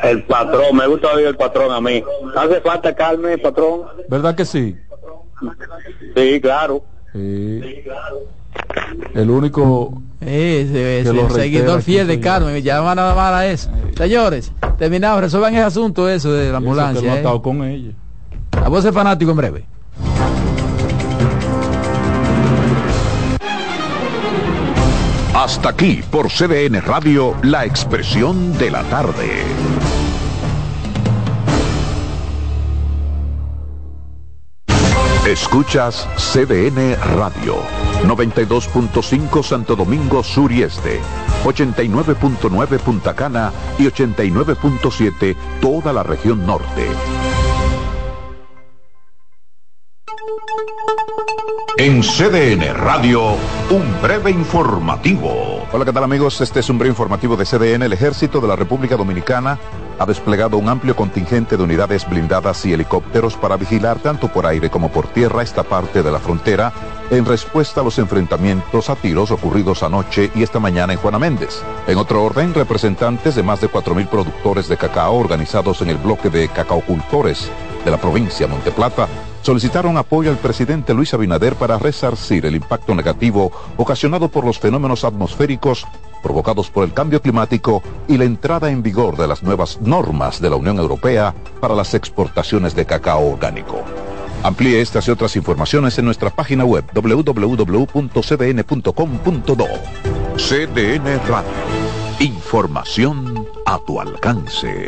El patrón, me gusta oír el patrón a mí. ¿Hace falta calme, patrón? ¿Verdad que sí? Sí, claro. Sí. El único Eh, Que lo el seguidor fiel de. Carmen, me llama nada más a eso. Señores, terminado, resuelvan ese asunto eso de la Eso que no ha ambulancia. estado eh. con ella. A vos es fanático en breve. Hasta aquí por CDN Radio, la expresión de la tarde. Escuchas CDN Radio, 92.5 Santo Domingo Sur y Este, 89.9 Punta Cana y 89.7 toda la región norte. En CDN Radio, un breve informativo. Hola, ¿qué tal amigos? Este es un breve informativo de CDN. El Ejército de la República Dominicana ha desplegado un amplio contingente de unidades blindadas y helicópteros para vigilar tanto por aire como por tierra esta parte de la frontera en respuesta a los enfrentamientos a tiros ocurridos anoche y esta mañana en Juana Méndez. En otro orden, representantes de más de 4.000 productores de cacao organizados en el bloque de cacaocultores de la provincia de Monteplata solicitaron apoyo al presidente Luis Abinader para resarcir el impacto negativo ocasionado por los fenómenos atmosféricos provocados por el cambio climático y la entrada en vigor de las nuevas normas de la Unión Europea para las exportaciones de cacao orgánico. Amplíe estas y otras informaciones en nuestra página web www.cdn.com.do. CDN Radio. Información a tu alcance.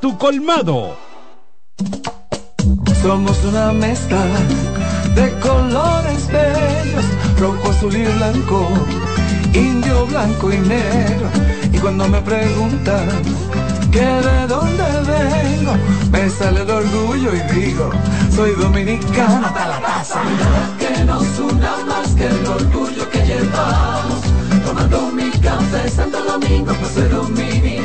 tu colmado. Somos una mezcla de colores bellos, rojo, azul y blanco, indio, blanco y negro. Y cuando me preguntan que de dónde vengo, me sale el orgullo y digo, soy dominicano hasta la taza. Que nos una más que el orgullo que llevamos. Tomando mi café Santo Domingo, pues soy dominicano.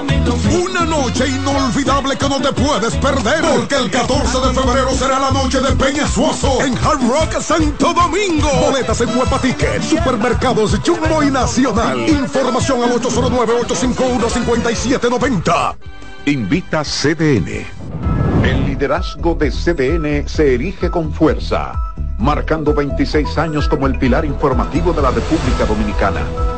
una noche inolvidable que no te puedes perder. Porque el 14 de febrero será la noche de Peña Suoso en Hard Rock Santo Domingo. Boletas en Huepa Ticket supermercados Jumbo y Nacional. Información al 809-851-5790 Invita CDN. El liderazgo de CDN se erige con fuerza, marcando 26 años como el pilar informativo de la República Dominicana.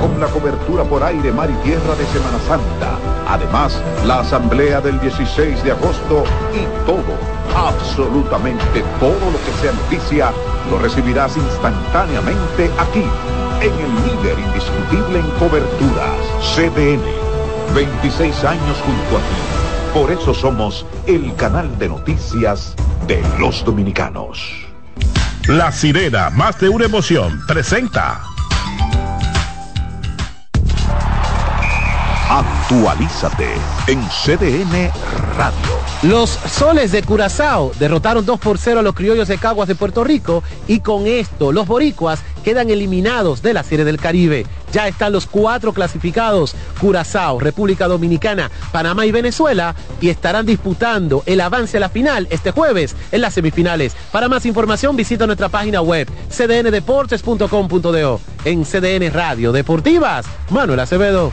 con la cobertura por aire, mar y tierra de Semana Santa, además la Asamblea del 16 de agosto y todo, absolutamente todo lo que sea noticia, lo recibirás instantáneamente aquí en el líder indiscutible en coberturas, CDN. 26 años junto a ti. Por eso somos el canal de noticias de los dominicanos. La sirena, más de una emoción, presenta. Actualízate en CDN Radio. Los soles de Curazao derrotaron 2 por 0 a los criollos de Caguas de Puerto Rico y con esto los boricuas quedan eliminados de la Serie del Caribe. Ya están los cuatro clasificados, Curazao, República Dominicana, Panamá y Venezuela, y estarán disputando el avance a la final este jueves en las semifinales. Para más información visita nuestra página web cdndeportes.com.do. En CDN Radio Deportivas, Manuel Acevedo.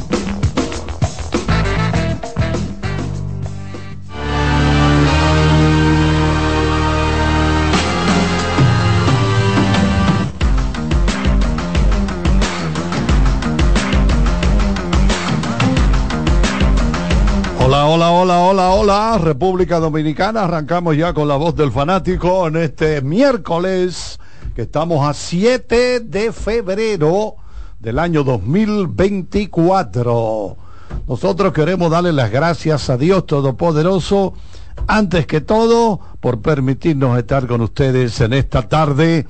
Hola, República Dominicana. Arrancamos ya con la voz del fanático en este miércoles, que estamos a 7 de febrero del año 2024. Nosotros queremos darle las gracias a Dios Todopoderoso, antes que todo, por permitirnos estar con ustedes en esta tarde.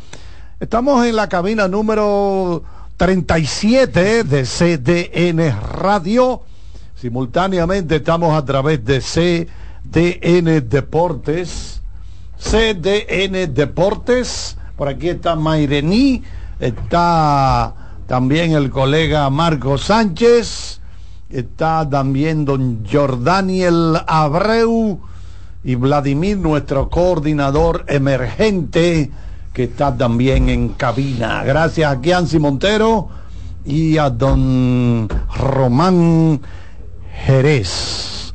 Estamos en la cabina número 37 de CDN Radio. Simultáneamente estamos a través de CDN Deportes. CDN Deportes. Por aquí está Mairení. Está también el colega Marco Sánchez. Está también don Jordaniel Abreu. Y Vladimir, nuestro coordinador emergente, que está también en cabina. Gracias a Kianci Montero y a don Román Jerez.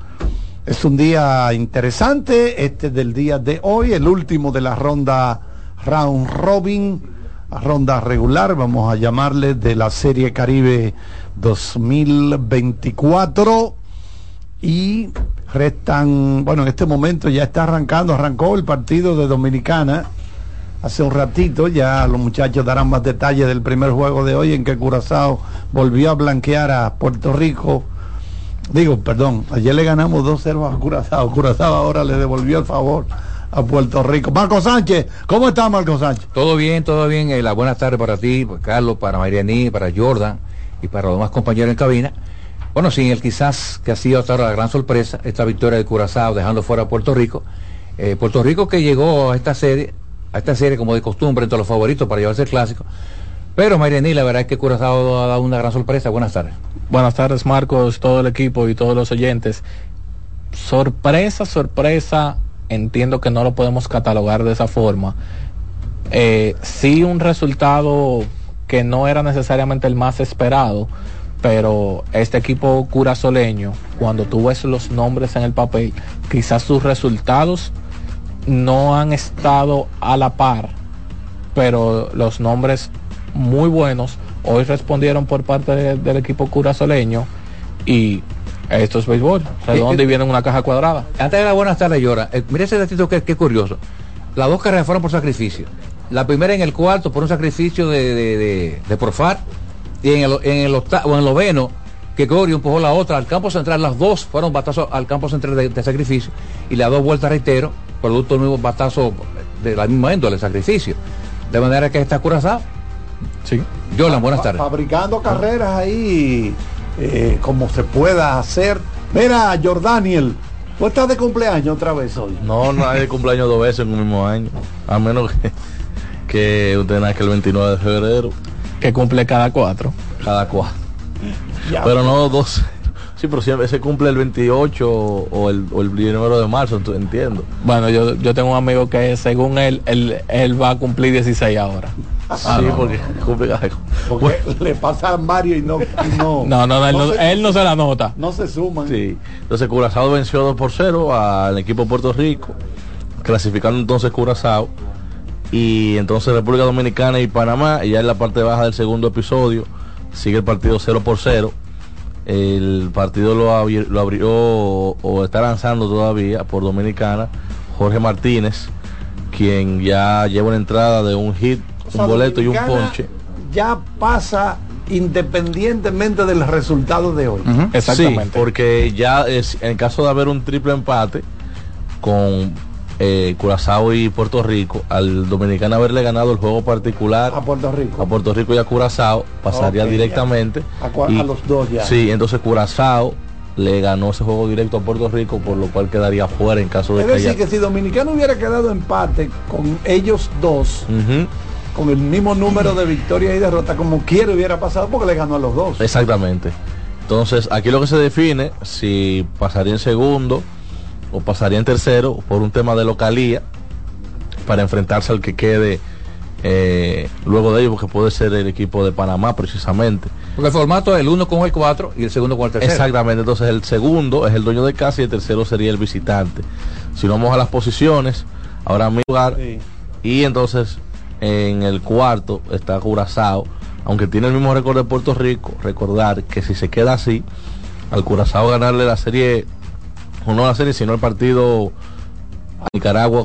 Es un día interesante, este del día de hoy, el último de la ronda round robin, ronda regular, vamos a llamarle de la Serie Caribe 2024 y restan, bueno, en este momento ya está arrancando, arrancó el partido de Dominicana. Hace un ratito, ya los muchachos darán más detalles del primer juego de hoy en que Curazao volvió a blanquear a Puerto Rico Digo, perdón, ayer le ganamos 2-0 a Curazao. Curazao ahora le devolvió el favor a Puerto Rico. Marco Sánchez, ¿cómo está Marco Sánchez? Todo bien, todo bien. Eh, la buenas tardes para ti, para Carlos, para Marianí, para Jordan y para los demás compañeros en cabina. Bueno, sin el quizás que ha sido hasta ahora la gran sorpresa, esta victoria de Curazao dejando fuera a Puerto Rico. Eh, Puerto Rico que llegó a esta serie, a esta serie como de costumbre entre los favoritos para llevarse el clásico. Pero Marianí, la verdad es que Curazao ha dado una gran sorpresa. Buenas tardes. Buenas tardes, Marcos, todo el equipo y todos los oyentes. Sorpresa, sorpresa, entiendo que no lo podemos catalogar de esa forma. Eh, sí, un resultado que no era necesariamente el más esperado, pero este equipo curazoleño, cuando tú ves los nombres en el papel, quizás sus resultados no han estado a la par, pero los nombres muy buenos hoy respondieron por parte de- del equipo curazoleño y esto es béisbol, redondo y viene en una caja cuadrada. Antes de la buenas tardes, Llora, eh, mira ese datito que, que curioso. Las dos carreras fueron por sacrificio. La primera en el cuarto por un sacrificio de, de, de, de Profar y en el, en el octa- o en el noveno que Corio empujó la otra al campo central. Las dos fueron batazos al campo central de, de sacrificio y las dos vueltas, reitero, producto de nuevos batazos de la misma índole, sacrificio. De manera que está curazado. Sí. Yolan, buenas tardes. Fabricando carreras ahí eh, como se pueda hacer. Mira, Jordaniel, tú estás de cumpleaños otra vez hoy. No, no hay de cumpleaños dos veces en un mismo año. A menos que, que usted nazca el 29 de febrero. Que cumple cada cuatro. Cada cuatro. Ya. Pero no dos. Sí, pero siempre se cumple el 28 o el, o el primero de marzo, entiendo. Bueno, yo, yo tengo un amigo que según él, él, él va a cumplir 16 ahora. Ah, sí, no. porque cumple Porque <laughs> le pasa a Mario y no, y no, <laughs> No, no, él no, se, él no se la nota. no se suman. Sí. Entonces Curazao venció 2 por 0 al equipo de Puerto Rico, clasificando entonces Curazao. Y entonces República Dominicana y Panamá, y ya en la parte baja del segundo episodio, sigue el partido 0 por 0. El partido lo, abri- lo abrió o, o está lanzando todavía por Dominicana Jorge Martínez, quien ya lleva una entrada de un hit, O sea, un boleto y un ponche. Ya pasa independientemente del resultado de hoy. Sí, porque ya es, en caso de haber un triple empate con eh, Curazao y Puerto Rico, al Dominicana haberle ganado el juego particular A Puerto Rico. a Puerto Rico y a Curazao, pasaría directamente. A, cua- y- a los dos ya. Sí, entonces Curazao le ganó ese juego directo a Puerto Rico, por lo cual quedaría fuera en caso de Es que decir, haya... que si Dominicano hubiera quedado empate con ellos dos, con el mismo número de victorias y derrotas, como quiera hubiera pasado porque le ganó a los dos. Exactamente. Entonces, aquí lo que se define, si pasaría en segundo o pasaría en tercero por un tema de localía para enfrentarse al que quede eh, luego de ello, porque puede ser el equipo de Panamá precisamente. Porque el formato es el uno con el 4 y el segundo con el tercero. Exactamente, entonces el segundo es el dueño de casa y el tercero sería el visitante. Si vamos a las posiciones, ahora mismo lugar y entonces en el cuarto está Curazao, aunque tiene el mismo récord de Puerto Rico, recordar que si se queda así, al Curazao ganarle la serie, o no la serie, sino el partido a Nicaragua con